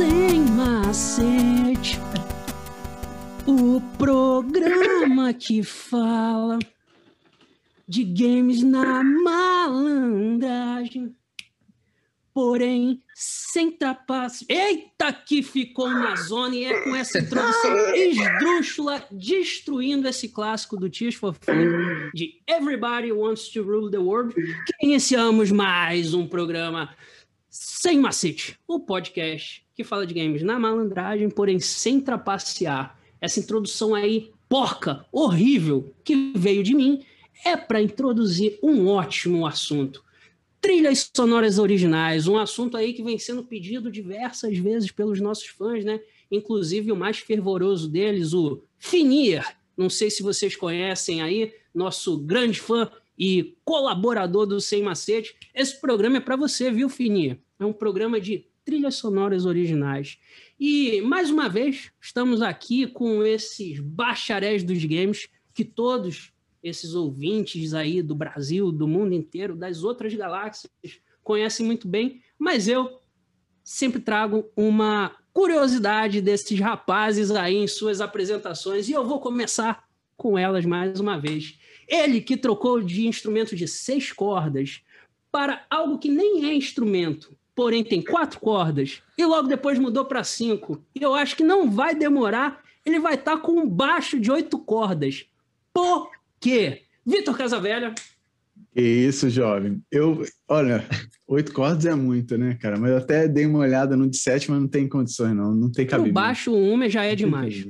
Sem macete. O programa que fala de games na malandragem. Porém, sem trapaço. Eita, que ficou na zona! E é com essa introdução esdrúxula destruindo esse clássico do Tears for Fears de Everybody Wants to Rule the World que iniciamos mais um programa sem macete, o podcast que fala de games na malandragem, porém sem trapacear. Essa introdução aí, porca, horrível, que veio de mim, é para introduzir um ótimo assunto. Trilhas sonoras originais, um assunto aí que vem sendo pedido diversas vezes pelos nossos fãs, né? Inclusive o mais fervoroso deles, o Finir. Não sei se vocês conhecem aí, nosso grande fã e colaborador do Sem Macete. Esse programa é para você, viu, Finir? É um programa de trilhas sonoras originais. E, mais uma vez, estamos aqui com esses bacharéis dos games que todos esses ouvintes aí do Brasil, do mundo inteiro, das outras galáxias, conhecem muito bem, mas eu sempre trago uma curiosidade desses rapazes aí em suas apresentações e eu vou começar com elas mais uma vez. Ele que trocou de instrumento de seis cordas para algo que nem é instrumento, porém tem quatro cordas, e logo depois mudou para cinco. E eu acho que não vai demorar, ele vai estar tá com um baixo de oito cordas. Por que Vitor Casavelha. Que isso, jovem. Eu, olha, oito cordas é muito, né, cara? Mas eu até dei uma olhada no de sétima, não tem condições, não. Não tem cabimento. O baixo uma já é demais.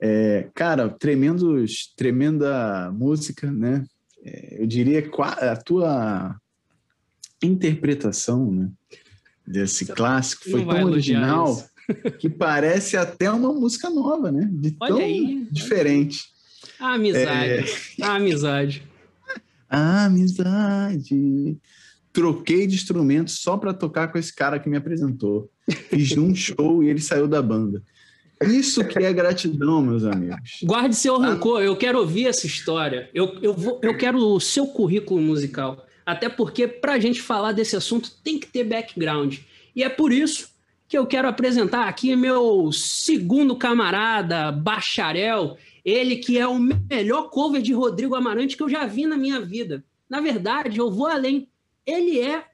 É, cara, tremendos, tremenda música, né? É, eu diria a tua interpretação, né? Desse Você clássico foi tão original que parece até uma música nova, né? De Olha tão aí. diferente. A amizade. É... A amizade. A amizade. Troquei de instrumento só para tocar com esse cara que me apresentou. Fiz um show e ele saiu da banda. Isso que é gratidão, meus amigos. Guarde seu rancor, eu quero ouvir essa história. Eu, eu, vou, eu quero o seu currículo musical. Até porque, para a gente falar desse assunto, tem que ter background. E é por isso que eu quero apresentar aqui meu segundo camarada, bacharel, ele que é o melhor cover de Rodrigo Amarante que eu já vi na minha vida. Na verdade, eu vou além. Ele é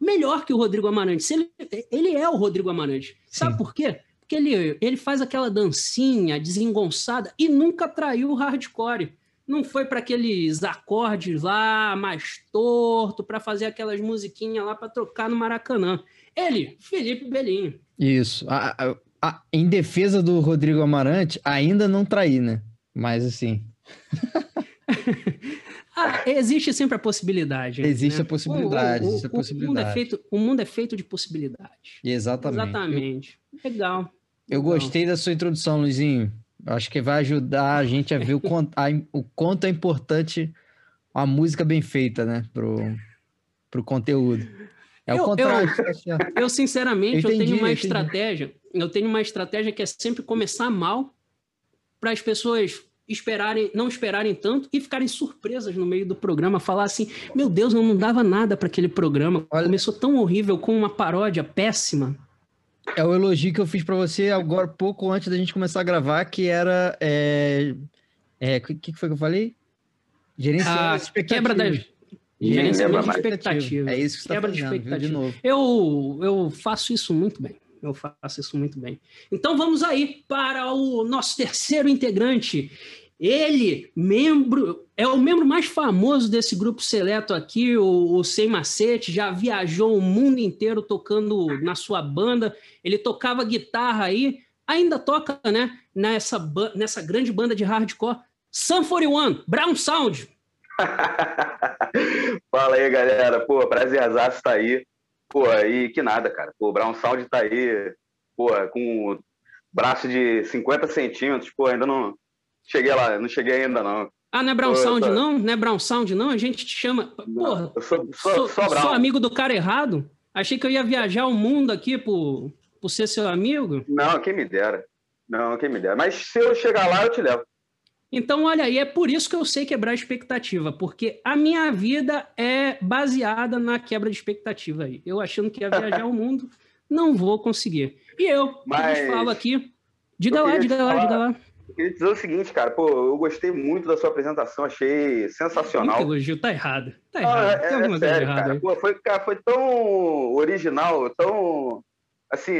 melhor que o Rodrigo Amarante. Ele, ele é o Rodrigo Amarante. Sabe Sim. por quê? Porque ele, ele faz aquela dancinha desengonçada e nunca traiu o hardcore. Não foi para aqueles acordes lá mais torto para fazer aquelas musiquinhas lá para trocar no Maracanã. Ele, Felipe Belinho. Isso. A, a, a, em defesa do Rodrigo Amarante, ainda não traí, né? Mas assim. ah, existe sempre a possibilidade. Existe né? a possibilidade. O, o, existe a possibilidade. O, mundo é feito, o mundo é feito de possibilidades. Exatamente. Exatamente. Legal. Eu gostei da sua introdução, Luizinho. Acho que vai ajudar a gente a ver o, quanto, a, o quanto é importante a música bem feita, né? Pro, pro conteúdo. É o contrário. Eu, eu sinceramente, eu, entendi, eu tenho uma estratégia. Eu tenho uma estratégia que é sempre começar mal para as pessoas esperarem, não esperarem tanto e ficarem surpresas no meio do programa, falar assim: "Meu Deus, não, não dava nada para aquele programa. Olha, Começou tão horrível com uma paródia péssima". É o elogio que eu fiz para você agora pouco antes da gente começar a gravar, que era é, é que que foi que eu falei? Gerenciar expectativas. Quebra das Gerenciamento de expectativa. É isso que você tá Quebra tá fazendo, de expectativa. De novo. Eu, eu faço isso muito bem. Eu faço isso muito bem. Então vamos aí para o nosso terceiro integrante. Ele, membro, é o membro mais famoso desse grupo seleto aqui, o, o Sem Macete, já viajou o mundo inteiro tocando na sua banda. Ele tocava guitarra aí, ainda toca, né, nessa, nessa grande banda de hardcore. Sun 41, Brown Sound. Fala aí, galera. Pô, prazerzaço tá aí. Pô, aí que nada, cara. Pô, Brown Sound tá aí, pô, com braço de 50 centímetros, pô, ainda não cheguei lá, não cheguei ainda não. Ah, não é Brown pô, Sound tô... não? Não é Brown Sound não? A gente te chama... Porra, eu sou, sou, sou, sou, amigo do cara errado? Achei que eu ia viajar o mundo aqui por, por ser seu amigo. Não, quem me dera. Não, quem me dera. Mas se eu chegar lá, eu te levo. Então, olha aí, é por isso que eu sei quebrar a expectativa, porque a minha vida é baseada na quebra de expectativa aí. Eu achando que ia viajar o mundo, não vou conseguir. E eu, Mas- eu falo aqui. Diga lá, diga lá, falar- diga lá. Eu queria dizer o seguinte, cara, pô, eu gostei muito da sua apresentação, achei sensacional. elogio, tá errado. Tá Ah, errado. é, Tem é alguma coisa sério, errada cara. aí. Pô, foi, cara, foi tão original, tão assim,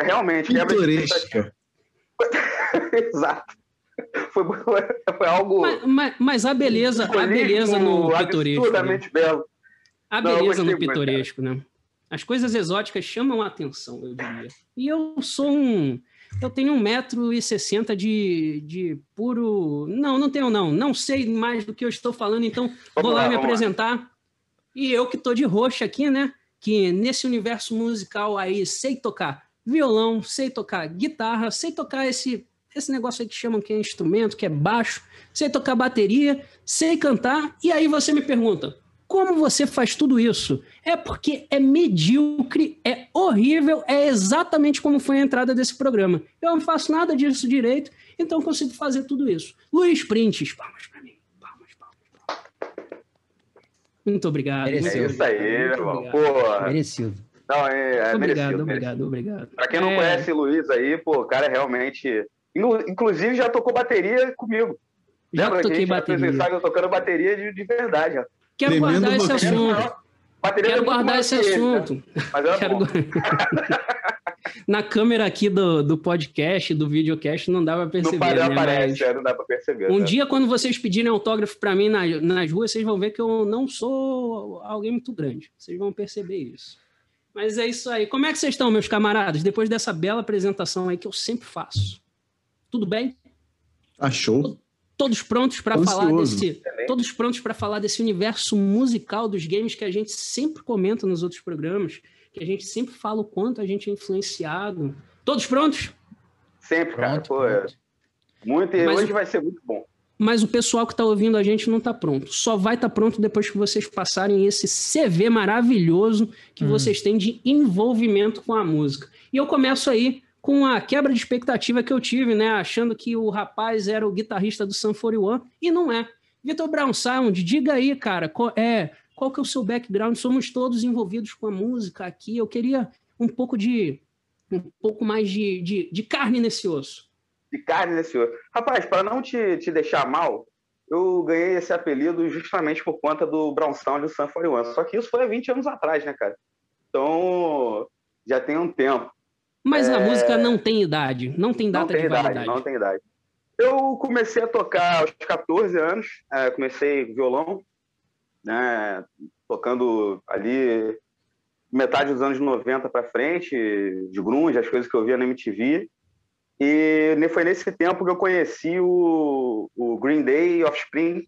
realmente. Pitoresca. Exato. Foi, foi algo Mas, mas- mas a beleza, a beleza no pitoresco. né? absurdamente belo. A Não, beleza no gostei muito, pitoresco, né? As coisas exóticas chamam a atenção, eu diria. E eu sou um. Eu tenho 1,60m de, de puro. Não, não tenho, não. Não sei mais do que eu estou falando, então vou Vamos lá, lá, me vamos lá. apresentar. E eu que tô de roxo aqui, né? Que nesse universo musical aí sei tocar violão, sei tocar guitarra, sei tocar esse, esse negócio aí que chamam que é instrumento, que é baixo, sei tocar bateria, sei cantar. E aí você me pergunta, como você faz tudo isso? É porque é medíocre, é horrível, é exatamente como foi a entrada desse programa. Eu não faço nada disso direito, então consigo fazer tudo isso. Luiz Printes, palmas pra mim. Palmas, palmas, palmas. Muito obrigado. Mereceu. É isso aí, meu irmão. Merecido. não, é, é Obrigado, merecido, obrigado, merecido. obrigado. Pra quem não É, conhece o Luiz aí, pô, o cara é realmente. Inclusive já tocou bateria comigo. Já Lembra que a toquei gente já fez bateria. ensaio tocando bateria de, de verdade. ó. Quero Tremendo guardar esse assunto. Quero guardar esse né? assunto. Na câmera aqui do, do podcast, do videocast, não dá pra perceber, padrão né? aparece, Mas é, não dá pra perceber. um né? dia, quando vocês pedirem autógrafo pra mim na- nas ruas, vocês vão ver que eu não sou alguém muito grande. Vocês vão perceber isso. Mas é isso aí. Como é que vocês estão, meus camaradas? Depois dessa bela apresentação aí que eu sempre faço. Tudo bem? Achou? Todos prontos para falar desse, todos prontos para falar desse universo musical dos games que a gente sempre comenta nos outros programas, que a gente sempre fala o quanto a gente é influenciado. Todos prontos? Sempre, cara. Pronto, Pô, pronto. muito, e Mas hoje o- vai ser muito bom. Mas o pessoal que está ouvindo a gente não está pronto. Só vai estar pronto depois que vocês passarem esse CV maravilhoso que Hum. vocês têm de envolvimento com a música. E eu começo aí com a quebra de expectativa que eu tive, né? Achando que o rapaz era o guitarrista do Sun 41 e não é. Vitor Brown Sound, diga aí, cara, qual é, qual que é o seu background? Somos todos envolvidos com a música aqui. Eu queria um pouco de um pouco mais de, de, de carne nesse osso. De carne nesse outro. Rapaz, para não te, te deixar mal, eu ganhei esse apelido justamente por conta do Brown Sound do Sun 41. Só que isso foi há 20 anos atrás, né, cara? Então, já tem um tempo. Mas a É. música não tem idade, não tem Não data tem de idade, validade. não tem idade. Eu comecei a tocar aos 14 anos, é, comecei violão, né, tocando ali metade dos anos 90 para frente, de grunge, as coisas que eu via na MTV. E foi nesse tempo que eu conheci o, o Green Day, Offspring.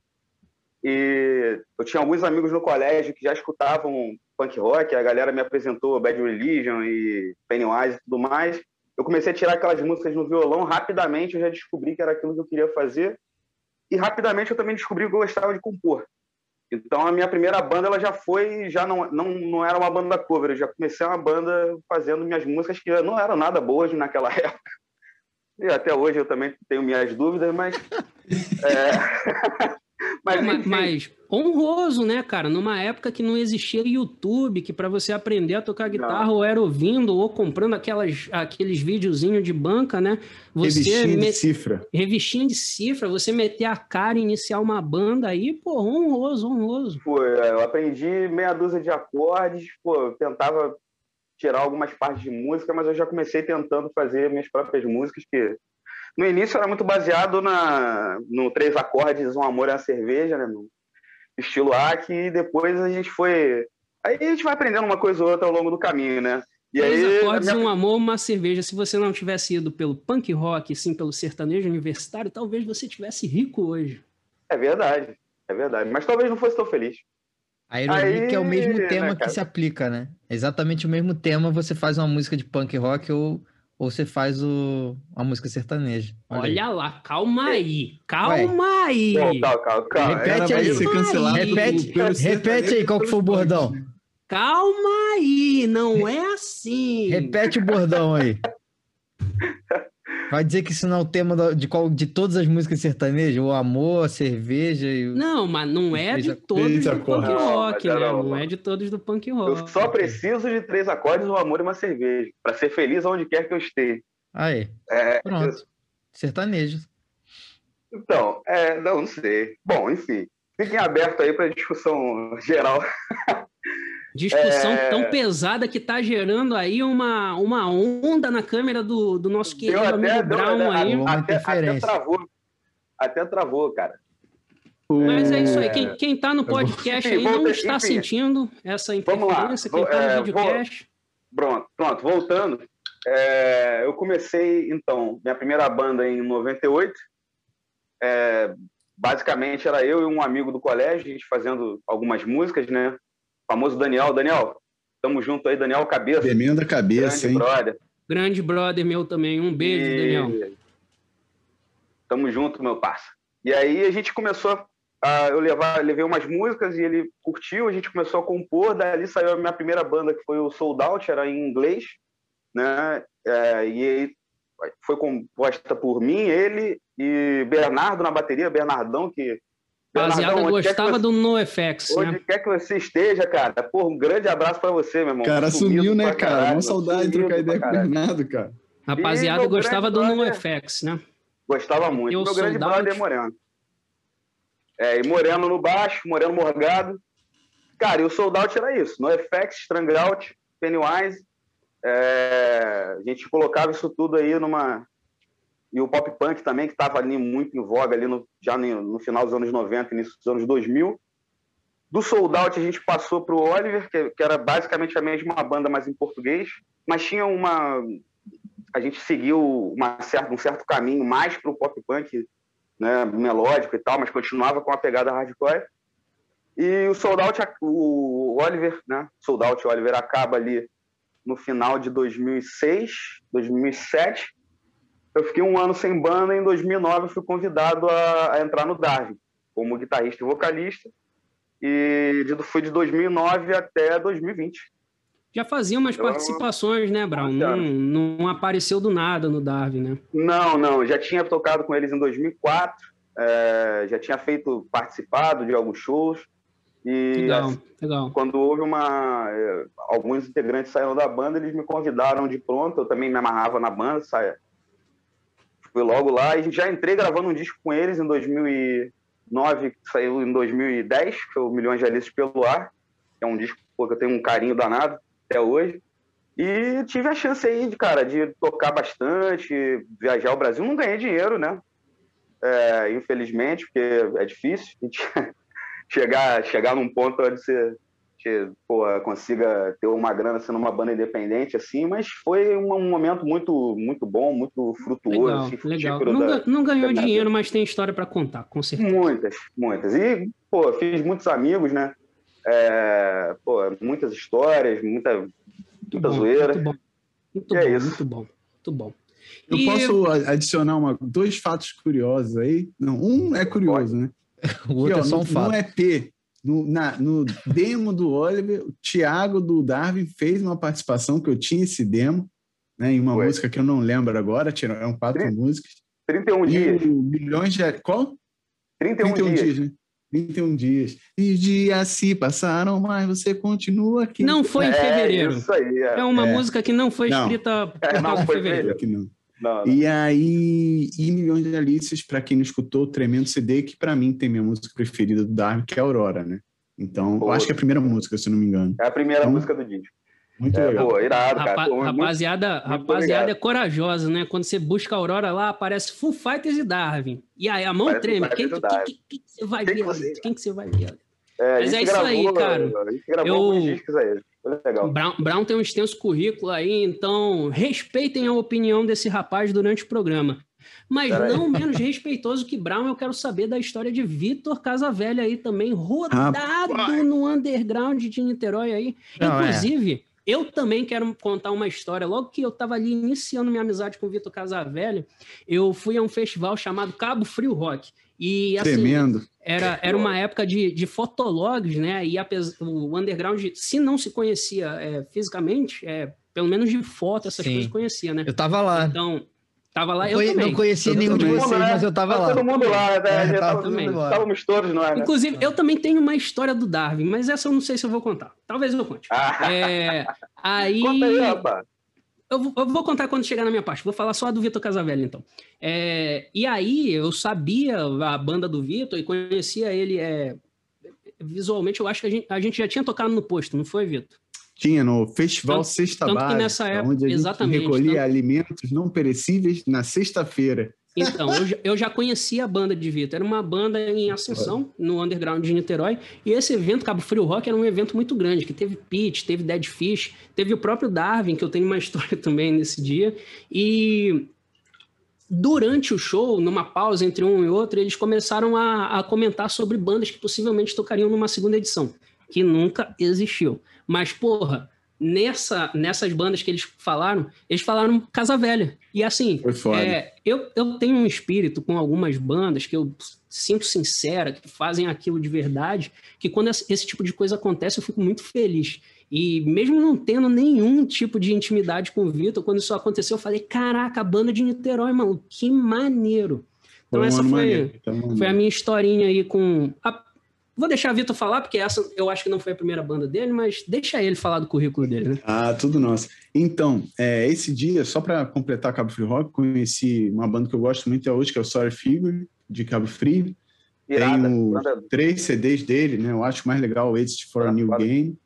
E eu tinha alguns amigos no colégio que já escutavam punk rock, a galera me apresentou Bad Religion e Pennywise e tudo mais eu comecei a tirar aquelas músicas no violão, rapidamente eu já descobri que era aquilo que eu queria fazer, e rapidamente eu também descobri que eu gostava de compor. Então a minha primeira banda ela já foi, já não, não, não era uma banda cover, eu já comecei uma banda fazendo minhas músicas que não eram nada boas naquela época. E até hoje eu também tenho minhas dúvidas, mas. é, mas, Mas, mas honroso, né, cara? Numa época que não existia YouTube, que para você aprender a tocar guitarra, ou era ouvindo, ou comprando aquelas, aqueles videozinhos de banca, né? Você Revistinha de me- cifra. revistinha de cifra, você meter a cara e iniciar uma banda aí, pô, honroso, honroso. Pô, eu aprendi meia dúzia de acordes, pô, tentava tirar algumas partes de música, mas eu já comecei tentando fazer minhas próprias músicas, que no início era muito baseado na, no três acordes, um amor é a cerveja, né, no estilo AC, e depois a gente foi... Aí a gente vai aprendendo uma coisa ou outra ao longo do caminho, né? E Três aí, acordes, a minha- um amor, uma cerveja. Se você não tivesse ido pelo punk rock, sim, pelo sertanejo universitário, talvez você tivesse rico hoje. É verdade, é verdade. Mas talvez não fosse tão feliz. A ironia é que é o mesmo tema né, que se aplica, né? Exatamente o mesmo tema, você faz uma música de punk rock ou, ou você faz o, uma música sertaneja. Olha, aí. lá, calma aí, calma aí. Pô, calma, calma, calma. Repete Ela aí. ser Repete- pelo repete aí qual que foi o bordão. Calma aí, não é assim. Repete o bordão aí. Vai dizer que isso não é o tema da- de, qual, de todas as músicas sertanejas? O amor, a cerveja e o... Não, mas não é de todos três do punk rock, né? Não é de todos do punk rock. Eu só preciso de três acordes, um amor e uma cerveja. Pra ser feliz onde quer que eu esteja. Aí, É, pronto. Sertanejo. Então, é, não, não sei. Bom, enfim. Fiquem abertos aí para discussão geral. Discussão É. tão pesada que tá gerando aí uma, uma onda na câmera do, do nosso querido Deu amigo até, deu, Brown até, aí. Uma até, até travou. Até travou, cara. Mas é isso aí. É. Quem, quem tá no podcast Enfim, aí não está enfim. sentindo essa Vamos lá. interferência. Quem Vou- tá é, no videocast. Pronto, pronto. Voltando. é, eu comecei, então, minha primeira banda em 98. É, basicamente era eu e um amigo do colégio, a gente fazendo algumas músicas, né? Famoso Daniel. Daniel, tamo junto aí, Daniel Cabeça. Tremenda cabeça, grande hein? brother. Grande brother meu também. Um beijo, E- Daniel. Tamo junto, meu parça. E aí a gente começou a eu levar, levei umas músicas e ele curtiu, a gente começou a compor, dali saiu a minha primeira banda que foi o Sold Out, era em inglês, né? É, e aí foi composta por mim, ele e Bernardo na bateria, Bernardão que Rapaziada gostava você- do NoFX, Onde né? quer que você esteja, cara, pô, um grande abraço pra você, meu irmão. Cara, sumiu, né, cara? caralho, Uma saudade de trocar ideia com o. Bernardo, cara. Rapaziada gostava do NoFX, né? Gostava muito. Eu Meu sou grande brother é Moreno. É, e Moreno no baixo, Moreno morgado. Cara, e o Sold Out era isso. No FX, Strangout, Pennywise. É, a gente colocava isso tudo aí numa... E o pop punk também, que estava ali muito em voga, ali no, já no, final dos anos 90, início dos anos 2000. Do Sold Out a gente passou para o Oliver, que, que era basicamente a mesma banda, mas em português. Mas tinha uma... A gente seguiu uma certa, um certo caminho mais para o pop punk, né, melódico e tal, mas continuava com a pegada hardcore. E o Sold Out, o Oliver, né, Sold Out Oliver acaba ali no final de 2006, 2007. Eu fiquei um ano sem banda e em 2009 eu fui convidado a, a entrar no Darwin como guitarrista e vocalista. E fui de 2009 até 2020. Já fazia umas Eu- participações, né, Brown? Não, não apareceu do nada no Darwin, né? Não, não, já tinha tocado com eles em 2004, é, já tinha feito, participado de alguns shows. E Legal, assim, legal. quando houve uma. é, Alguns integrantes saíram da banda, eles me convidaram de pronto, eu também me amarrava na banda, saia. Fui logo lá e já entrei gravando um disco com eles em 2009, que saiu em 2010, que foi o Milhões de Alices pelo Ar, é um disco pô, que eu tenho um carinho danado até hoje. E tive a chance aí, de, cara, de tocar bastante, viajar ao Brasil. Não ganhei dinheiro, né? É, infelizmente, porque é difícil chegar, chegar num ponto onde você que, pô, consiga ter uma grana sendo uma banda independente, assim, mas foi um, um momento muito, muito bom, muito frutuoso. Legal, assim, legal. Não, da- não ganhou da dinheiro, vida. mas tem história para contar, com certeza. Muitas, muitas. E, pô, fiz muitos amigos, né? É, pô, muitas histórias, muita, Muito muita bom, zoeira. Muito bom, muito E é bom, isso. muito bom, muito bom. Eu E- posso adicionar uma, dois fatos curiosos aí? Não, um é curioso, né? O outro Aqui, ó, é só um fato. no EP, no, na- no demo do Oliver, o Thiago do Darwin fez uma participação que eu tinha esse demo, né, em uma Ué. música que eu não lembro agora, eram quatro Tri- músicas. 31 E dias. Milhões de. Qual? 31, dias. né? 31 dias. E os dias se passaram, mas você continua aqui. Não foi em É, fevereiro. isso aí. É. É uma É. música que não foi Não. escrita por É, não causa de foi fevereiro. Aqui não. Não, não. E aí, e Milhões de Alices, para quem não escutou, tremendo CD, que para mim tem minha música preferida do Darwin, que é Aurora, né? Então, eu Pô. acho que é a primeira música, se eu não me engano. É a primeira Então, música do disco. Muito É, legal. pô, irado, cara. Rapa- Pô, muito- rapaziada, muito rapaziada é corajosa, né? Quando você busca a Aurora lá, aparece Full Fighters e Darwin. E aí a mão Parece treme. Quem, quem, Darwin. quem- quem que você vai Quem ver? que você-? Quem que você vai ver? É, Mas é isso aí, gravou, cara. A gente gravou Eu- discos aí. Legal. Brown, Brown tem um extenso currículo aí, então respeitem a opinião desse rapaz durante o programa. Mas Pera aí. não menos respeitoso que Brown, eu quero saber da história de Vitor Casavelli aí também, rodado Rapaz. no underground de Niterói aí. Não, é. Inclusive, eu também quero contar uma história. Logo que eu estava ali iniciando minha amizade com o Vitor Casavelli, eu fui a um festival chamado Cabo Frio Rock. E assim, Tremendo. era, era uma época de, de fotologs, né? E apes- o underground, se não se conhecia é, fisicamente, é, pelo menos de foto, essas Sim. coisas conhecia, né? Eu tava lá. Então, Tava lá, eu Foi- também. não conhecia Eu nenhum de também. vocês, mundo, mas né? eu tava Tá lá. Todo mundo lá, né? É, tava tava- lá. Estávamos todos, não é? né? Inclusive, eu também tenho uma história do Darwin, mas essa eu não sei se eu vou contar. Talvez eu conte. Ah, É, aí. Conta aí, rapaz. Eu vou, eu vou contar quando chegar na minha parte. Vou falar só do Vitor Casavelli, então. É, e aí, eu sabia a banda do Vitor e conhecia ele é, visualmente. Eu acho que a gente, a gente já tinha tocado no posto, não foi, Vitor? Tinha no Festival Tanto- Sexta tanto que Básica, nessa época- onde a gente recolhia tanto- alimentos não perecíveis na sexta-feira. Então, eu, já- eu já conhecia a banda de Vitor. Era uma banda em ascensão, no underground de Niterói. E esse evento, Cabo Frio Rock, era um evento muito grande, que teve Pitch, teve Dead Fish, teve o próprio Darwin, que eu tenho uma história também nesse dia. E durante o show, numa pausa entre um e outro, eles começaram a, a comentar sobre bandas que possivelmente tocariam numa segunda edição, que nunca existiu. Mas, porra, nessa, nessas bandas que eles falaram, eles falaram Casa Velha. E assim, é, eu, eu tenho um espírito com algumas bandas que eu sinto sincera, que fazem aquilo de verdade, que quando esse, tipo de coisa acontece, eu fico muito feliz. E mesmo não tendo nenhum tipo de intimidade com o Vitor, quando isso aconteceu, eu falei: caraca, a banda de Niterói, mano, que maneiro. Então, essa foi, foi a minha historinha aí com. a- Vou deixar o Vitor falar, porque essa eu acho que não foi a primeira banda dele, mas deixa ele falar do currículo dele, né? Ah, tudo nosso. Então, é, esse dia, só para completar Cabo Frio Rock, conheci uma banda que eu gosto muito até hoje, que é o Sorry Figure, de Cabo Frio. Irada. Tem o- Três CDs dele, né? Eu acho mais legal o Exit for a New. Game.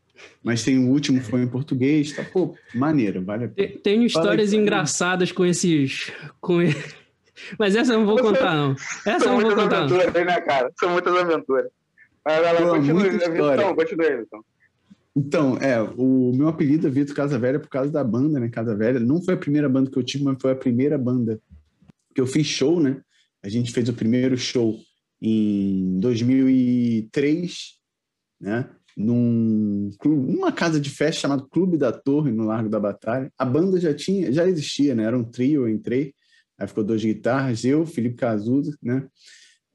Mas tem o último, foi em português. Tá, pô, maneiro, vale a pena. Te- Tenho histórias aí. engraçadas com esses. Com... Mas essa eu não vou contar, não. Essa eu São não vou muitas contar. não. aventuras, né, cara? São muitas aventuras. Vai lá, Pô, continue. Vitão, continue, Vitão. Então, é, o meu apelido é Vitor Casa Velha por causa da banda, né? Casa Velha. Não foi a primeira banda que eu tive, mas foi a primeira banda que eu fiz show, né? A gente fez o primeiro show em 2003, né? Num, clube- numa casa de festa chamada Clube da Torre, no Largo da Batalha. A banda já tinha, já existia, né? Era um trio, eu entrei. Aí ficou duas guitarras, eu, Felipe Cazuza, né?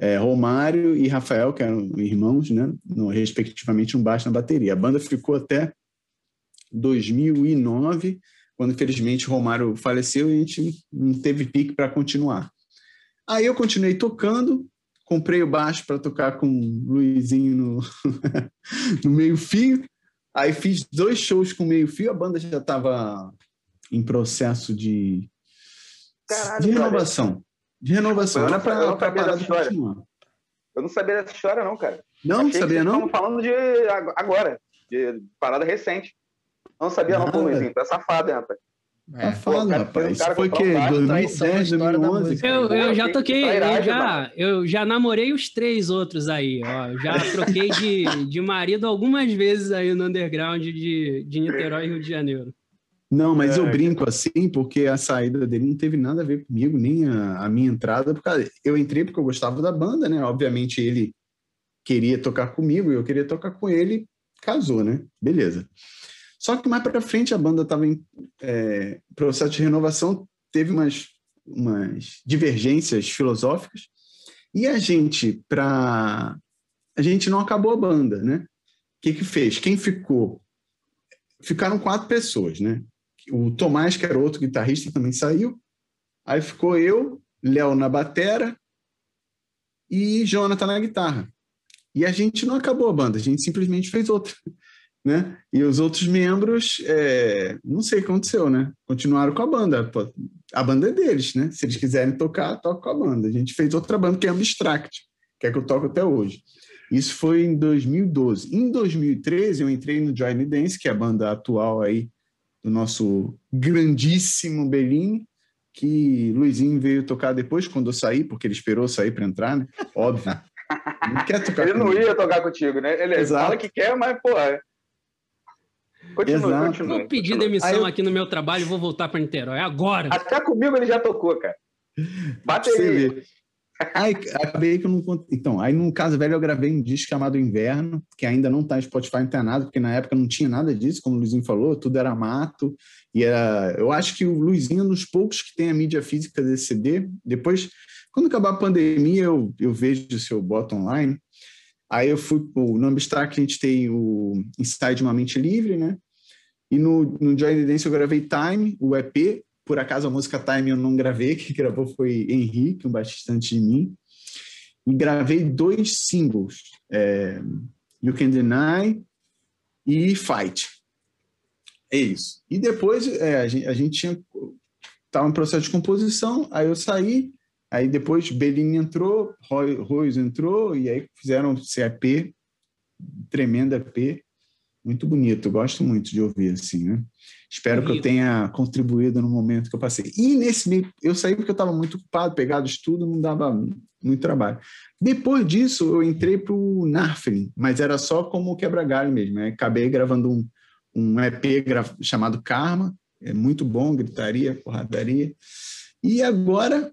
É, Romário e Rafael, que eram irmãos, né? No, respectivamente, um baixo na bateria. A banda ficou até 2009, quando infelizmente Romário faleceu e a gente não teve pique para continuar. Aí eu continuei tocando, comprei o baixo para tocar com o Luizinho no, no meio-fio. Aí fiz dois shows com meio-fio, a banda já estava em processo de, Caralho, de renovação. De renovação. Não sabia- eu não para sabia parar dessa de história. continuar. Eu não sabia dessa história, não, cara. Não, Achei sabia não? estavam falando de ag- agora, de parada recente. Não sabia, não, pô, Nada. Luizinho. Tu é safado, hein, rapaz. É. Safado, rapaz. um Isso foi traição na 2010, história da 2011. música. Eu, eu já que toquei, eu já, eu já namorei os três outros aí, ó. Já troquei de, de marido algumas vezes aí no underground de, de Niterói e Rio de Janeiro. Não, mas eu É. brinco assim, porque a saída dele não teve nada a ver comigo, nem a, a minha entrada. Porque eu entrei porque eu gostava da banda, né? Obviamente ele queria tocar comigo e eu queria tocar com ele, casou, né? Beleza. Só que mais para frente a banda estava em é, processo de renovação, teve umas, umas divergências filosóficas e a gente, para a gente não acabou a banda, né? O que que fez? Quem ficou? Ficaram quatro pessoas, né? O Tomás, que era outro guitarrista, também saiu. Aí ficou eu, Léo na batera e Jonathan na guitarra. E a gente não acabou a banda, a gente simplesmente fez outra. Né? E os outros membros, é, não sei o que aconteceu, né? Continuaram com a banda. A banda é deles, né? Se eles quiserem tocar, toca com a banda. A gente fez outra banda que é Abstract, que é que eu toco até hoje. Isso foi em 2012. Em 2013, eu entrei no Johnny Dance, que é a banda atual aí do nosso grandíssimo Bellini, que Luizinho veio tocar depois, quando eu saí, porque ele esperou eu sair para entrar, né? Óbvio. Não quer tocar Ele não comigo. ia tocar contigo, né? Ele Exato. fala que quer, mas, pô. é. Continua, Exato. continua. Vou pedir demissão eu- aqui no meu trabalho e vou voltar para Niterói agora. Até comigo ele já tocou, cara. Bateria. Aí acabei que eu não Então, aí no caso velho eu gravei um disco chamado Inverno, que ainda não tá em Spotify, não tem nada, porque na época não tinha nada disso, como o Luizinho falou, tudo era mato. E era... eu acho que o Luizinho é um dos poucos que tem a mídia física desse CD. Depois, quando acabar a pandemia, eu, eu vejo se eu boto online. Aí eu fui pro, no Abstract, a gente tem o Inside Uma Mente Livre, né? E no, no Joy Dance eu gravei Time, o EP, por acaso a música Time eu não gravei, quem gravou foi Henrique, um baixista antes de mim. E gravei dois singles, é, You Can Deny e Fight. É isso. E depois é, a, gente, a gente tinha estava em processo de composição, aí eu saí, aí depois Bellini entrou, Roy, Royce entrou, e aí fizeram CAP, tremenda EP, muito bonito, gosto muito de ouvir assim, né? Espero que eu tenha contribuído no momento que eu passei. E nesse meio, eu saí porque eu estava muito ocupado, pegado estudo, não dava muito trabalho. Depois disso, eu entrei para o Narfling, mas era só como quebra-galho mesmo. Né? Acabei gravando um, um EP chamado Karma, é muito bom, gritaria, porradaria. E agora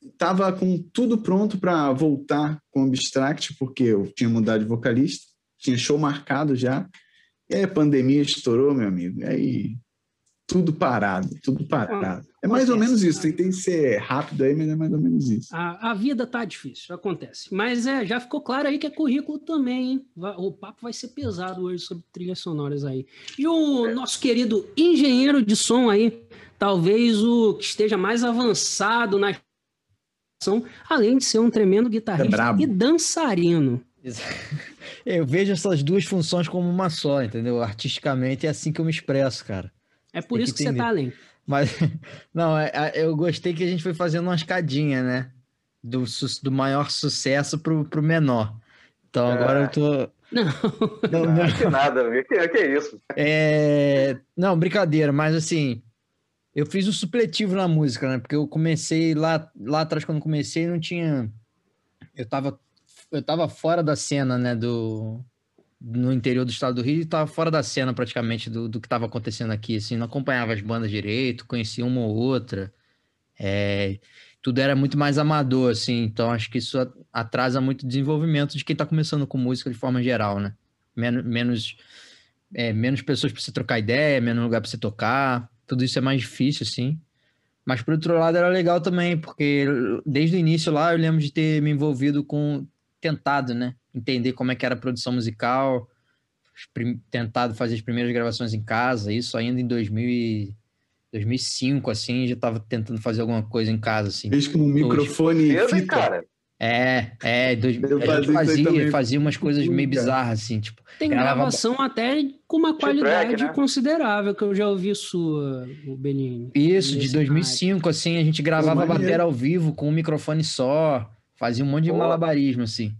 estava com tudo pronto para voltar com o Abstract, porque eu tinha mudado de vocalista, tinha show marcado já. E aí a pandemia estourou, meu amigo. E aí tudo parado, tudo parado. É mais ou menos isso. Tentei ser rápido aí, mas é mais ou menos isso. A, a vida tá difícil, acontece. Mas é, já ficou claro aí que é currículo também, hein? O papo vai ser pesado hoje sobre trilhas sonoras aí. E o nosso querido engenheiro de som aí, talvez o que esteja mais avançado na ação, além de ser um tremendo guitarrista é e dançarino. Eu vejo essas duas funções como uma só, entendeu? Artisticamente é assim que eu me expresso, cara. É por isso que, que você tá além. Mas, não, é, é, eu gostei que a gente foi fazendo uma escadinha, né? Do, do maior sucesso pro, pro menor. Então agora eu tô. Não, não, não. não que nada, que, que é isso? É... Não, brincadeira, mas assim, eu fiz um supletivo na música, né? Porque eu comecei lá, lá atrás, quando comecei, não tinha. Eu tava, eu tava fora da cena, né? Do, no interior do estado do Rio e estava fora da cena praticamente do, do que estava acontecendo aqui, assim, não acompanhava as bandas direito, conhecia uma ou outra, é, tudo era muito mais amador, assim, então acho que isso atrasa muito o desenvolvimento de quem está começando com música de forma geral, né? Men menos, é, menos pessoas para você trocar ideia, menos lugar para você tocar, tudo isso é mais difícil, assim. Mas por outro lado era legal também, porque desde o início lá eu lembro de ter me envolvido com tentado, né? Entender como é que era a produção musical, tentado fazer as primeiras gravações em casa, isso ainda em 2000 e 2005, assim, já estava tentando fazer alguma coisa em casa, assim. Fez com um microfone e fita. Cara. É, é, dois, a gente fazia, fazia umas coisas meio bizarras, assim, tipo... Tem gravava... gravação até com uma qualidade track, né? considerável, que eu já ouvi sua, o Benini. Isso, de 2005, assim, a gente gravava a bateria ao vivo com um microfone só, Fazia um monte de Pô. malabarismo, assim.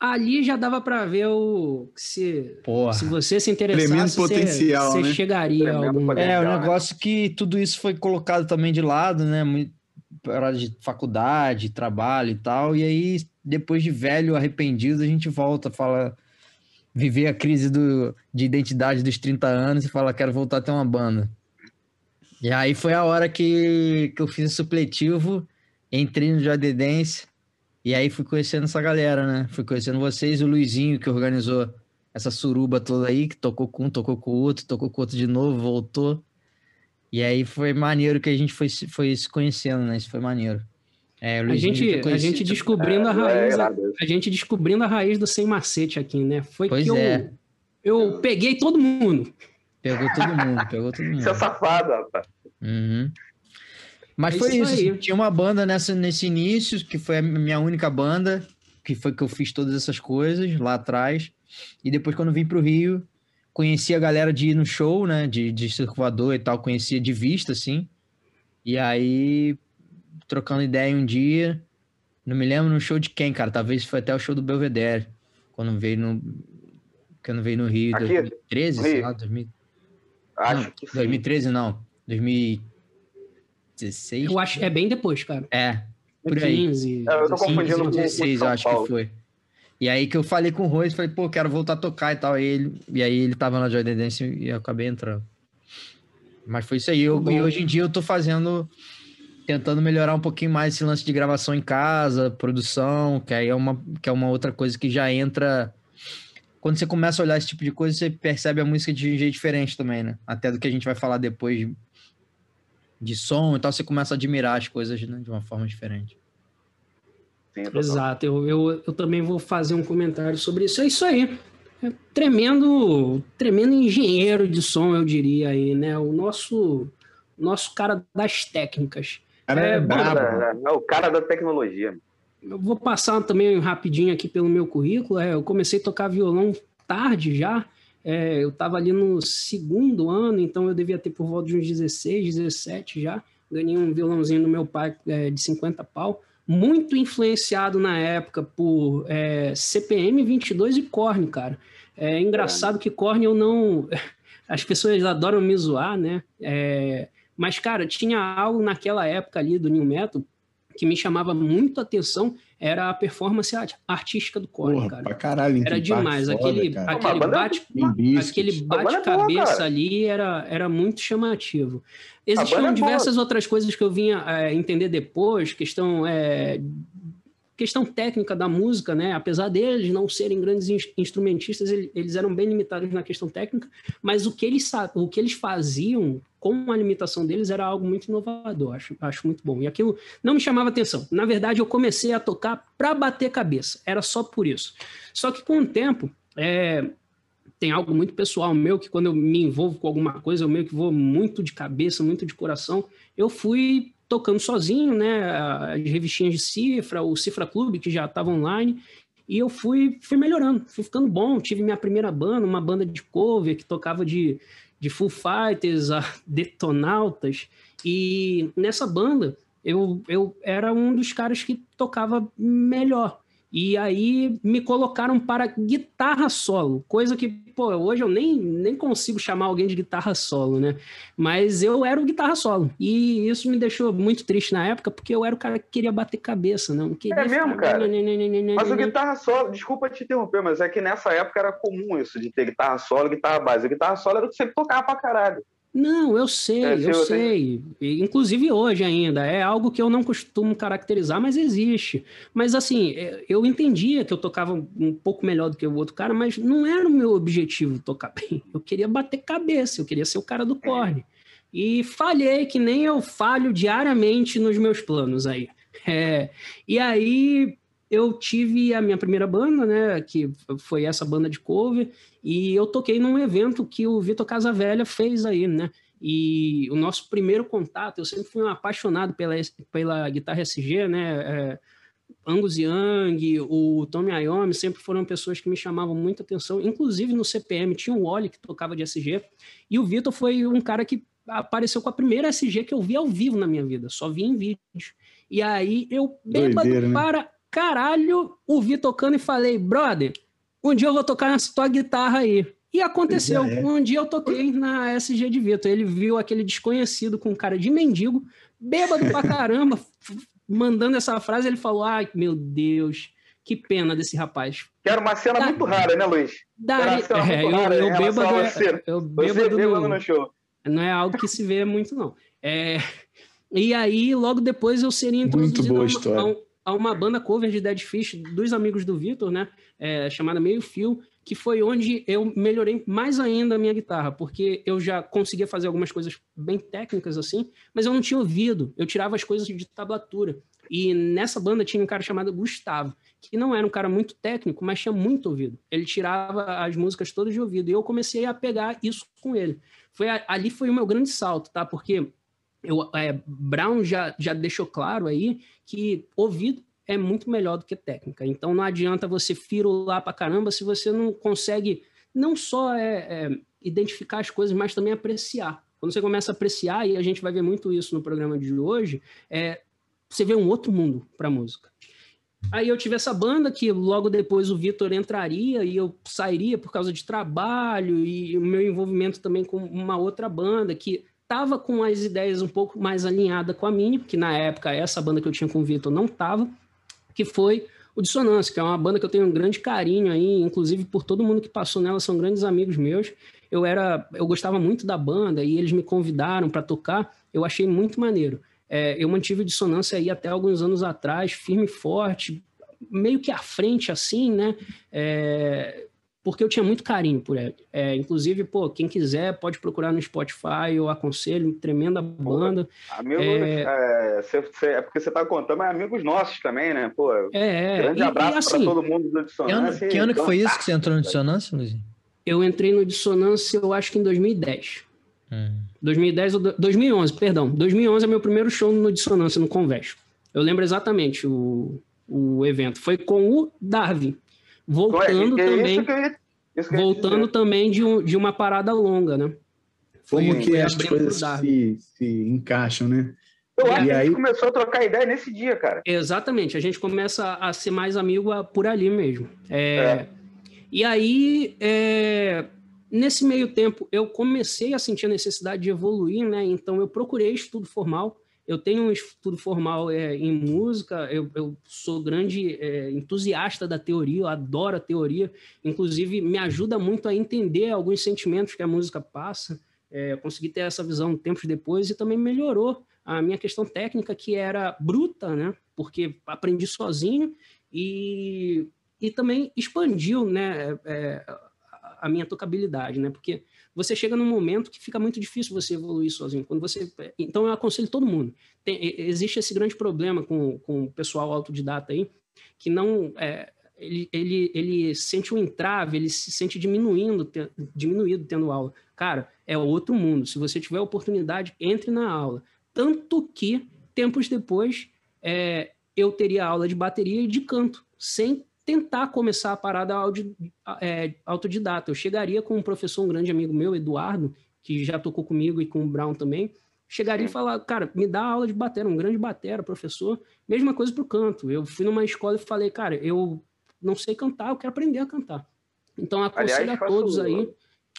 Ali já dava para ver o se, Porra. se você se interessasse, potencial, você, né? chegaria a algum... É, o né? negócio né? que tudo isso foi colocado também de lado, né? Para de faculdade, trabalho e tal. E aí, depois de velho, arrependido, a gente volta, fala viver a crise do, de identidade dos 30 anos e fala, quero voltar a ter uma banda. E aí foi a hora que, que eu fiz o supletivo, entrei no Dance, e aí fui conhecendo essa galera, né? Fui conhecendo vocês, o Luizinho, que organizou essa suruba toda aí, que tocou com um, tocou com o outro, tocou com o outro de novo, voltou. E aí foi maneiro que a gente foi, foi se conhecendo, né? Isso foi maneiro. É, a gente, a gente descobrindo é, a raiz, é, a gente descobrindo a raiz do sem macete aqui, né? Foi pois que é. eu, eu peguei todo mundo. Pegou todo mundo, pegou todo mundo. Você é safado, rapaz. Uhum. Mas é foi isso. isso. Tinha uma banda nessa, nesse início, que foi a minha única banda, que foi que eu fiz todas essas coisas lá atrás. E depois, quando vim pro Rio, conheci a galera de ir no show, né? De, de circulador e tal, conhecia de vista, assim. E aí, trocando ideia um dia, não me lembro no show de quem, cara. Talvez foi até o show do Belvedere, quando veio no. Quando veio no Rio, Aqui? 2013, Rio. sei lá, 2000... Acho não, 2013 não, 2015. 16? Eu acho é bem depois, cara. É, por 15, aí. É, eu tô confundindo com 16, eu acho Paulo. que foi. E aí que eu falei com o Rose, falei, pô, quero voltar a tocar e tal. E, ele, e aí ele tava na Joy Dance e eu acabei entrando. Mas foi isso aí. Eu, e hoje em dia eu tô fazendo, tentando melhorar um pouquinho mais esse lance de gravação em casa, produção, que aí é uma, que é uma outra coisa que já entra. Quando você começa a olhar esse tipo de coisa, você percebe a música de um jeito diferente também, né? Até do que a gente vai falar depois de som e tal, você começa a admirar as coisas né, de uma forma diferente. Sim, Exato, eu, eu, eu também vou fazer um comentário sobre isso. É isso aí. É tremendo, tremendo engenheiro de som, eu diria aí, né? O nosso, nosso cara das técnicas. Cara, É, é, brabo. É, é o cara da tecnologia. Eu vou passar também rapidinho aqui pelo meu currículo. É, eu comecei a tocar violão tarde já. É, eu estava ali no segundo ano, então eu devia ter por volta de uns 16, 17 já. Ganhei um violãozinho do meu pai é, de 50 pau. Muito influenciado na época por é, CPM 22 e Korn, cara. É engraçado que Korn eu não. As pessoas adoram me zoar, né? É, Mas, cara, tinha algo naquela época ali do New Metal que me chamava muito a atenção, era a performance art- artística do Korn, Porra, cara. pra caralho. Era demais. foda, aquele cara. aquele bate, é bate-cabeça cara. ali era, era muito chamativo. Existiam é diversas outras coisas que eu vinha é, entender depois, questão é, questão técnica da música, né? Apesar deles não serem grandes ins- instrumentistas, ele- eles eram bem limitados na questão técnica, mas o que eles o que eles faziam com a limitação deles era algo muito inovador, acho, acho muito bom. E aquilo não me chamava atenção. Na verdade, eu comecei a tocar para bater cabeça, era só por isso. Só que com o tempo, é, tem algo muito pessoal meu, que quando eu me envolvo com alguma coisa, eu meio que vou muito de cabeça, muito de coração. Eu fui tocando sozinho, né? As revistinhas de cifra, o Cifra Clube, que já estava online, e eu fui, fui melhorando, fui ficando bom. Tive minha primeira banda, uma banda de cover que tocava de, de Full Fighters a Detonautas, e nessa banda eu, eu era um dos caras que tocava melhor. E aí me colocaram para guitarra solo, coisa que, pô, hoje eu nem, nem consigo chamar alguém de guitarra solo, né? Mas eu era o guitarra solo. E isso me deixou muito triste na época, porque eu era o cara que queria bater cabeça, não queria É mesmo, cara? Mas o guitarra solo, desculpa te interromper, mas é que nessa época era comum isso, de ter guitarra solo guitarra base. A guitarra solo era o que você tocava pra caralho. Não, eu sei, É, eu se eu sei. Inclusive hoje ainda. É algo que eu não costumo caracterizar, mas existe. Mas assim, é, eu entendia que eu tocava um pouco melhor do que o outro cara, mas não era o meu objetivo tocar bem. Eu queria bater cabeça, eu queria ser o cara do corne. E falhei, que nem eu falho diariamente nos meus planos aí. É, e aí eu tive a minha primeira banda, né? Que foi essa banda de cover. E eu toquei num evento que o Vitor Casavelha fez aí, né? E o nosso primeiro contato, eu sempre fui um apaixonado pela, pela guitarra SG, né? É, Angus Young, o Tommy Iommi, sempre foram pessoas que me chamavam muita atenção. Inclusive no CPM tinha o Wally que tocava de SG. E o Vitor foi um cara que apareceu com a primeira SG que eu vi ao vivo na minha vida, só vi em vídeos. E aí eu, bêbado Doideira, né? Caralho, o vi tocando e falei, brother, um dia eu vou tocar nessa tua guitarra aí. E aconteceu. Já é. Um dia eu toquei na SG de Vitor. Ele viu aquele desconhecido com cara de mendigo, bêbado pra caramba, mandando essa frase. Ele falou: Ai, meu Deus, que pena desse rapaz. Que era uma cena Tá. muito rara, né, Luiz? Daí, é, muito eu, rara eu bêbado, é- você. eu bêbado bêbado no- no show. não é algo que se vê muito, não. É, E aí, logo depois, eu seria Muito introduzido boa a, uma, história. a um- a uma banda cover de Dead Fish dos amigos do Vitor, né? É, chamada Meio Fio, que foi onde eu melhorei mais ainda a minha guitarra, porque eu já conseguia fazer algumas coisas bem técnicas assim, mas eu não tinha ouvido. Eu tirava as coisas de tablatura. E nessa banda tinha um cara chamado Gustavo, que não era um cara muito técnico, mas tinha muito ouvido. Ele tirava as músicas todas de ouvido. E eu comecei a pegar isso com ele. Foi ali foi o meu grande salto, tá? Porque eu, é, Brown já, já deixou claro aí que ouvido é muito melhor do que técnica. Então não adianta você firular pra caramba se você não consegue não só é, é, identificar as coisas, mas também apreciar. Quando você começa a apreciar, e a gente vai ver muito isso no programa de hoje, é, você vê um outro mundo para música. Aí eu tive essa banda que logo depois o Vitor entraria e eu sairia por causa de trabalho e o meu envolvimento também com uma outra banda que estava com as ideias um pouco mais alinhada com a minha, que na época essa banda que eu tinha com o Vitor não estava, que foi o Dissonância, que é uma banda que eu tenho um grande carinho aí, inclusive por todo mundo que passou nela, são grandes amigos meus. Eu era, eu gostava muito da banda e eles me convidaram para tocar, eu achei muito maneiro. É, eu mantive o Dissonância aí até alguns anos atrás, firme e forte, meio que à frente assim, né? É, porque eu tinha muito carinho por ele. É, inclusive, pô, quem quiser pode procurar no Spotify, eu aconselho, tremenda banda. Amigos, É. é... cê- cê- é porque você tá contando, mas amigos nossos também, né? Pô, É, é. grande E- e, abraço assim, pra todo mundo do Que ano, Dissonância. que ano que foi isso que você entrou no. Dissonância, Luizinho? Eu entrei no Dissonância, eu acho que em 2010. Hum. 2010 ou 2011, perdão. 2011 é meu primeiro show no Dissonância, no Convés. Eu lembro exatamente o, o evento. Foi com o Darwin. Voltando é, é também. Isso que eu, voltando também de, um, de uma parada longa, né? Como que as coisas se, se encaixam, né? Eu acho que a gente começou a trocar ideia nesse dia, cara. Exatamente, a gente começa a ser mais amigo por ali mesmo. É, é. E aí, é, nesse meio tempo, eu comecei a sentir a necessidade de evoluir, né? Então, eu procurei estudo formal. Eu tenho um estudo formal é, em música, eu, eu sou grande é, entusiasta da teoria, eu adoro a teoria, inclusive me ajuda muito a entender alguns sentimentos que a música passa. É, consegui ter essa visão tempos depois e também melhorou a minha questão técnica, que era bruta, né? Porque aprendi sozinho e, e também expandiu, né? É, a minha tocabilidade, né? Porque você chega num momento que fica muito difícil você evoluir sozinho. Quando você, então eu aconselho todo mundo. Tem, existe esse grande problema com, com o pessoal autodidata aí, que não é, ele, ele, ele sente um entrave, ele se sente diminuindo, te, diminuído tendo aula. Cara, é outro mundo. Se você tiver oportunidade, entre na aula. Tanto que, tempos depois, é, eu teria aula de bateria e de canto, sem tentar começar a parada audi, é, autodidata. Eu chegaria com um professor, um grande amigo meu, Eduardo, que já tocou comigo e com o Brown também, chegaria e falar, cara, me dá aula de batera, um grande batera, professor. Mesma coisa para o canto. Eu fui numa escola e falei, cara, eu não sei cantar, eu quero aprender a cantar. Então, aconselho Aliás, a todos aí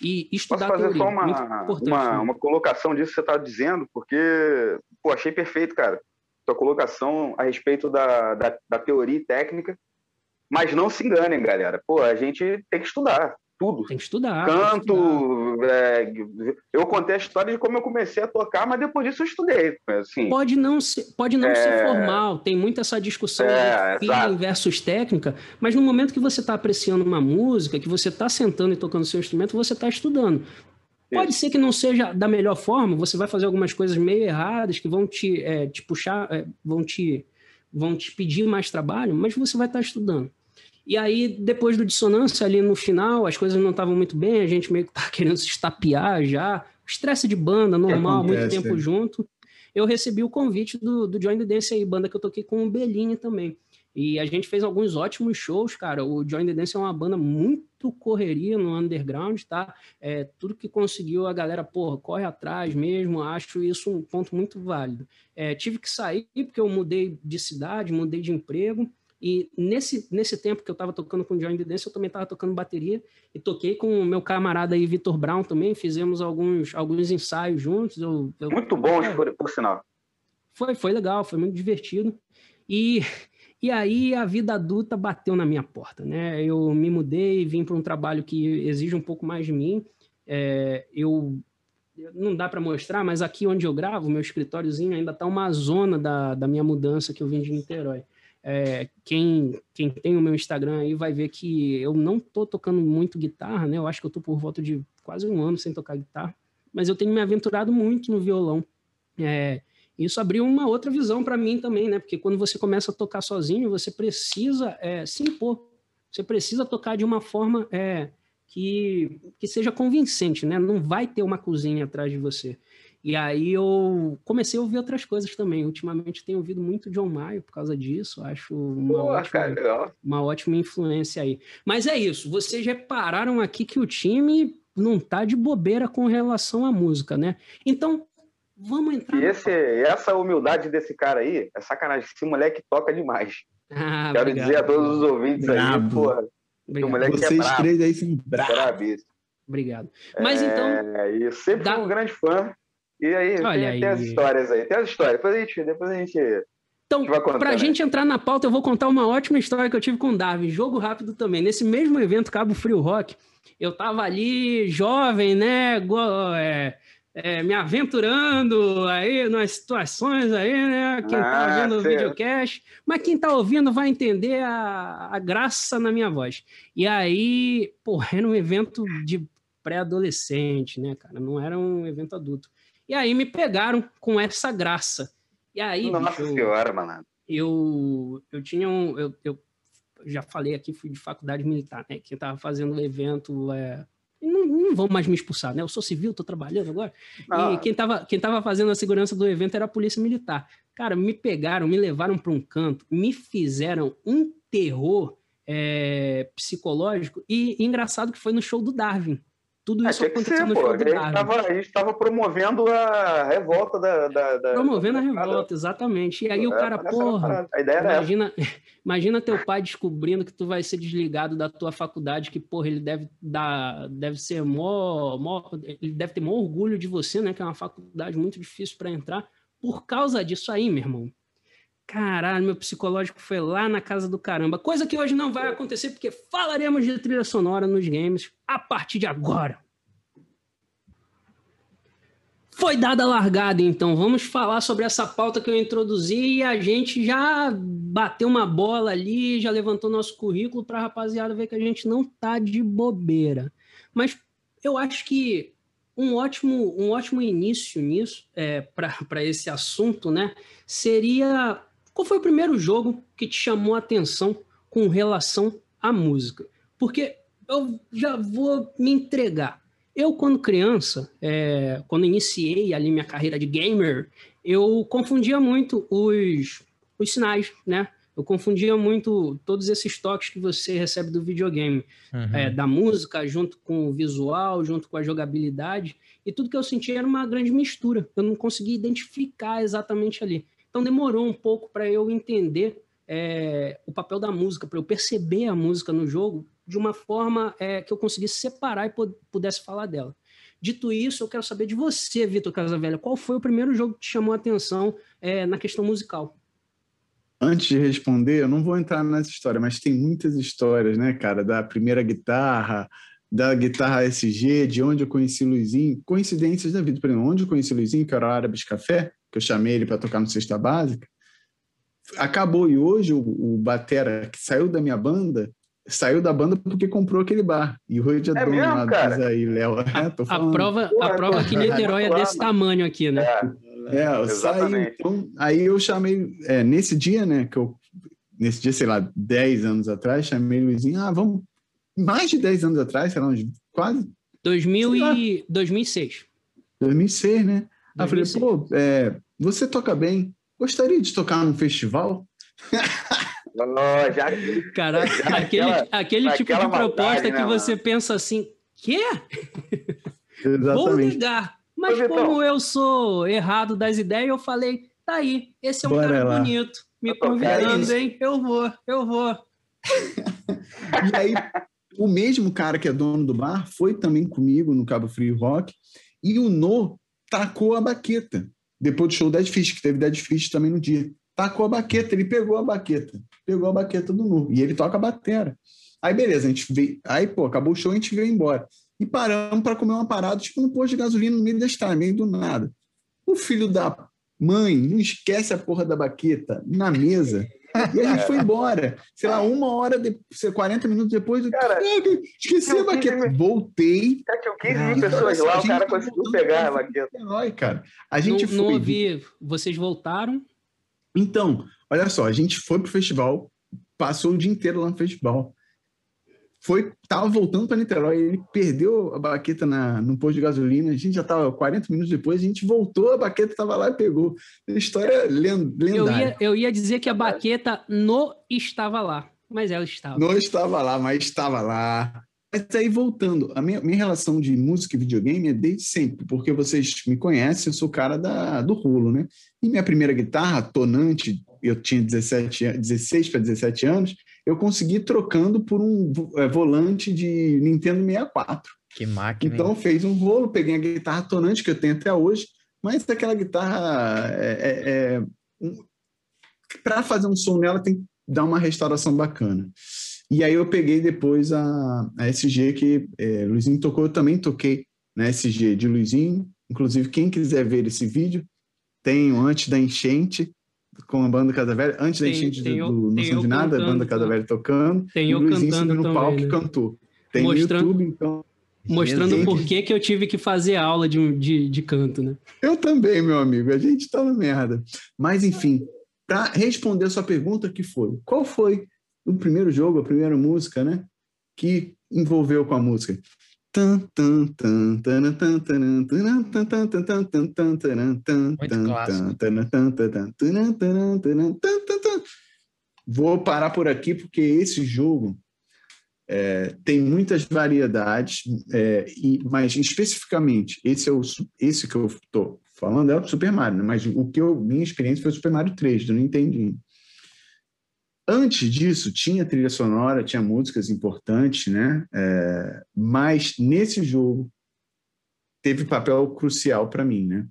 e estudar Posso fazer só uma, uma, né? uma, colocação disso que você está dizendo, porque pô, achei perfeito, cara. Sua colocação a respeito da, da, da teoria e técnica. Mas não se enganem, galera. Pô, a gente tem que estudar tudo. Tem que estudar. Canto. Que estudar. É, eu contei a história de como eu comecei a tocar, mas depois disso eu estudei. Assim, pode não ser, pode não é... ser formal, tem muita essa discussão é, de versus técnica, mas no momento que você está apreciando uma música, que você está sentando e tocando seu instrumento, você está estudando. Pode ser que não seja da melhor forma, você vai fazer algumas coisas meio erradas que vão te, é, te puxar, é, vão, te, vão te pedir mais trabalho, mas você vai estar tá estudando. E aí, depois do dissonância, ali no final, as coisas não estavam muito bem, a gente meio que tá querendo se estapear já. Estresse de banda, normal, Acontece, muito tempo é. junto. Eu recebi o convite do, do Join the Dance aí, banda que eu toquei com o Bellini também. E a gente fez alguns ótimos shows, cara. O Join the Dance é uma banda muito correria no underground, tá? É, tudo que conseguiu, a galera, porra, corre atrás mesmo. Acho isso um ponto muito válido. É, tive que sair porque eu mudei de cidade, mudei de emprego. E nesse, nesse tempo que eu estava tocando com o Johnny Dance, eu também estava tocando bateria e toquei com o meu camarada aí, Vitor Brown, também. Fizemos alguns, alguns ensaios juntos. Eu, eu muito bom, é, por, por sinal. Foi, foi legal, foi muito divertido. E, e aí a vida adulta bateu na minha porta, né? Eu me mudei, vim para um trabalho que exige um pouco mais de mim. É, eu não dá para mostrar, mas aqui onde eu gravo, meu escritóriozinho ainda está uma zona da, da minha mudança que eu vim de Niterói. É, quem, quem tem o meu Instagram aí vai ver que eu não tô tocando muito guitarra, né? Eu acho que eu tô por volta de quase um ano sem tocar guitarra, mas eu tenho me aventurado muito no violão. É, isso abriu uma outra visão para mim também, né? Porque quando você começa a tocar sozinho, você precisa é, se impor. Você precisa tocar de uma forma é, que, que seja convincente, né? Não vai ter uma cozinha atrás de você. E aí eu comecei a ouvir outras coisas também. Ultimamente tenho ouvido muito John Mayer por causa disso. Acho uma, Pô, ótima, cara, uma ótima influência aí. Mas é isso. Vocês repararam aqui que o time não tá de bobeira com relação à música, né? Então, vamos entrar. E esse, essa humildade desse cara aí, é sacanagem. Esse moleque toca demais. Ah, Quero obrigado. dizer a todos os ouvintes bravo. aí, porra. Obrigado. Vocês é três aí são bravos. Obrigado. Mas então. É, eu sempre dá... fui um grande fã. E aí, tem, aí. tem as histórias aí. Tem as histórias. Depois a gente, depois a gente então, para a gente entrar na pauta, eu vou contar uma ótima história que eu tive com o Darwin. Jogo rápido também. Nesse mesmo evento, Cabo Frio Rock, eu tava ali, jovem, né? É, é, me aventurando aí nas situações aí, né? Quem tá ah, vendo o videocast. Mas quem tá ouvindo vai entender a, a graça na minha voz. E aí, pô, era um evento de pré-adolescente, né, cara? Não era um evento adulto. E aí me pegaram com essa graça. E aí. Nossa bicho, senhora, mano. Eu, eu tinha um. Eu, eu, já falei aqui, fui de faculdade militar, né? Que tava fazendo o evento é, não, não vão mais me expulsar, né? Eu sou civil, tô trabalhando agora. E quem tava, quem tava fazendo a segurança do evento era a polícia militar. Cara, me pegaram, me levaram para um canto, me fizeram um terror é, psicológico. E engraçado que foi no show do Darwin. Tudo Ah, isso que aconteceu ser, no pô. show A gente, Darwin. tava, a gente tava promovendo a revolta da. da, da Promovendo a da parada. revolta, exatamente. E aí o É, cara, essa era a porra. A ideia era essa. Imagina, imagina teu pai descobrindo que tu vai ser desligado da tua faculdade, que, porra, ele deve dar, deve ser mó, mó- ele deve ter maior orgulho de você, né? Que é uma faculdade muito difícil para entrar, por causa disso aí, meu irmão. Caralho, meu psicológico foi lá na casa do caramba. Coisa que hoje não vai acontecer, porque falaremos de trilha sonora nos games a partir de agora. Foi dada a largada, então. Vamos falar sobre essa pauta que eu introduzi e a gente já bateu uma bola ali, já levantou nosso currículo para a rapaziada ver que a gente não tá de bobeira. Mas eu acho que um ótimo, um ótimo início nisso, é, para esse assunto, né? Seria qual foi o primeiro jogo que te chamou a atenção com relação à música? Porque eu já vou me entregar. Eu, quando criança, é, quando iniciei ali minha carreira de gamer, eu confundia muito os, os sinais, né? Eu confundia muito todos esses toques que você recebe do videogame, Uhum. é, da música, junto com o visual, junto com a jogabilidade, e tudo que eu sentia era uma grande mistura. Eu não conseguia identificar exatamente ali. Então demorou um pouco para eu entender é, o papel da música, para eu perceber a música no jogo de uma forma é, que eu conseguisse separar e pu- pudesse falar dela. Dito isso, eu quero saber de você, Vitor Casavelha, qual foi o primeiro jogo que te chamou a atenção é, na questão musical? Antes de responder, eu não vou entrar nessa história, mas tem muitas histórias, né, cara? Da primeira guitarra, da guitarra SG, de onde eu conheci o Luizinho. Coincidências da vida. Por exemplo, onde eu conheci o Luizinho, que era o Árabes Café, que eu chamei ele para tocar no Sexta Básica. Acabou, e hoje o, o Batera, que saiu da minha banda, saiu da banda porque comprou aquele bar. E hoje é, É dono mesmo, cara? aí, Léo. É, tô A falando. prova, a Porra, prova que Niterói é desse tamanho aqui, né? É, É, eu saí, então, aí eu chamei, é, nesse dia, né, que eu, nesse dia, sei lá, 10 anos atrás, chamei o Luizinho, ah, vamos, mais de 10 anos atrás, sei lá, uns quase 2000 Sei lá. e 2006. 2006, né? Aí eu falei, 2006. pô, é, você toca bem, gostaria de tocar num festival? Já, Cara, Já aquele, naquela- aquele tipo de proposta maldade, que né, você pensa assim, quê? Vou Exatamente. negar. Mas Ô, Vitão. como eu sou errado das ideias, eu falei, tá aí, esse é um Bora cara lá. bonito, me convidando, hein? Eu vou, eu vou. E aí, o mesmo cara que é dono do bar foi também comigo no Cabo Frio Rock, e o No tacou a baqueta. Depois do show Dead Fish, que teve Dead Fish também no dia. Tacou a baqueta, ele pegou a baqueta. Pegou a baqueta do No. E ele toca a batera. Aí, beleza, a gente veio. Aí, pô, acabou o show, a gente veio embora. E paramos para comer uma parada, tipo, no posto de gasolina, no meio da estrada, meio do nada. O filho da mãe não esquece a porra da baqueta na mesa. E a gente foi embora. Sei lá, uma hora, de, sei, 40 minutos depois. eu- Cara, Caraca, esqueci a eu baqueta. quis- Voltei. já tinham 15 Ah, mil pessoas lá, o cara conseguiu pegar a baqueta. Herói, cara. A gente não, foi. não ouvi, vocês voltaram, Então, olha só, a gente foi pro festival, passou o dia inteiro lá no festival. Foi, tava voltando para Niterói, ele perdeu a baqueta na, no posto de gasolina, a gente já tava 40 minutos depois, a gente voltou, a baqueta tava lá e pegou. História len- eu lendária. ia, eu ia dizer que a baqueta no estava lá, mas ela estava. Não estava lá, mas estava lá. Mas aí, voltando, a minha, minha relação de música e videogame é desde sempre, porque vocês me conhecem, eu sou o cara da, do rolo, né? E minha primeira guitarra, tonante, eu tinha 17, an- 16 para 17 anos, eu consegui trocando por um é, volante de Nintendo 64. Que máquina. Então fez um rolo, peguei a guitarra tonante que eu tenho até hoje, mas aquela guitarra é, para fazer um som nela tem que dar uma restauração bacana. E aí eu peguei depois a, a SG que é, Luizinho tocou, eu também toquei na SG de Luizinho. Inclusive, quem quiser ver esse vídeo, tem o antes da enchente com a banda Casa Velha, antes da Tem- enchente tem do, do Não São de Nada, a banda Casa tá? Velha tocando. Tem e o Luizinho cantando no palco né? e cantou. Tem Mostrando- no YouTube, então Mostrando Jesus. por que que eu tive que fazer aula de, de, de canto, né? Eu também, meu amigo. A gente tá na merda. Mas, enfim, para responder a sua pergunta, que foi? Qual foi o primeiro jogo, a primeira música, né? Que envolveu com a música? Vou parar por aqui porque esse jogo é, tem muitas variedades, é, e, mas especificamente esse é o esse que eu estou falando é o Super Mario, né? mas o que eu minha experiência foi o Super Mario 3, eu não entendi. Antes disso, tinha trilha sonora, tinha músicas importantes, né? É, mas nesse jogo teve papel crucial para mim, né?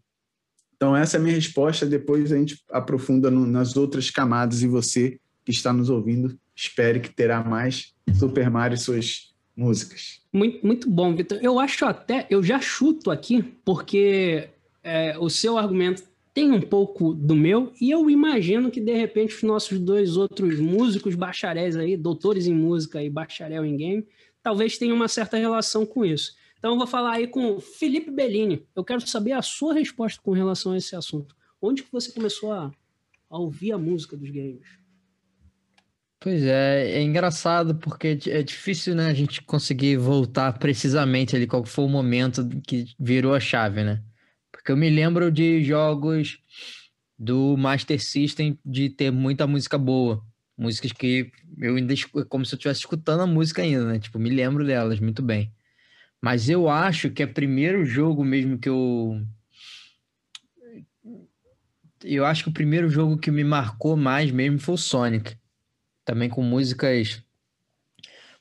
Então, essa é a minha resposta. Depois a gente aprofunda no, nas outras camadas e você que está nos ouvindo, espere que terá mais Super Mario e suas músicas. Muito, muito bom, Vitor. Eu acho até, eu já chuto aqui, porque é, o seu argumento tem um pouco do meu, e eu imagino que de repente os nossos dois outros músicos bacharéis aí, doutores em música e bacharel em game, talvez tenham uma certa relação com isso. Então eu vou falar aí com Felipe Bellini. Eu quero saber a sua resposta com relação a esse assunto. Onde que você começou a, a ouvir a música dos games? Pois é, é engraçado porque é difícil, né, a gente conseguir voltar precisamente ali qual foi o momento que virou a chave, né? Porque eu me lembro de jogos do Master System de ter muita música boa. Músicas que eu ainda como se eu estivesse escutando a música ainda, né? Tipo, me lembro delas muito bem. Mas eu acho que é o primeiro jogo mesmo que eu eu acho que o primeiro jogo que me marcou mais mesmo foi o Sonic. Também com músicas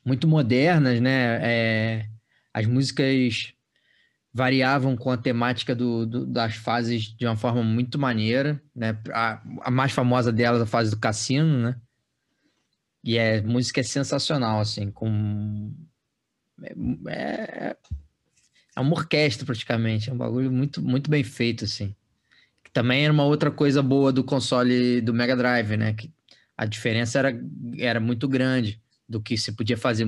muito modernas, né? É, as músicas variavam com a temática do, do, das fases de uma forma muito maneira, né? A, a, mais famosa delas, a fase do cassino, né? E é música é sensacional, assim, com é, é, é uma orquestra praticamente, é um bagulho muito muito bem feito, assim. Também era uma outra coisa boa do console do Mega Drive, né? Que a diferença era, era muito grande do que se podia fazer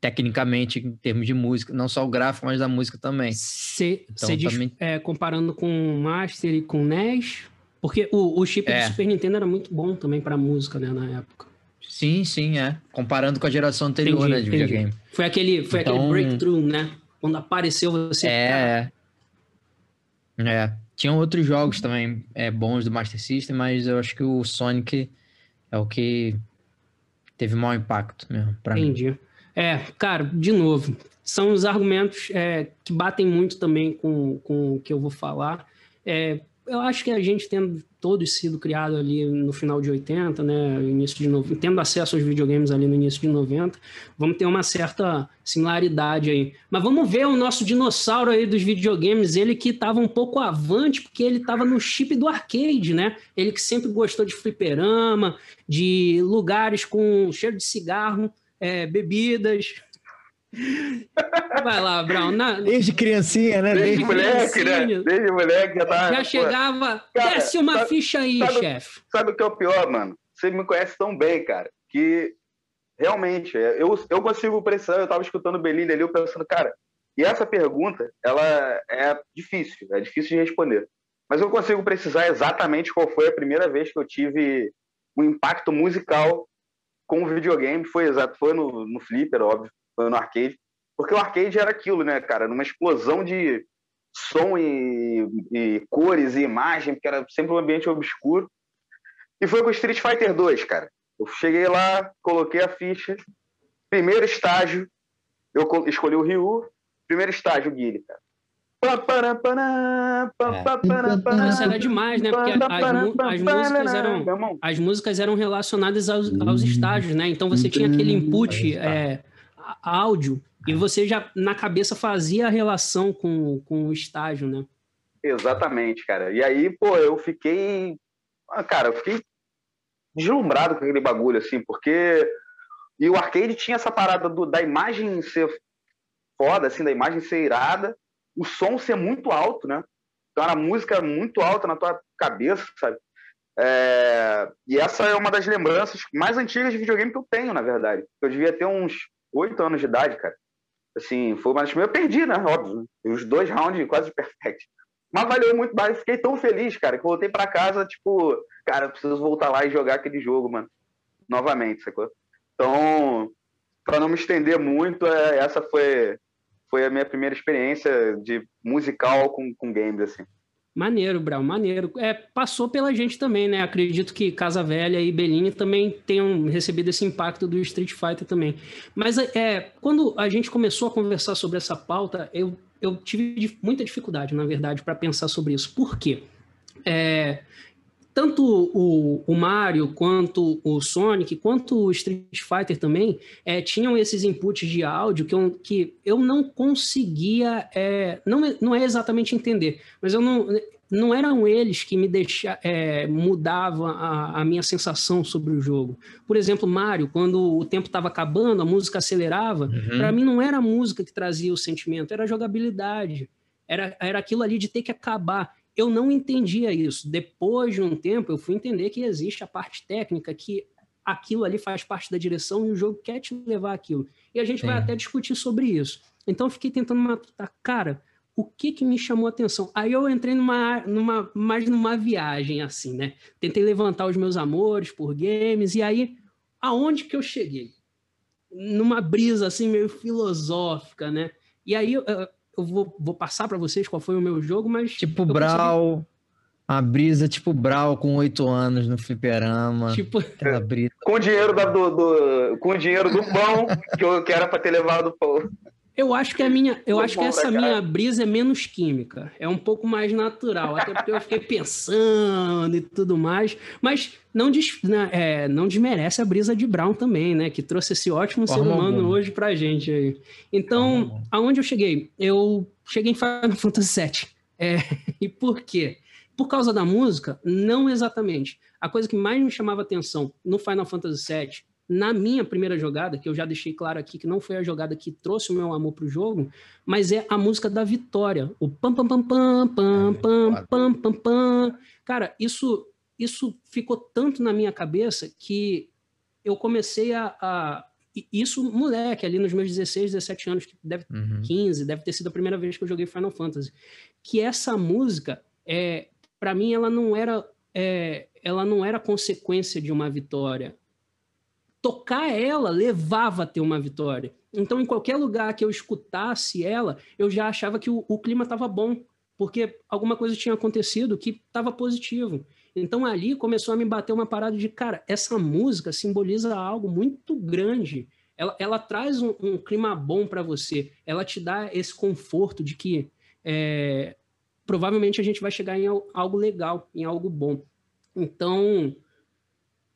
tecnicamente em termos de música, não só o gráfico, mas da música também. Você então, também... é, comparando com o Master e com o NES, porque o, o chip é. do Super Nintendo era muito bom também para música, né, na época. Sim, sim, é. Comparando com a geração anterior, entendi, né, de entendi. videogame. Foi aquele, foi então... aquele breakthrough, né? Quando apareceu você. É. É. é. Tinham outros jogos também é, bons do Master System, mas eu acho que o Sonic é o que teve maior impacto mesmo pra Entendi. mim. É, cara, de novo, são os argumentos é, que batem muito também com, com o que eu vou falar. É, eu acho que a gente tendo todos sido criados ali no final de 80, né, início de 90, tendo acesso aos videogames ali no início de 90, vamos ter uma certa similaridade aí. Mas vamos ver o nosso dinossauro aí dos videogames, ele que estava um pouco avante, porque ele estava no chip do arcade, né? Ele que sempre gostou de fliperama, de lugares com cheiro de cigarro, é, bebidas. Vai lá, Brown. Na... Desde criancinha, né? Desde, Desde moleque, né? Desde moleque já tava. Já chegava. Cara, desce uma sabe, ficha aí, chefe. Sabe o que é o pior, mano? Você me conhece tão bem, cara, que realmente, é, eu, eu consigo precisar. Eu tava escutando o Belinda ali, eu pensando, cara, e essa pergunta, ela é difícil, é difícil de responder. Mas eu consigo precisar exatamente qual foi a primeira vez que eu tive um impacto musical com o videogame foi exato, foi no, no Flipper, óbvio, foi no arcade, porque o arcade era aquilo, né, cara, numa explosão de som e, e cores e imagem, porque era sempre um ambiente obscuro. E foi com o Street Fighter 2, cara. Eu cheguei lá, coloquei a ficha, primeiro estágio, eu escolhi o Ryu, primeiro estágio, Guile, cara. Isso era demais, né? Porque as, as, músicas eram, as músicas eram relacionadas aos, aos estágios, né? Então você tinha aquele input é, áudio e você já na cabeça fazia a relação com, com o estágio, né? Exatamente, cara. E aí, pô, eu fiquei. Ah, cara, eu fiquei deslumbrado com aquele bagulho, assim, porque. E o arcade tinha essa parada do, da imagem ser foda, assim, da imagem ser irada o som ser muito alto, né? Então era música muito alta na tua cabeça, sabe? É... E essa é uma das lembranças mais antigas de videogame que eu tenho, na verdade. Eu devia ter uns oito anos de idade, cara. Assim, foi uma das primeiras. Eu perdi, né? Óbvio. Os dois rounds quase perfect. Mas valeu muito mais. Fiquei tão feliz, cara, que voltei para casa, tipo, cara, preciso voltar lá e jogar aquele jogo, mano. Novamente, sacou? Então, para não me estender muito, é, essa foi foi a minha primeira experiência de musical com, com games, assim. Maneiro, Brau, maneiro. É, passou pela gente também, né? Acredito que Casa Velha e Bellini também tenham recebido esse impacto do Street Fighter também. Mas é, quando a gente começou a conversar sobre essa pauta, eu, eu tive muita dificuldade, na verdade, para pensar sobre isso. Por quê? É, tanto o, o, Mario, quanto o Sonic, quanto o Street Fighter também, é, tinham esses inputs de áudio que eu, que eu não conseguia, é, não, não é exatamente entender, mas eu não, não eram eles que me deixavam, é, mudavam a, a, minha sensação sobre o jogo. Por exemplo, Mario, quando o tempo estava acabando, a música acelerava, uhum. para mim não era a música que trazia o sentimento, era a jogabilidade. Era, era aquilo ali de ter que acabar eu não entendia isso. Depois de um tempo, eu fui entender que existe a parte técnica, que aquilo ali faz parte da direção e o jogo quer te levar aquilo. E a gente Sim. vai até discutir sobre isso. Então, eu fiquei tentando matar, cara, o que que me chamou a atenção? Aí eu entrei numa, numa, mais numa viagem, assim, né? Tentei levantar os meus amores por games, e aí, aonde que eu cheguei? Numa brisa, assim, meio filosófica, né? E aí, eu vou, vou passar para vocês qual foi o meu jogo, mas. Tipo Brawl. Consegui... Uma brisa tipo Brawl com oito anos no fliperama. Tipo... Aquela brisa. Com o dinheiro, da, do, do, com o dinheiro do pão, que, eu, que era para ter levado o pão. Eu acho que a minha, eu acho que essa minha brisa é menos química, é um pouco mais natural, até porque eu fiquei pensando e tudo mais, mas não, des, né, é, não desmerece a brisa de Brown também, né, que trouxe esse ótimo Forma ser humano alguma. hoje pra gente aí. Então, aonde eu cheguei? Eu cheguei em Final Fantasy VII. É, e por quê? Por causa da música? Não exatamente. A coisa que mais me chamava atenção no Final Fantasy VII na minha primeira jogada, que eu já deixei claro aqui que não foi a jogada que trouxe o meu amor pro jogo, mas é a música da vitória. O pam pam pam pam pam pam pam pam pam. Cara, isso isso ficou tanto na minha cabeça que eu comecei a, a isso moleque ali nos meus 16, 17 anos, que deve uhum. 15, deve ter sido a primeira vez que eu joguei Final Fantasy, que essa música é para mim ela não era é, ela não era consequência de uma vitória tocar ela levava a ter uma vitória. Então, em qualquer lugar que eu escutasse ela, eu já achava que o, o clima estava bom, porque alguma coisa tinha acontecido que estava positivo. Então, ali começou a me bater uma parada de, cara, essa música simboliza algo muito grande. Ela, ela traz um, um clima bom para você. Ela te dá esse conforto de que é, provavelmente a gente vai chegar em algo legal, em algo bom. Então,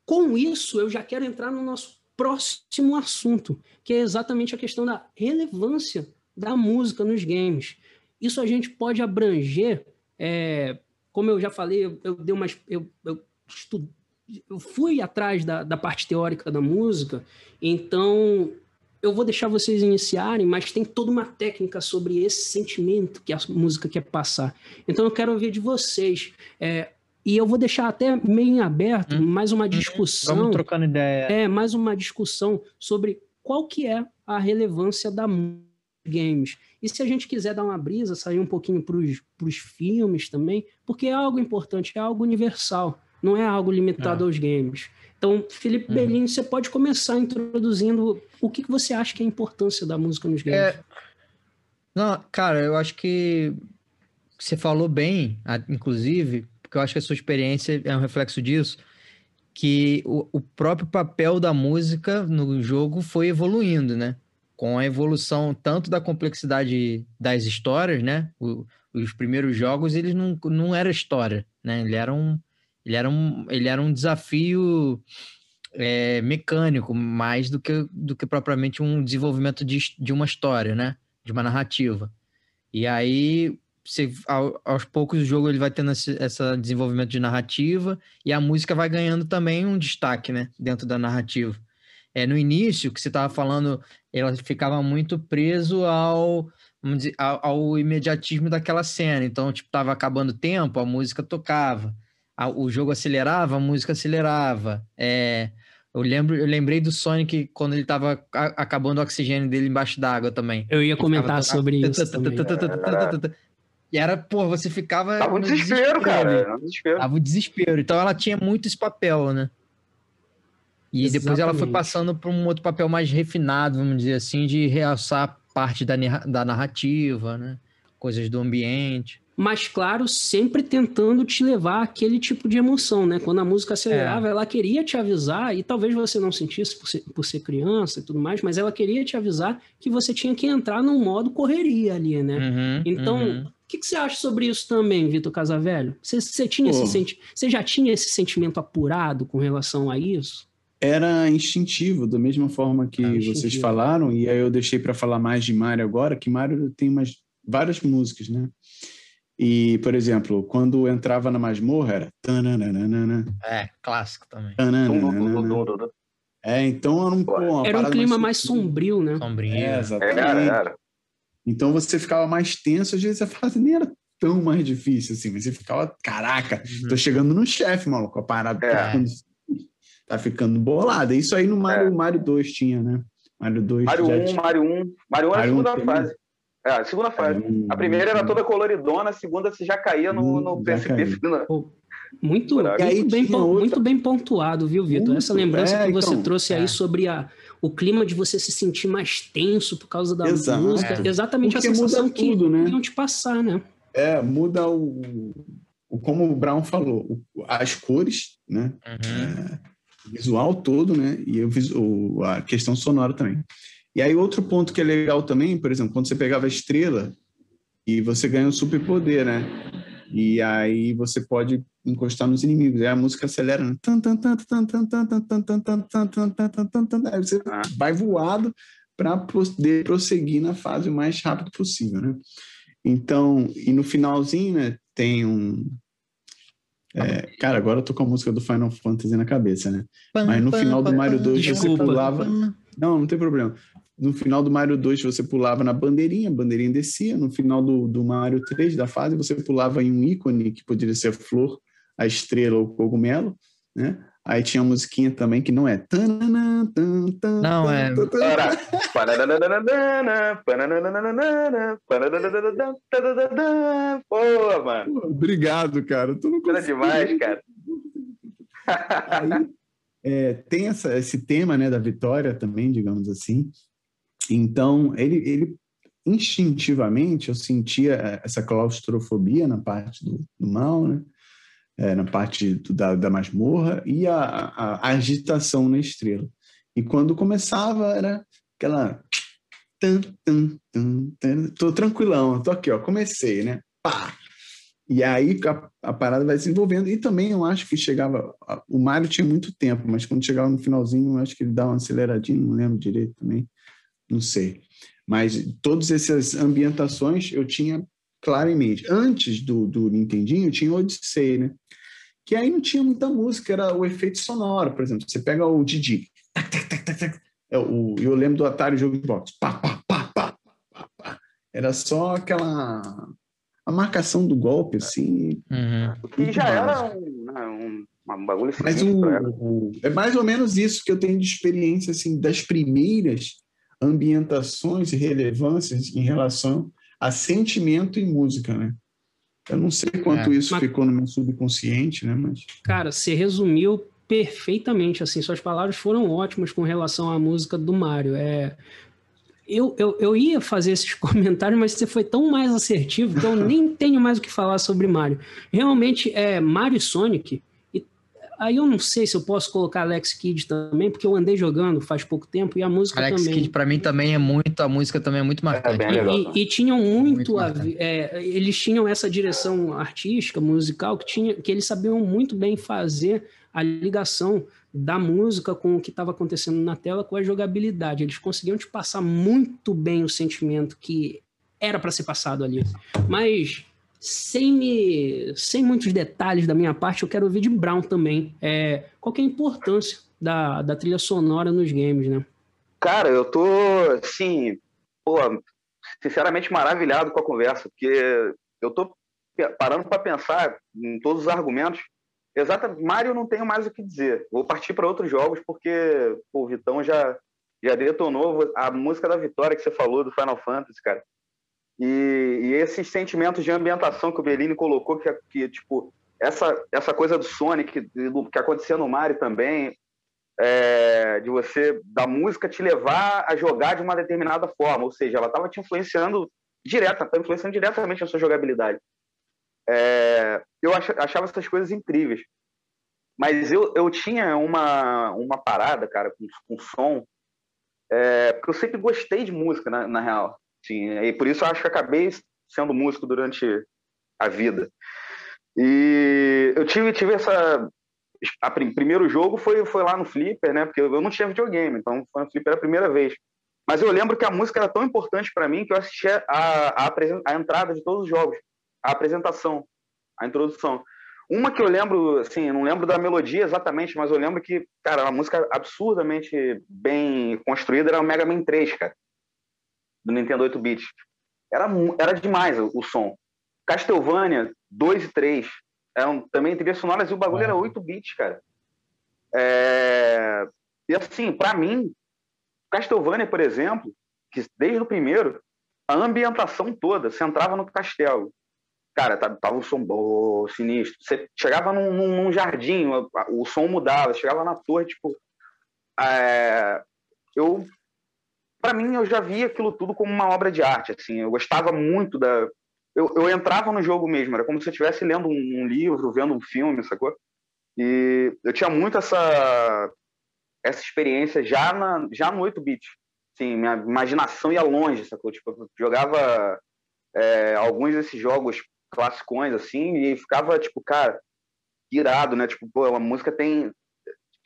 com isso, eu já quero entrar no nosso próximo assunto, que é exatamente a questão da relevância da música nos games. Isso a gente pode abranger, é, como eu já falei, eu, eu dei umas, eu, eu, eu fui atrás da, da parte teórica da música, então eu vou deixar vocês iniciarem, mas tem toda uma técnica sobre esse sentimento que a música quer passar. Então eu quero ouvir de vocês. É, e eu vou deixar até meio em aberto hum. mais uma discussão. Vamos trocando ideia. É, mais uma discussão sobre qual que é a relevância da games. E se a gente quiser dar uma brisa, sair um pouquinho para os filmes também, porque é algo importante, é algo universal, não é algo limitado é. aos games. Então, Felipe uhum. Bellini, você pode começar introduzindo o que, que você acha que é a importância da música nos games. É... Não, cara, eu acho que você falou bem, inclusive, porque eu acho que a sua experiência é um reflexo disso, que o, o próprio papel da música no jogo foi evoluindo, né? Com a evolução tanto da complexidade das histórias, né? O, os primeiros jogos, eles não, não era história, né? Ele era um, ele era um, ele era um desafio é, mecânico, mais do que, do que propriamente um desenvolvimento de, de uma história, né? De uma narrativa. E aí você, ao, aos poucos o jogo ele vai tendo esse, esse, desenvolvimento de narrativa e a música vai ganhando também um destaque, né, dentro da narrativa. É, no início, que você estava falando, ela ficava muito preso ao, dizer, ao, ao, imediatismo daquela cena. Então, tipo, tava acabando o tempo, a música tocava. A, o jogo acelerava, a música acelerava. É, eu, lembro, eu lembrei do Sonic quando ele estava acabando o oxigênio dele embaixo d'água também. Eu ia comentar sobre isso. E era, pô, você ficava. Tava um desespero, desespero, cara. Tava um desespero. Tava um desespero. Então ela tinha muito esse papel, né? E Exatamente. depois ela foi passando para um outro papel mais refinado, vamos dizer assim, de realçar parte da, da narrativa, né? Coisas do ambiente. Mas, claro, sempre tentando te levar aquele tipo de emoção, né? Quando a música acelerava, é. ela queria te avisar, e talvez você não sentisse por ser, por ser, criança e tudo mais, mas ela queria te avisar que você tinha que entrar num modo correria ali, né? Uhum, então, uhum. O que, que, você acha sobre isso também, Vitor Casavelho? Você, você, tinha esse senti você já tinha esse sentimento apurado com relação a isso? Era instintivo, da mesma forma que ah, vocês falaram, e aí eu deixei para falar mais de Mário agora, que Mário tem umas, várias músicas, né? E, por exemplo, quando entrava na masmorra era. É, clássico também. É, então era um, pô, Era um clima mais, sombrio, né? Sombrio. É, exatamente. Era, era. Então você ficava mais tenso, às vezes a fase nem era tão mais difícil assim, mas você ficava, caraca, uhum. tô chegando no chefe, maluco, a parada é. tá, ficando, tá ficando bolada. Isso aí no Mario, é. Mario 2 tinha, né? Mario 2. Mario 1, tinha... Mario 1. Mario 1 era a segunda fase. É, a segunda fase. A primeira era toda coloridona, a segunda você já caía no, no PSP. Muito, muito, bem, muito bem pontuado, viu, Vitor? Essa lembrança é, que você então, trouxe aí é. sobre a, o clima de você se sentir mais tenso por causa da Exato. música. É. Exatamente Porque a sensação que tudo, né? iam te passar, né? É, muda o, o como o Brown falou, as cores, né? Uhum. É, visual todo, né? E o, a questão sonora também. E aí, outro ponto que é legal também, por exemplo, quando você pegava a estrela e você ganha um superpoder, né? E aí você pode encostar nos inimigos. Aí a música acelera, né? Aí você vai voado para poder prosseguir na fase o mais rápido possível, né? Então, e no finalzinho, né, tem um. É, cara, agora eu tô com a música do Final Fantasy na cabeça, né? Mas no final do Mario 2 você pulava. Não, não tem problema. No final do Mario 2, você pulava na bandeirinha, a bandeirinha descia. No final do, do Mario 3 da fase, você pulava em um ícone, que poderia ser a flor, a estrela ou o cogumelo, né? Aí tinha a musiquinha também que não é. Não, é. Pô, mano. Obrigado, cara. Tu não demais, cara. Aí, é, tem essa, esse tema né, da vitória também, digamos assim. Então, ele, ele instintivamente eu sentia eh, essa claustrofobia na parte do, do mal, né? É, na parte do, da, da masmorra e a, a, a, agitação na estrela. E quando começava era aquela. Tum, tô tranquilão, tô aqui, ó, comecei, né? Pá! E aí a, a, parada vai se desenvolvendo. E também eu acho que chegava. O Mario tinha muito tempo, mas quando chegava no finalzinho, eu acho que ele dava uma aceleradinha, não lembro direito também não sei. Mas todas essas ambientações eu tinha claramente. Antes do, do Nintendinho, tinha o Odyssey, né? Que aí não tinha muita música, era o efeito sonoro, por exemplo. Você pega o Didi. É o, eu lembro do Atari Jogo de Box. Pá, pá, pá, pá, pá, pá. Era só aquela a marcação do golpe, assim. Uhum. já era um, né, um, um bagulho Mas o, o, é mais ou menos isso que eu tenho de experiência, assim, das primeiras ambientações e relevâncias em relação a sentimento e música, né? Eu não sei quanto é, isso mas... ficou no meu subconsciente, né? Mas... Cara, você resumiu perfeitamente, assim, suas palavras foram ótimas com relação à música do Mario. É, eu, eu, eu ia fazer esses comentários, mas você foi tão mais assertivo que eu nem tenho mais o que falar sobre Mario. Realmente, é Mario e Sonic Aí eu não sei se eu posso colocar Alex Kidd também, porque eu andei jogando faz pouco tempo e a música Alex também. Alex Kidd para mim também é muito, a música também é muito é marcante. É e, e, tinham muito, muito a, é, eles tinham essa direção artística, musical, que, tinha, que eles sabiam muito bem fazer a ligação da música com o que estava acontecendo na tela com a jogabilidade. Eles conseguiam te passar muito bem o sentimento que era para ser passado ali. Mas sem me, sem muitos detalhes da minha parte, eu quero ouvir de Brown também. É, qual é a importância da, da trilha sonora nos games, né? Cara, eu tô, assim, pô, sinceramente maravilhado com a conversa, porque eu tô parando para pensar em todos os argumentos. Exatamente, Mario não tenho mais o que dizer. Vou partir para outros jogos, porque pô, o Vitão já, já detonou a música da vitória que você falou do Final Fantasy, cara. E, e, esses sentimentos de ambientação que o Bellini colocou, que, que tipo, essa, essa coisa do Sonic, do, que acontecia no Mario também, é, é, de você, da música te levar a jogar de uma determinada forma, ou seja, ela estava te influenciando direta, tá influenciando diretamente a sua jogabilidade. É, eu achava essas coisas incríveis. Mas eu, eu tinha uma, uma parada, cara, com, com som, é, porque eu sempre gostei de música, na, na real. Sim, e por isso acho que acabei sendo músico durante a vida. E eu tive, tive essa. A primeiro jogo foi, foi lá no Flipper, né? Porque eu não tinha videogame, então foi no Flipper a primeira vez. Mas eu lembro que a música era tão importante para mim que eu assistia a, a, a entrada de todos os jogos, a apresentação, a introdução. Uma que eu lembro, assim, não lembro da melodia exatamente, mas eu lembro que, cara, uma música absurdamente bem construída era o Mega Man 3, cara, do Nintendo 8-bit. Era, era demais o, o, som. Castlevania 2 e 3 eram também trilhas sonoras e o bagulho era 8 bits, cara. É... E assim, para mim, Castlevania, por exemplo, que desde o primeiro, a ambientação toda, você entrava no castelo, cara, tava, tava um som bom, sinistro. Você chegava num, num, jardim, o, o, som mudava, chegava na torre, tipo. É, eu. Para mim, eu já via aquilo tudo como uma obra de arte, assim. Eu gostava muito da. Eu, eu entrava no jogo mesmo, era como se eu estivesse lendo um, um livro, vendo um filme, sacou? E eu tinha muito essa essa experiência já na já no 8 bit. Sim, minha imaginação ia longe, sacou? Tipo, eu jogava é, alguns desses jogos classicões, assim, e ficava, tipo, cara, irado, né? Tipo, pô, a música tem.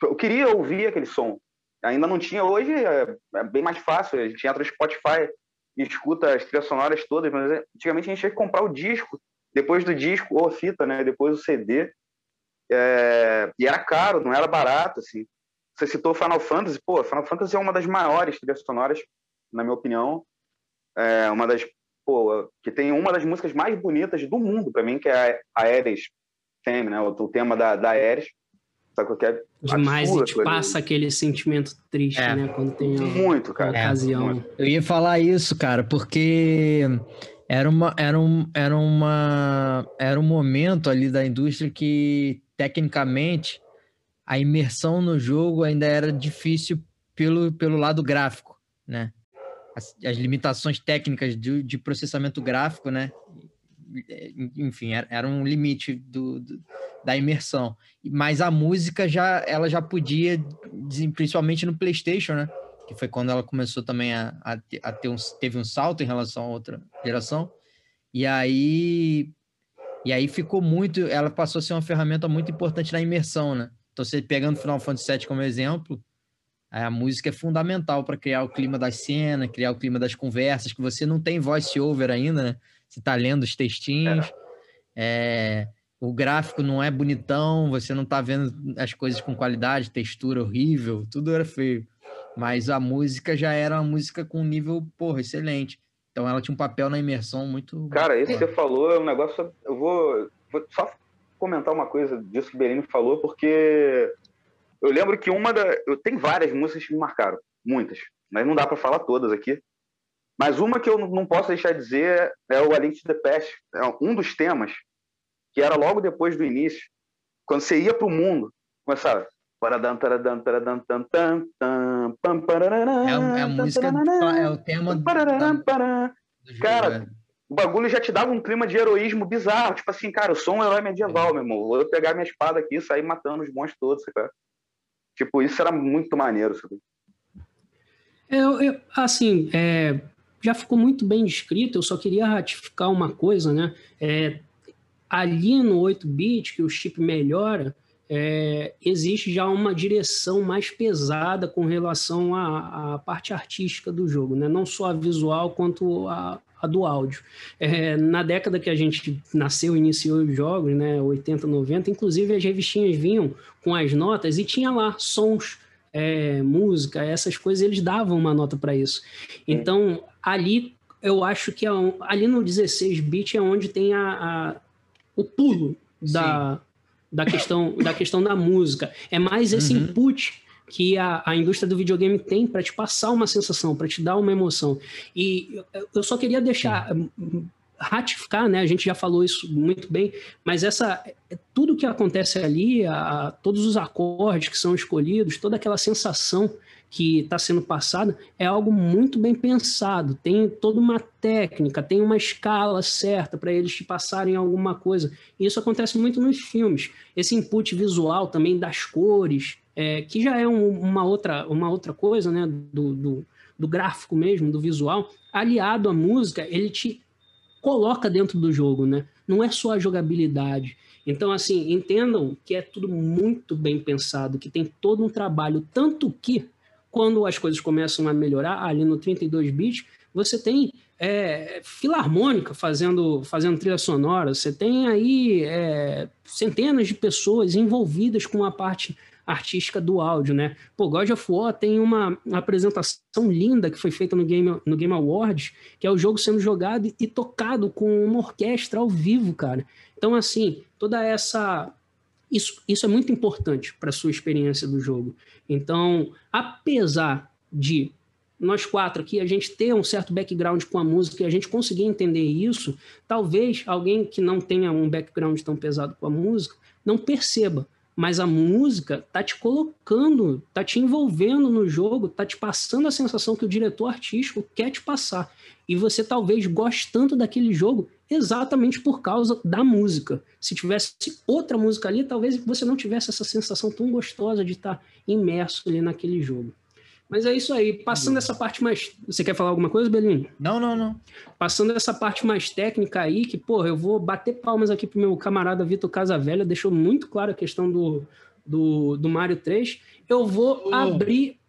Eu queria ouvir aquele som. Ainda não tinha, hoje é, é bem mais fácil. A gente entra no Spotify e escuta as trilhas sonoras todas, mas antigamente a gente tinha que comprar o disco, depois do disco, ou fita, né? Depois o CD. É... E era caro, não era barato, assim. Você citou Final Fantasy, pô, Final Fantasy é uma das maiores trilhas sonoras, na minha opinião. É uma das pô, que tem uma das músicas mais bonitas do mundo para mim, que é a Ares Theme, né? O, tema da, da Ares. Sabe que é Demais, e te passa aquele sentimento triste, é. né? Quando tem a, muito, cara. A ocasião. Eu ia falar isso, cara, porque era uma era um era uma era um momento ali da indústria que tecnicamente a imersão no jogo ainda era difícil pelo, pelo lado gráfico, né? as, as limitações técnicas de, de, processamento gráfico, né? Enfim, era, era um limite do, do, da imersão. Mas a música já, ela já podia, principalmente no PlayStation, né? Que foi quando ela começou também a, a, ter um, teve um salto em relação a outra geração. E aí, e aí ficou muito, ela passou a ser uma ferramenta muito importante na imersão, né? Então, você pegando Final Fantasy VII como exemplo, a música é fundamental para criar o clima da cena, criar o clima das conversas, que você não tem voice-over ainda, né? Você está lendo os textinhos. É. É, o gráfico não é bonitão, você não está vendo as coisas com qualidade, textura horrível, tudo era feio. Mas a música já era uma música com nível, porra, excelente. Então ela tinha um papel na imersão muito. Cara, esse que você falou é um negócio. Eu vou, vou só comentar uma coisa disso que o Berini falou, porque eu lembro que uma da. Eu tenho várias músicas que me marcaram, muitas, mas não dá para falar todas aqui. Mas uma que eu não posso deixar de dizer é o A Link to the Past. É um dos temas que era logo depois do início, quando você ia para o mundo, começava. É, é a música, é o tema. Da... Cara, o bagulho já te dava um clima de heroísmo bizarro. Tipo assim, cara, eu sou um herói medieval, meu irmão. Vou pegar minha espada aqui e sair matando os monstros todos, sabe? Tipo, isso era muito maneiro, sabe? Eu, eu, assim, é, já ficou muito bem descrito, eu só queria ratificar uma coisa, né? É, ali no 8-bit, que o chip melhora, é, existe já uma direção mais pesada com relação à, à, parte artística do jogo, né? não só a visual quanto a, a do áudio. É, na década que a gente nasceu, iniciou os jogos, né, 80, 90, inclusive as revistinhas vinham com as notas e tinha lá sons, é, música, essas coisas, eles davam uma nota para isso. Então, ali eu acho que é, ali no 16 bit é onde tem a, a o pulo da, da, questão, da questão da música. É mais esse uhum. input que a, a indústria do videogame tem para te passar uma sensação, para te dar uma emoção. E eu só queria deixar ratificar, né? A gente já falou isso muito bem, mas essa tudo que acontece ali, a, todos os acordes que são escolhidos, toda aquela sensação que está sendo passada é algo muito bem pensado. Tem toda uma técnica, tem uma escala certa para eles te passarem alguma coisa. E isso acontece muito nos filmes. Esse input visual também das cores, é, que já é um, uma, outra, uma outra coisa, né? Do, do, do gráfico mesmo, do visual, aliado à música, ele te coloca dentro do jogo, né? Não é só a jogabilidade. Então, assim, entendam que é tudo muito bem pensado, que tem todo um trabalho, tanto que quando as coisas começam a melhorar, ali no 32 bits, você tem é, filarmônica fazendo, fazendo trilha sonora, você tem aí é, centenas de pessoas envolvidas com a parte artística do áudio, né? Pô, God of War tem uma apresentação linda que foi feita no Game, no Game Awards, que é o jogo sendo jogado e tocado com uma orquestra ao vivo, cara. Então, assim, toda essa isso, isso é muito importante para a sua experiência do jogo. Então, apesar de nós quatro aqui, a gente ter um certo background com a música e a gente conseguir entender isso, talvez alguém que não tenha um background tão pesado com a música não perceba. Mas a música tá te colocando, tá te envolvendo no jogo, tá te passando a sensação que o diretor artístico quer te passar. E você talvez goste tanto daquele jogo exatamente por causa da música. Se tivesse outra música ali, talvez você não tivesse essa sensação tão gostosa de estar imerso ali naquele jogo. Mas é isso aí. Passando essa parte mais. Você quer falar alguma coisa, Belinho? Não, não, não. Passando essa parte mais técnica aí, que, porra, eu vou bater palmas aqui pro meu camarada Vitor Casavelha, deixou muito claro a questão do, do, do Mario 3. Eu vou oh. abrir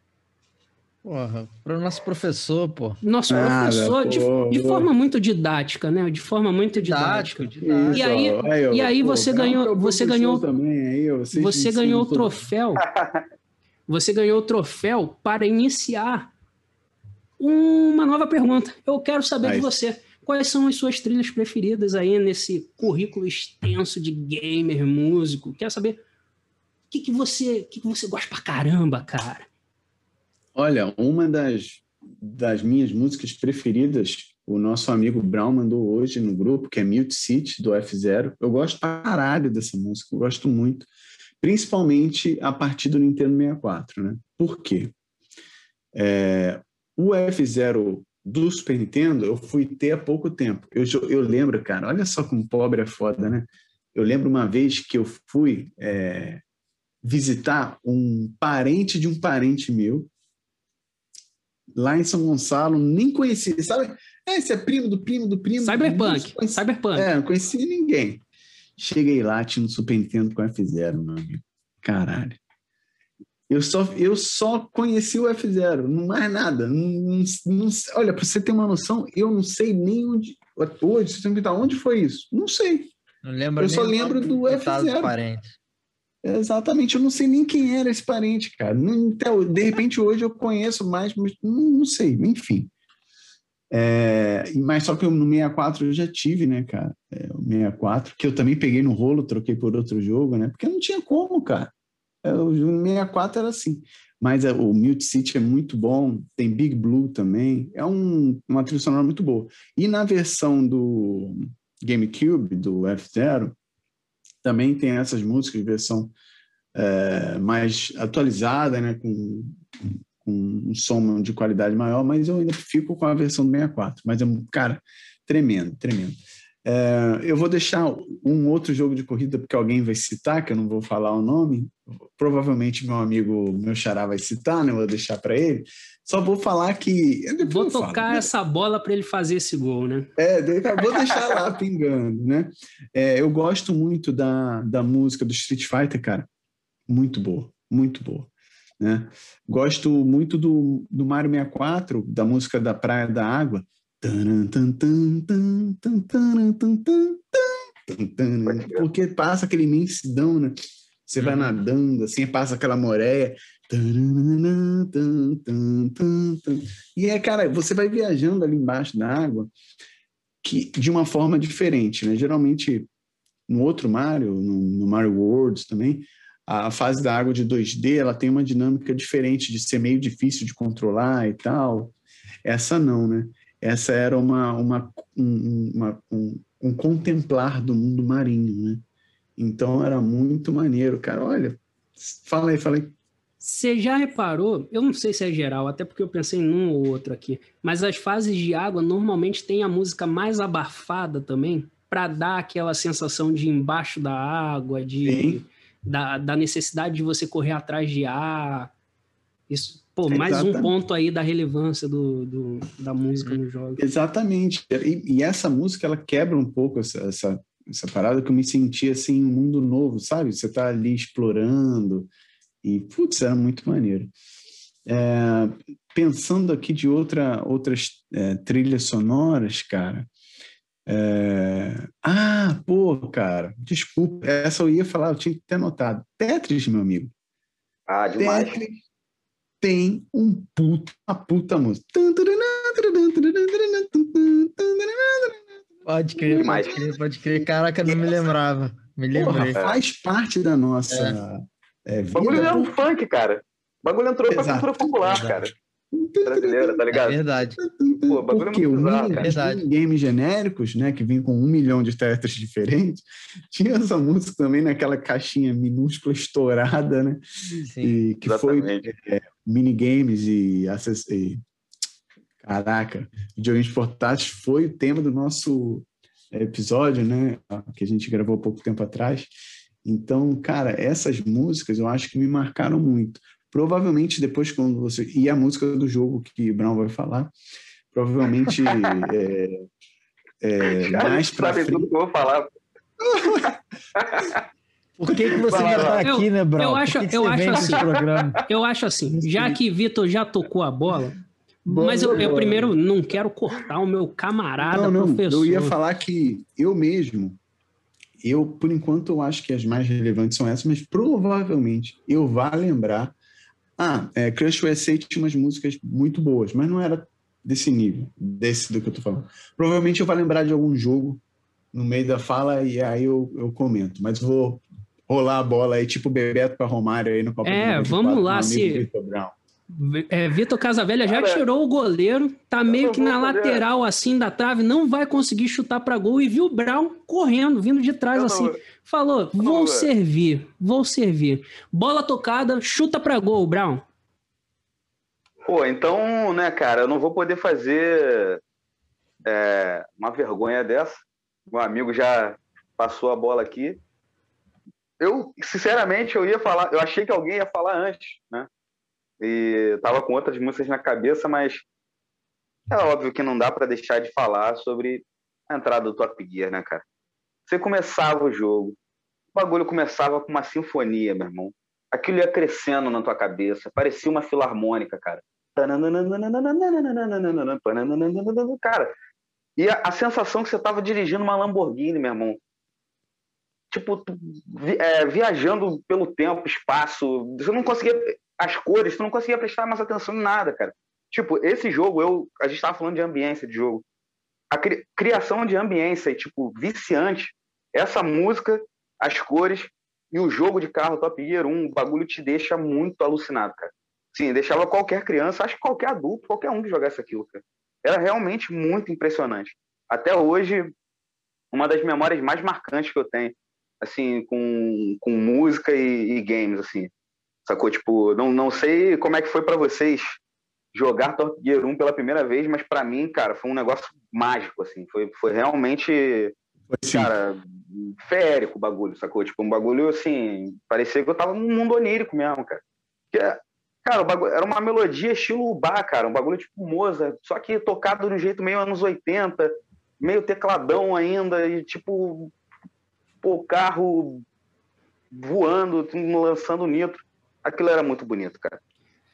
Porra, para o nosso professor, pô. Nosso Nada, professor, de, de, forma muito didática, né? De forma muito didática. didática. E aí, aí, e aí pô, você ganhou, você ganhou, também, aí, você ganhou o troféu. você ganhou o troféu para iniciar uma nova pergunta. Eu quero saber de você. Quais são as suas trilhas preferidas aí nesse currículo extenso de gamer, músico? Quero saber o que, que você, que, que você gosta pra caramba, cara. Olha, uma das, das minhas músicas preferidas, o nosso amigo Brown mandou hoje no grupo, que é Mute City, do F0. Eu gosto para caralho dessa música, eu gosto muito. Principalmente a partir do Nintendo 64, né? Por quê? É, o F0 do Super Nintendo eu fui ter há pouco tempo. Eu, eu lembro, cara, olha só como pobre é foda, né? Eu lembro uma vez que eu fui é, visitar um parente de um parente meu, lá em São Gonçalo, nem conhecia, sabe? É, esse é primo do primo do primo. Cyberpunk, Cyberpunk. É, não conhecia ninguém. Cheguei lá, tinha um Super Nintendo com F0, meu amigo. Caralho. Eu só, eu só conheci o F0, não mais nada. Não, não, olha, para você ter uma noção, eu não sei nem onde. Hoje, você tem que onde foi isso? Não sei. Não lembro eu só lembro do F0. Parentes. Exatamente, eu não sei nem quem era esse parente, cara. Então, de repente, hoje eu conheço mais, mas não, não sei, enfim. É, mas só que no 64 eu já tive, né, cara? É, o 64, que eu também peguei no rolo, troquei por outro jogo, né? Porque não tinha como, cara. É, o 64 era assim. Mas é, o Mute City é muito bom, tem Big Blue também, é um, uma trilha sonora muito boa. E na versão do GameCube, do F-Zero, também tem essas músicas versão é, mais atualizada, né, com, com, um som de qualidade maior, mas eu ainda fico com a versão do 64. Mas é, cara, tremendo, tremendo. É, eu vou deixar um outro jogo de corrida, porque alguém vai citar, que eu não vou falar o nome. Provavelmente meu amigo, meu xará vai citar, né? Eu vou deixar para ele. Só vou falar que. Vou tocar falo, né? essa bola para ele fazer esse gol, né? É, vou deixar lá pingando, né? É, eu gosto muito da, da música do Street Fighter, cara. Muito boa, muito boa. Né? Gosto muito do, do Mario 64, da música da Praia da Água porque passa aquela imensidão, né? Você vai uhum. nadando, assim, passa aquela moreia. E é, cara, você vai viajando ali embaixo da água que, de uma forma diferente, né? Geralmente, no outro Mario, no, no Mario Worlds também, a fase da água de 2D, ela tem uma dinâmica diferente de ser meio difícil de controlar e tal. Essa não, né? essa era uma, uma, um, uma um, um contemplar do mundo marinho, né? Então era muito maneiro, cara. Olha, fala aí, fala aí. Você já reparou? Eu não sei se é geral, até porque eu pensei em um ou outro aqui, mas as fases de água normalmente tem a música mais abafada também, para dar aquela sensação de embaixo da água, de da, da, necessidade de você correr atrás de ar. Isso, pô, mais Exatamente. um ponto aí da relevância do, do da música no jogo. Exatamente. E, e, essa música ela quebra um pouco essa, essa, essa parada que eu me senti assim, um mundo novo, sabe? Você tá ali explorando e, putz, era muito maneiro. É, pensando aqui de outra, outras é, trilhas sonoras, cara, é... Ah, pô, cara, desculpa, essa eu ia falar, eu tinha que ter anotado. Tetris, meu amigo. Ah, demais. Tetris tem um puta, uma puta música. Pode crer, demais. pode crer, pode crer. Caraca, não me lembrava. Me lembrei. Porra, faz parte da nossa é. É, vida. O bagulho é um funk, cara. O bagulho entrou Exato. pra cultura popular, Exato. cara brasileira, tá ligado? É verdade. Pô, Porque é o bizarro, mini, games genéricos, né, que vinham com um milhão de tetras diferentes, tinha essa música também naquela caixinha minúscula estourada, né? Sim, e que exatamente. foi é, minigames e, e caraca, videogames portáteis foi o tema do nosso episódio, né, que a gente gravou há pouco tempo atrás. Então, cara, essas músicas eu acho que me marcaram muito. Provavelmente depois quando você e a música do jogo que Brown vai falar, provavelmente é, é, mais para frente. Tudo que eu vou falar. Por que, que você está aqui, eu, né, Brown? Eu acho, eu acho assim. Eu acho assim, já que Vitor já tocou a bola, Boa, mas eu, eu, primeiro não quero cortar o meu camarada não, não, professor. Eu ia falar que eu mesmo, eu, por enquanto, eu acho que as mais relevantes são essas, mas provavelmente eu vá lembrar ah, é, Crush USA tinha umas músicas muito boas, mas não era desse nível, desse do que eu tô falando. Provavelmente eu vou lembrar de algum jogo no meio da fala e aí eu, eu comento, mas vou rolar a bola aí, tipo Bebeto para Romário aí no Copa É, vamos lá, se... É, Vitor Casavelha já Cara, tirou o goleiro, tá meio que na lateral assim da trave, não vai conseguir chutar para gol e viu o Brown correndo, vindo de trás assim. Não, falou: não, "Vou servir, vou servir". Bola tocada, chuta para gol, Brown. Pô, então, né, cara, eu não vou poder fazer é, uma vergonha dessa. Meu amigo já passou a bola aqui. Eu, sinceramente, eu ia falar, eu achei que alguém ia falar antes, né? E tava com outras músicas na cabeça, mas é óbvio que não dá para deixar de falar sobre a entrada do Top Gear, né, cara? Você começava o jogo, o bagulho começava com uma sinfonia, meu irmão. Aquilo ia crescendo na tua cabeça, parecia uma filarmônica, cara. Cara, e a, a sensação que você tava dirigindo uma Lamborghini, meu irmão. Tipo, é, viajando pelo tempo, espaço. Você não conseguia as cores, tu não conseguia prestar mais atenção em nada, cara. Tipo, esse jogo, eu, a gente tava falando de ambiência de jogo. A cri, criação de ambiência, tipo, viciante, essa música, as cores e o jogo de carro Top Gear 1, o bagulho te deixa muito alucinado, cara. Sim, deixava qualquer criança, acho que qualquer adulto, qualquer um que jogasse aquilo, cara. Era realmente muito impressionante. Até hoje, uma das memórias mais marcantes que eu tenho, assim, com, com música e, e games, assim. Sacou? Tipo, não, não sei como é que foi para vocês jogar Top Gear 1 pela primeira vez, mas para mim, cara, foi um negócio mágico, assim. Foi, foi realmente, cara, férico o bagulho, sacou? Tipo, um bagulho, assim, parecia que eu tava num mundo onírico mesmo, cara. Porque, cara, o bagulho, era uma melodia estilo bar, cara, um bagulho tipo Moza, só que tocado de um jeito meio anos 80, meio tecladão ainda, e tipo, pô, carro voando, lançando nitro aquilo era muito bonito, cara.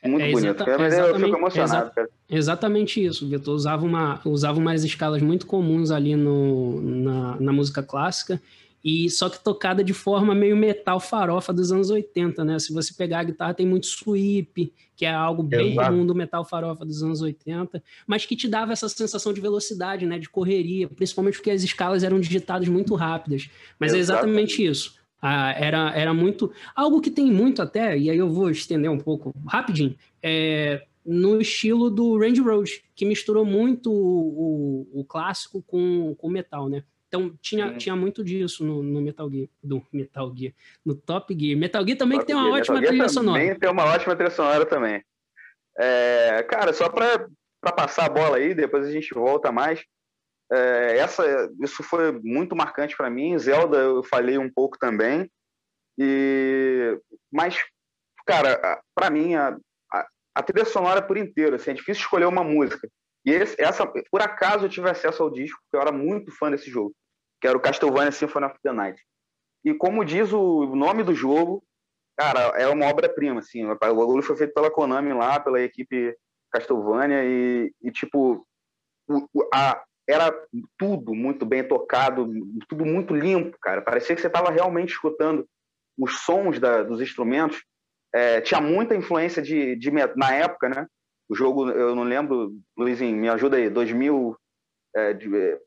Muito é bonito. eu fico emocionado, cara. Exatamente isso, Vitor. Usava, uma, usava umas escalas muito comuns ali no, na, na música clássica, e só que tocada de forma meio metal farofa dos anos 80, né? Se você pegar a guitarra, tem muito sweep, que é algo bem Exato. comum do metal farofa dos anos 80, mas que te dava essa sensação de velocidade, né? De correria, principalmente porque as escalas eram digitadas muito rápidas. Mas Exato. é exatamente isso. Ah, era, era muito. Algo que tem muito até, e aí eu vou estender um pouco rapidinho. É, no estilo do Range Road, que misturou muito o, o, o clássico com o metal, né? Então tinha, tinha muito disso no, no, Metal Gear, do Metal Gear, no Top Gear. Metal Gear também Top que tem uma Gear. ótima Metal trilha sonora. Também tem uma ótima trilha sonora também. É, cara, só para passar a bola aí, depois a gente volta mais. É, essa, isso foi muito marcante para mim. Zelda eu falei um pouco também. E, mas, cara, para mim a, a, a, trilha sonora por inteiro, assim, é difícil escolher uma música. E esse, essa, por acaso eu tive acesso ao disco, porque eu era muito fã desse jogo, que era o Castlevania Symphony of the Night. E como diz o nome do jogo, cara, é uma obra-prima, assim. O bagulho foi feito pela Konami lá, pela equipe Castlevania, e, e tipo, a, era tudo muito bem tocado, tudo muito limpo, cara. Parecia que você estava realmente escutando os sons da, dos instrumentos. É, tinha muita influência de, de, na época, né? O jogo, eu não lembro, Luizinho, me ajuda aí, 2000. É, de, é,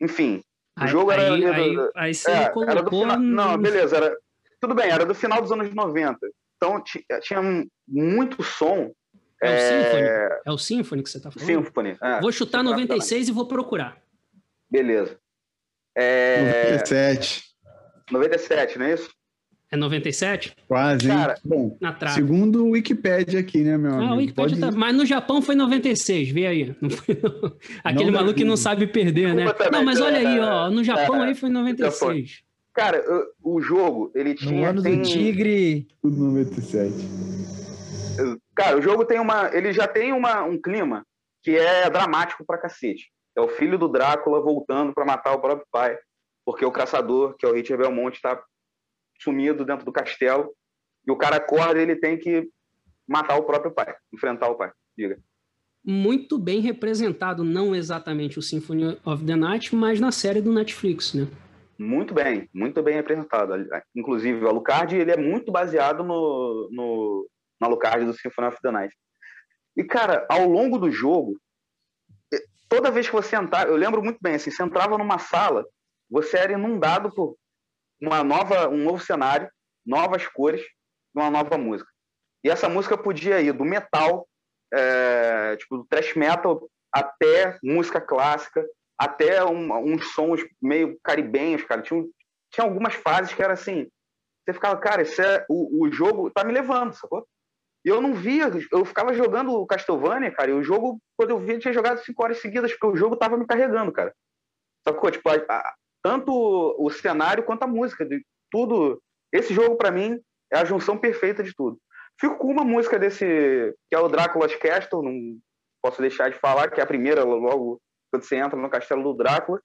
enfim, o aí, jogo era. Aí, aí, aí você é, colocou... era do final, Não, beleza, era, tudo bem, era do final dos anos 90. Então tinha muito som. É, é o Symphony? É o Symphony que você está falando? Symphony. É, vou chutar 96 e vou procurar. Beleza. É... 97. 97, não é isso? É 97? Quase. Cara, Bom, segundo o Wikipedia aqui, né, meu ah, amigo? O Wikipedia Pode... tá... Mas no Japão foi 96, vê aí. Não foi... Aquele não, maluco que não sabe perder, né? Não, mas olha aí, ó. No Japão é, aí foi 96. Cara, o jogo, ele tinha... No ano tem... do Tigre... Tudo 97. Cara, o jogo tem uma... Ele já tem uma, um clima que é dramático pra cacete. É o filho do Drácula voltando para matar o próprio pai. Porque o caçador, que é o Richard Belmonte, tá sumido dentro do castelo e o cara acorda e ele tem que matar o próprio pai, enfrentar o pai. Diga. Muito bem representado, não exatamente o Symphony of the Night, mas na série do Netflix, né? Muito bem, muito bem representado. Inclusive, o Alucard ele é muito baseado no, no, no Alucard do Symphony of the Night. E, cara, ao longo do jogo, toda vez que você entrava, eu lembro muito bem, assim, você entrava numa sala, você era inundado por uma nova, um novo cenário, novas cores, uma nova música. E essa música podia ir do metal, é, tipo do thrash metal, até música clássica, até um, uns sons meio caribenhos, cara. Tinha, tinha algumas fases que era assim, você ficava, cara, esse é, o, o jogo tá me levando, sacou? E eu não via, eu ficava jogando o Castlevania, cara, e o jogo, quando eu via, tinha jogado cinco horas seguidas, porque o jogo tava me carregando, cara. Sacou? Tipo, a, tanto o cenário quanto a música, de tudo. Esse jogo, para mim, é a junção perfeita de tudo. Fico com uma música desse, que é o Drácula's Castle, não posso deixar de falar, que é a primeira, logo quando você entra no castelo do Drácula,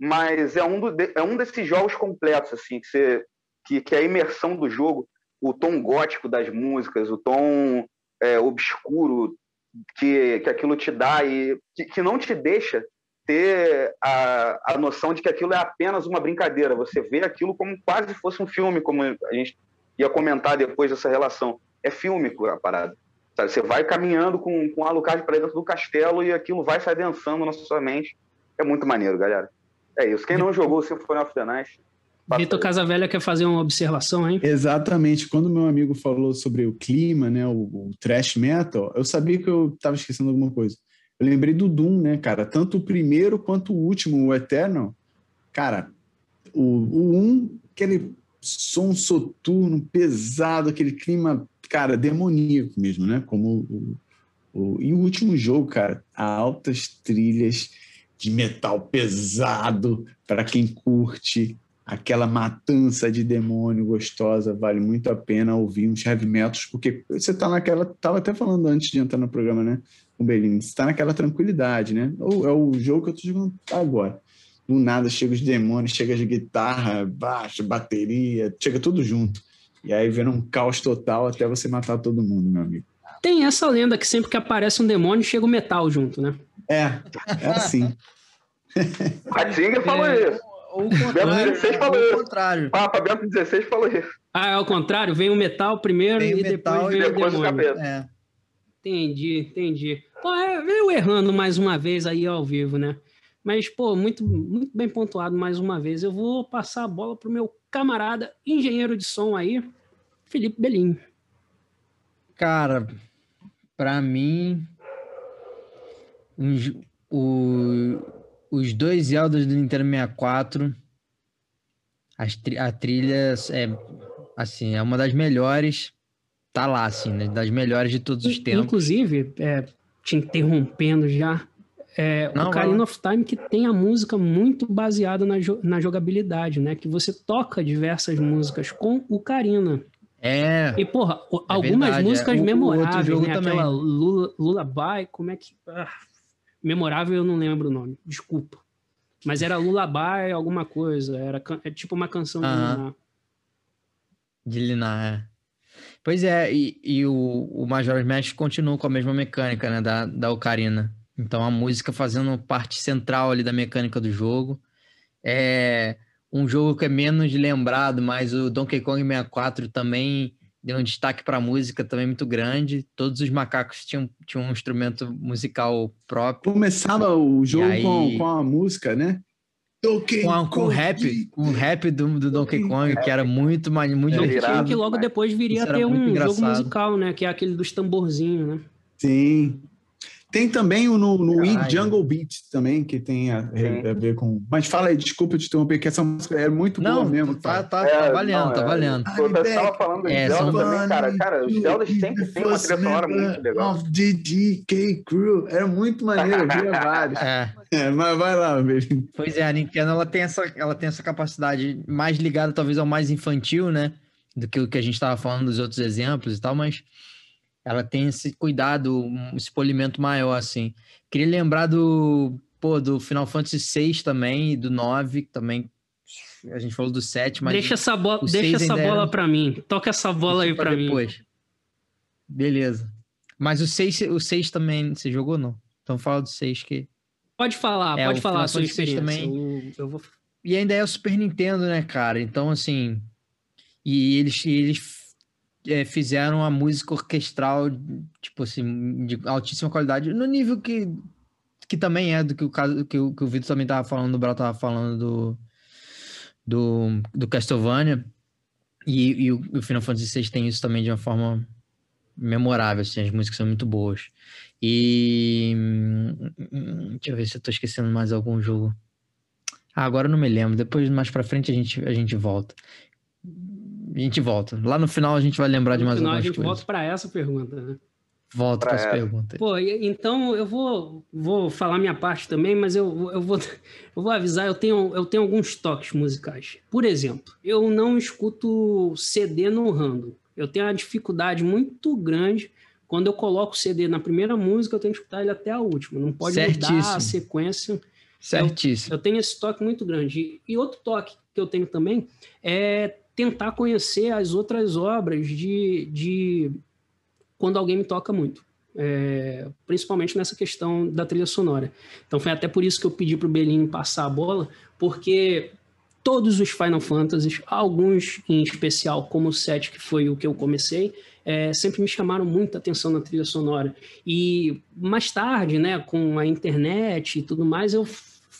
mas é um, do, é um desses jogos completos, assim, que, você, que, que é a imersão do jogo, o tom gótico das músicas, o tom é, obscuro que, que aquilo te dá e que, que não te deixa ter a, a noção de que aquilo é apenas uma brincadeira. Você vê aquilo como quase fosse um filme, como a gente ia comentar depois dessa relação. É filme a parada. Sabe? Você vai caminhando com, com Alucard para dentro do castelo e aquilo vai se adensando na sua mente. É muito maneiro, galera. É isso. Quem não jogou o Symphony of the Night... Vitor Casavelha quer fazer uma observação, hein? Exatamente. Quando meu amigo falou sobre o clima, né, o, o thrash metal, eu sabia que eu estava esquecendo alguma coisa. Eu lembrei do Doom, né, cara? Tanto o primeiro quanto o último, o Eternal. Cara, o, o um, aquele som soturno, pesado, aquele clima, cara, demoníaco mesmo, né? Como o, o, e o último jogo, cara, altas trilhas de metal pesado para quem curte aquela matança de demônio gostosa, vale muito a pena ouvir uns heavy metals, porque você tá naquela, tava até falando antes de entrar no programa, né? o Bellingham. está naquela tranquilidade, né? Ou é o jogo que eu tô jogando agora. Do nada chega os demônios, chega de guitarra, baixo, bateria, chega tudo junto. E aí vira um caos total até você matar todo mundo, meu amigo. Tem essa lenda que sempre que aparece um demônio, chega o metal junto, né? É, é assim. Ratzinger falou é, isso. O Bento 16 falou isso. contrário. Papa Bento 16 falou isso. Ah, é o contrário? Vem o metal primeiro vem e depois vem o demônio. O é. Entendi, entendi. Pô, é, veio errando mais uma vez aí ao vivo, né? Mas, pô, muito, muito bem pontuado mais uma vez. Eu vou passar a bola pro meu camarada, engenheiro de som aí, Felipe Belim. Cara, Pra mim, o- os dois Zeldas do Nintendo 64, as tri- a trilha é, assim, é uma das melhores, tá lá, assim, né? Das melhores de todos os tempos. Inclusive, é, te interrompendo já, é, Não, o Ocarina of Time que tem a música muito baseada na, jo- na jogabilidade, né? Que você toca diversas músicas com o Karina. É, E, porra, É algumas verdade, é. músicas outro memoráveis, né? também. Aquela Lula, Lullaby, como é que... ah, memorável eu não lembro o nome, desculpa. Mas era Lullaby alguma coisa, era can- é tipo uma canção de. Ninar. de Linar, é. Pois é, e, e o, o Majora's Mask continua com a mesma mecânica, né, da, da Ocarina. Então a música fazendo parte central ali da mecânica do jogo. É um jogo que é menos lembrado, mas o Donkey Kong 64 também deu um destaque para a música também muito grande. Todos os macacos tinham, tinham um instrumento musical próprio. Começava o jogo aí- com, com a música, né? Donkey Com, a- com rap, com o rap do, do Donkey Kong, que era muito, muito É, Kong que logo depois viria a ter um jogo engraçado. musical, né? Que é aquele dos tamborzinhos, né? Sim. Tem também o no, no. Jungle Beat também, que tem a, a ver com. Mas fala aí, desculpa te interromper, que essa música é muito Não, boa mesmo. tá, tá, É, tá valendo, não, tá é. valendo. Pô, Eu tava falando de É, Zelda são- também, cara. Cara, os Zeldas sempre tem uma trilha sonora muito legal. Of DDK Crew. Era muito maneiro, eu via vários. É. É, mas vai lá, velho. Pois é, a Nintendo ela tem essa, ela tem essa capacidade mais ligada talvez ao mais infantil, né? Do que o que a gente estava falando dos outros exemplos e tal, mas ela tem esse cuidado, um- esse polimento maior, assim. Queria lembrar do, pô, do Final Fantasy VI também, e do 9, que também a gente falou do 7, mas deixa essa, bola, o deixa essa bola era- pra mim. Toca essa bola aí Deixa pra mim. depois. Beleza. Mas o 6, o 6 também, você jogou não? Então fala do 6 que... Pode falar, É, pode falar a sua experiência. também. Eu, eu vou... E ainda é o Super Nintendo, né, cara? Então, assim. E eles, e eles é, fizeram a música orquestral, tipo assim, de altíssima qualidade, no nível que, que também é do que o caso que o, que o Vitor também tava falando, o Brau tava falando do, do, do Castlevania. E, e o, o Final Fantasy VI tem isso também de uma forma memorável, assim, as músicas são muito boas. E. Deixa eu ver se eu tô esquecendo mais algum jogo. Ah, agora eu não me lembro. Depois, mais pra frente, a gente, a gente volta. A gente volta. Lá no final a gente vai lembrar de No mais final, a algumas gente coisas. volta pra essa pergunta, né? Volta pra essa pergunta. Pô, então eu vou, vou falar minha parte também, mas eu, eu, vou, eu vou avisar, eu tenho, eu tenho alguns toques musicais. Por exemplo, eu não escuto CD no random. Eu tenho uma dificuldade muito grande. Quando eu coloco o CD na primeira música, eu tenho que escutar ele até a última. Não pode mudar a Certíssimo. sequência. Certíssimo. Eu tenho esse toque muito grande. E outro toque que eu tenho também é tentar conhecer as outras obras de, de quando alguém me toca muito. É, principalmente nessa questão da trilha sonora. Então foi até por isso que eu pedi para o Belinho passar a bola, porque todos os Final Fantasies, alguns em especial, como o 7, que foi o que eu comecei, é, sempre me chamaram muita atenção na trilha sonora. E mais tarde, né, com a internet e tudo mais, eu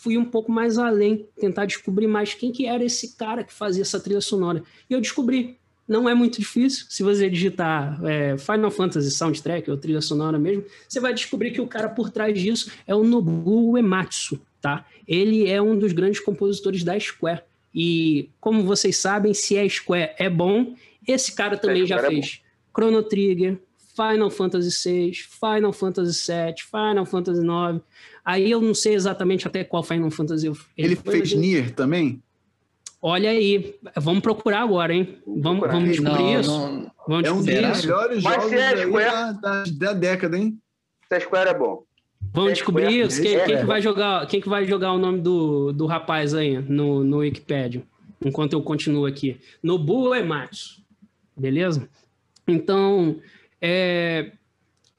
fui um pouco mais além, tentar descobrir mais quem que era esse cara que fazia essa trilha sonora. E eu descobri. Não é muito difícil. Se você digitar é, Final Fantasy Soundtrack ou trilha sonora mesmo, você vai descobrir que o cara por trás disso é o Nobuo Uematsu, tá? Ele é um dos grandes compositores da Square. E como vocês sabem, se a Square é bom, esse cara também já Square é fez Chrono Trigger, Final Fantasy VI, Final Fantasy VII, Final Fantasy IX. Aí eu não sei exatamente até qual Final Fantasy eu, Ele foi, fez mas- Nier também? Olha aí, vamos procurar agora, hein? Vamos, procurar. vamos descobrir Não, isso? não- Vamos É um dos descobrir isso? melhores Mas jogos é Square- da, da, da década, hein? Se a Square é bom. Vamos É descobrir Square, isso? Quem, é, quem que é. vai jogar, quem que vai jogar o nome do, do rapaz aí no, no Wikipedia? Enquanto eu continuo aqui. Nobuo Ematsu. Beleza? Então, é,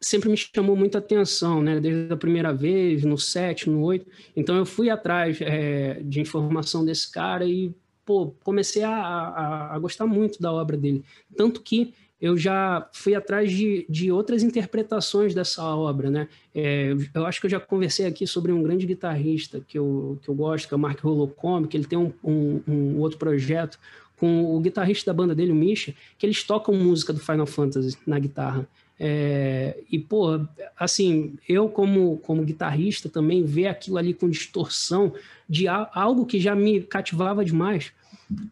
sempre me chamou muita atenção, né? Desde a primeira vez, no 7, no 8. Então eu fui atrás é, de informação desse cara e, pô, comecei a, a, a gostar muito da obra dele. Tanto que eu já fui atrás de, de outras interpretações dessa obra, né? É, eu acho que eu já conversei aqui sobre um grande guitarrista que eu, que eu gosto, que é o Mark Holocomb, que ele tem um, um, um outro projeto com o guitarrista da banda dele, o Misha, que eles tocam música do Final Fantasy na guitarra. É, e, pô, assim, eu como, como guitarrista também ver aquilo ali com distorção de algo que já me cativava demais,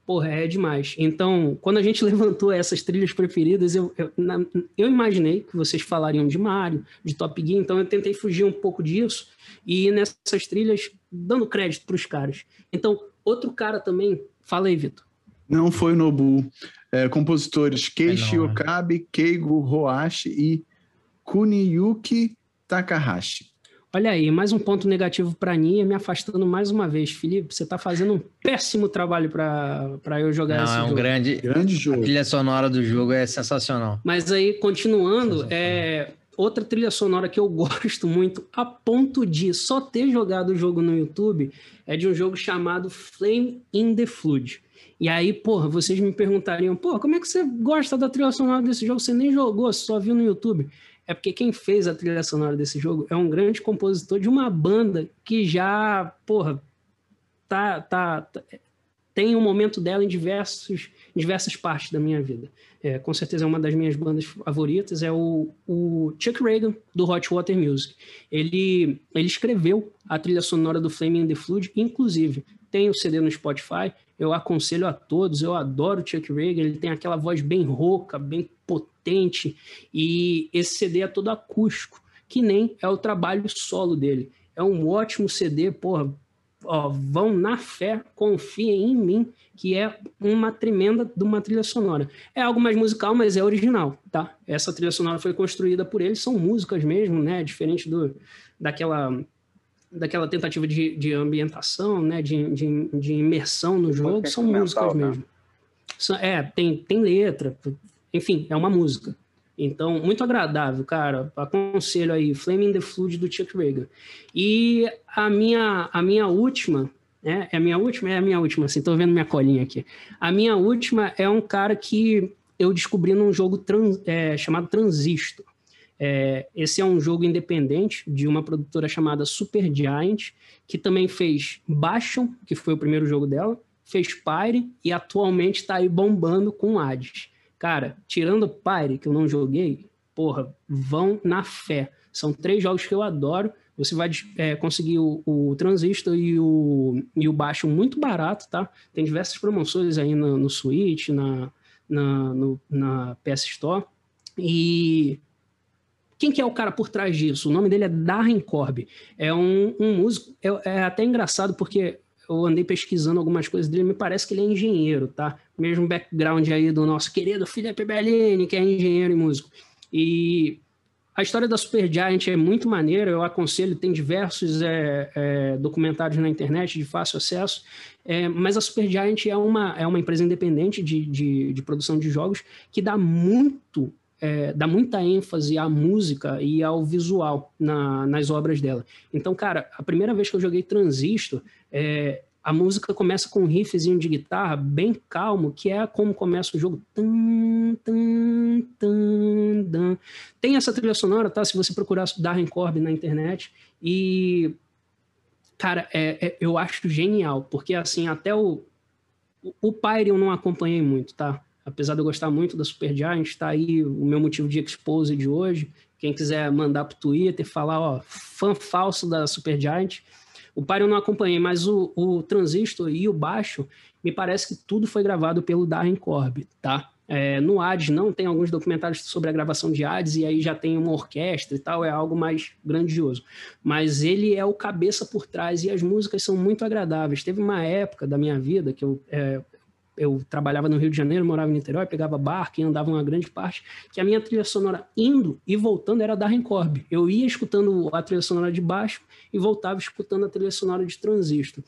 porra, é demais. Então, quando a gente levantou essas trilhas preferidas, eu, eu, na, eu imaginei que vocês falariam de Mario, de Top Gear, então eu tentei fugir um pouco disso e ir nessas trilhas dando crédito para os caras. Então, outro cara também, fala aí, Vitor. Não foi Nobu. É, compositores Keiichi é Okabe, Keigo Hoashi e Kuniyuki Takahashi. Olha aí, mais um ponto negativo para mim, me afastando mais uma vez. Felipe, você está fazendo um péssimo trabalho para eu jogar Não, esse é um jogo. grande, grande jogo. A trilha sonora do jogo é sensacional. Mas aí, continuando, é outra trilha sonora que eu gosto muito, a ponto de só ter jogado o jogo no YouTube, é de um jogo chamado Flame in the Flood. E aí, porra, vocês me perguntariam, pô, como é que você gosta da trilha sonora desse jogo? Você nem jogou, só viu no YouTube. É porque quem fez a trilha sonora desse jogo é um grande compositor de uma banda que já, porra, tá, tá, tá tem um momento dela em, diversos, em diversas partes da minha vida. É, com certeza é uma das minhas bandas favoritas, é o, o Chuck Reagan, do Hot Water Music. Ele, ele escreveu a trilha sonora do Flaming the Flood, inclusive tem o CD no Spotify, eu aconselho a todos, eu adoro o Chuck Reagan, ele tem aquela voz bem rouca, bem potente, e esse CD é todo acústico, que nem é o trabalho solo dele. É um ótimo CD, porra, ó, vão na fé, confiem em mim, que é uma tremenda de uma trilha sonora. É algo mais musical, mas é original, tá? Essa trilha sonora foi construída por eles, são músicas mesmo, né? Diferente do, daquela, daquela tentativa de, de ambientação, né? De, de, de imersão no jogo, são músicas né? mesmo. É, tem, tem letra, enfim, é uma música. Então, muito agradável, cara. Aconselho aí, Flaming the Flood do Chuck Reagan. E a minha, a minha última, né? É a minha última? É a minha última, assim, tô vendo minha colinha aqui. A minha última é um cara que eu descobri num jogo trans, é, chamado Transistor. É, esse é um jogo independente de uma produtora chamada Super Giant, que também fez Bastion, que foi o primeiro jogo dela, fez Pyre e atualmente está aí bombando com Hades. Cara, tirando Pyre, que eu não joguei, porra, vão na fé. São três jogos que eu adoro. Você vai é, conseguir o, o, Transistor e o, e o baixo muito barato, tá? Tem diversas promoções aí no, no Switch, na, na, no, na PS Store. E quem que é o cara por trás disso? O nome dele é Darren Corb. É um, um músico. É, é até engraçado porque eu andei pesquisando algumas coisas dele, me parece que ele é engenheiro, tá? Mesmo background aí do nosso querido Felipe Bellini, que é engenheiro e músico. E a história da Supergiant é muito maneira, eu aconselho, tem diversos é, é, documentários na internet de fácil acesso, é, mas a Supergiant é uma, é uma empresa independente de, de, de produção de jogos que dá muito é, dá muita ênfase à música e ao visual na, nas obras dela. Então, cara, a primeira vez que eu joguei Transistor, é, a música começa com um riffzinho de guitarra bem calmo, que é como começa o jogo. Tem essa trilha sonora, tá? Se você procurar Darren Corb na internet. E, cara, é, é, eu acho genial, porque assim, até o. O Pyre eu não acompanhei muito, tá? Apesar de eu gostar muito da Supergiant, está aí o meu motivo de expose de hoje. Quem quiser mandar pro Twitter, falar, ó, fã falso da Supergiant. O Pyre eu não acompanhei, mas o, o Transistor e o baixo, me parece que tudo foi gravado pelo Darren Corb, tá? É, no Hades não, tem alguns documentários sobre a gravação de Hades e aí já tem uma orquestra e tal, é algo mais grandioso. Mas ele é o cabeça por trás e as músicas são muito agradáveis. Teve uma época da minha vida que eu é, eu trabalhava no Rio de Janeiro, morava em Niterói, pegava barco e andava uma grande parte, que a minha trilha sonora indo e voltando era da Rencorb. Eu ia escutando a trilha sonora de baixo e voltava escutando a trilha sonora de transistor.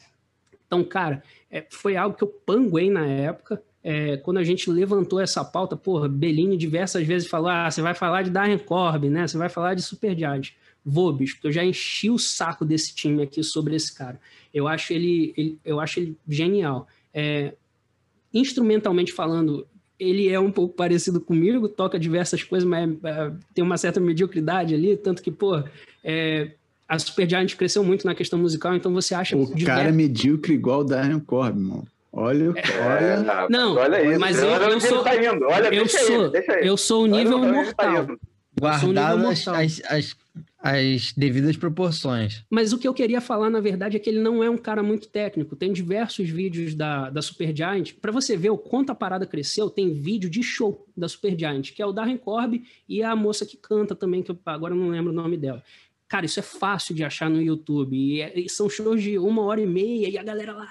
Então, cara, é, foi algo que eu panguei na época. É, quando a gente levantou essa pauta, porra, Bellini diversas vezes falou: ah, você vai falar de Darren Corb, né? Você vai falar de Supergiant. Vou, bicho, porque eu já enchi o saco desse time aqui sobre esse cara. Eu acho ele, ele eu acho ele genial. É, instrumentalmente falando, ele é um pouco parecido comigo, toca diversas coisas, mas é, tem uma certa mediocridade ali, tanto que, pô, é, a Supergiant cresceu muito na questão musical, então você acha... O cara é medíocre igual o Darren Corb, mano. Olha, é, olha... Não, olha isso, mas eu, eu sou... Tá olha, eu, sou, ele, eu sou o nível tá mortal. sou nível Guardadas mortal. as, as, as devidas proporções. Mas o que eu queria falar, na verdade, é que ele não é um cara muito técnico. Tem diversos vídeos da, da Supergiant. Para você ver o quanto a parada cresceu, tem vídeo de show da Supergiant, que é o Darren Corb e a moça que canta também, que eu, agora não lembro o nome dela. Cara, isso é fácil de achar no YouTube. E, é- e são shows de uma hora e meia e a galera lá.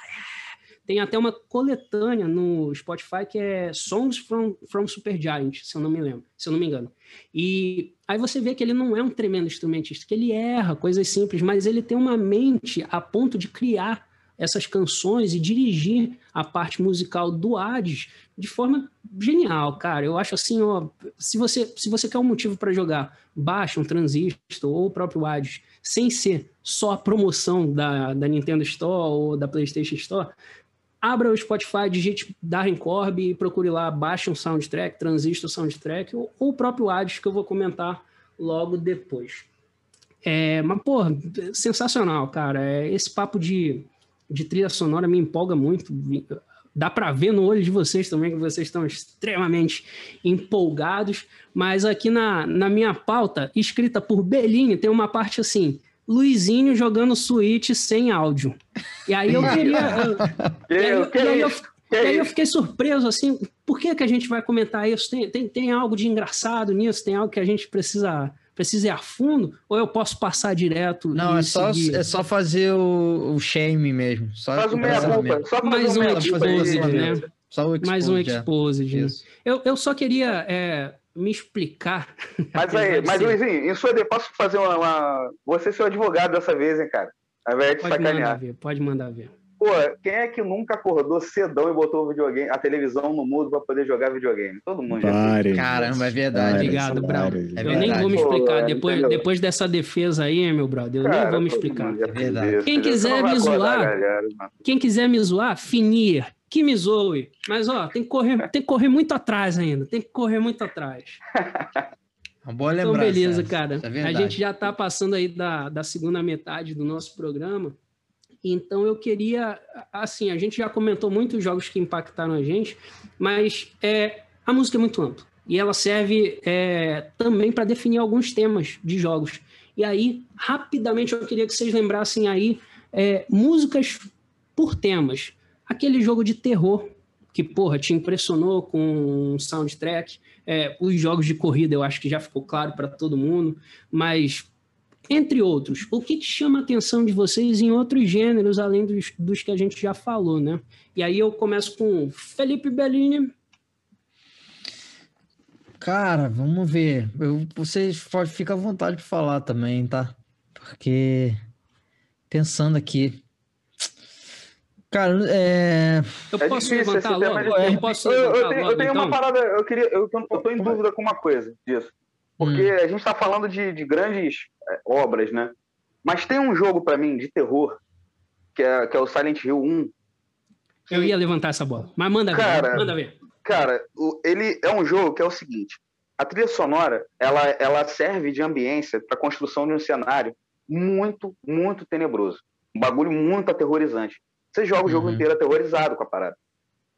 Tem até uma coletânea no Spotify que é Songs from, from Supergiant, se eu não me lembro, se eu não me engano. E aí você vê que ele não é um tremendo instrumentista, que ele erra coisas simples, mas ele tem uma mente a ponto de criar essas canções e dirigir a parte musical do Hades de forma genial, cara. Eu acho assim, ó, se você, se você quer um motivo para jogar, baixa um Transistor ou o próprio Hades, sem ser só a promoção da, da Nintendo Store ou da PlayStation Store, abra o Spotify, digite Darren Corb e procure lá, baixe um soundtrack, Transistor Soundtrack, ou, ou o próprio Hades, que eu vou comentar logo depois. É, mas, pô, sensacional, cara. É, esse papo de, de trilha sonora me empolga muito. Dá para ver no olho de vocês também que vocês estão extremamente empolgados. Mas aqui na, na minha pauta, escrita por Bellini, tem uma parte assim: Luizinho jogando Switch sem áudio. E aí eu queria. eu- e aí, eu- e aí eu, e aí fiquei surpreso, assim, por que, que a gente vai comentar isso? Tem, tem, tem algo de engraçado nisso? Tem algo que a gente precisa, precisa ir a fundo? Ou eu posso passar direto Não, e é só, seguir? é só fazer o, o shame mesmo. Só Faz meia. Só fazer Mais o um aí. exposed, né? Só o Mais um exposed, é. exposed. né? Eu, eu só queria é, me explicar. Mas aí, mas ser- Luizinho, em sua de posso fazer uma, uma- Você ser o advogado dessa vez, hein, cara? Ao invés de Pode mandar sacanear. ver, pode mandar ver. Pô, quem é que nunca acordou cedão e botou o videogame, a televisão no mudo pra poder jogar videogame? Todo mundo já fez. Várias. Caramba, é verdade. Obrigado, Brau. várias. É eu nem vou me Pô, explicar. é, depois, entendeu? depois dessa defesa aí, meu brother, eu nem Cara, vou me explicar. já fez verdade. Quem quiser me acordar, zoar, galera, mano. Quem quiser me zoar, finir, que me zoe. Mas, ó, tem que correr, tem que correr muito atrás ainda. Tem que correr muito atrás. Uma boa Então, lembrança. beleza, essa. cara. É a gente já tá passando aí da, da segunda metade do nosso programa. Então, eu queria... Assim, a gente já comentou muitos jogos que impactaram a gente, mas é, a música é muito ampla. E ela serve é, também para definir alguns temas de jogos. E aí, rapidamente, eu queria que vocês lembrassem aí é, músicas por temas. Aquele jogo de terror que, porra, te impressionou com um soundtrack. É, os jogos de corrida eu acho que já ficou claro para todo mundo, mas entre outros, o que, que chama a atenção de vocês em outros gêneros, além dos, dos que a gente já falou, né? E aí eu começo com Felipe Bellini. Cara, vamos ver. Eu, vocês pode- fica à vontade de falar também, tá? Porque pensando aqui. Cara, é. Eu É posso difícil levantar esse tema, logo? é Eu posso Eu, eu tenho, eu logo, tenho então? uma parada, eu queria, eu, eu tô em dúvida com uma coisa disso. Porque Hum. a gente tá falando de, de grandes é, obras, né? Mas tem um jogo pra mim de terror, que é, que é o Silent Hill 1. que- Eu ia levantar essa bola, mas manda ver, Cara, manda ver. Cara, o- ele é um jogo que é o seguinte: a trilha sonora ela, ela serve de ambiência para a construção de um cenário muito, muito tenebroso. Um bagulho muito aterrorizante. Você joga o jogo Uhum. inteiro aterrorizado com a parada.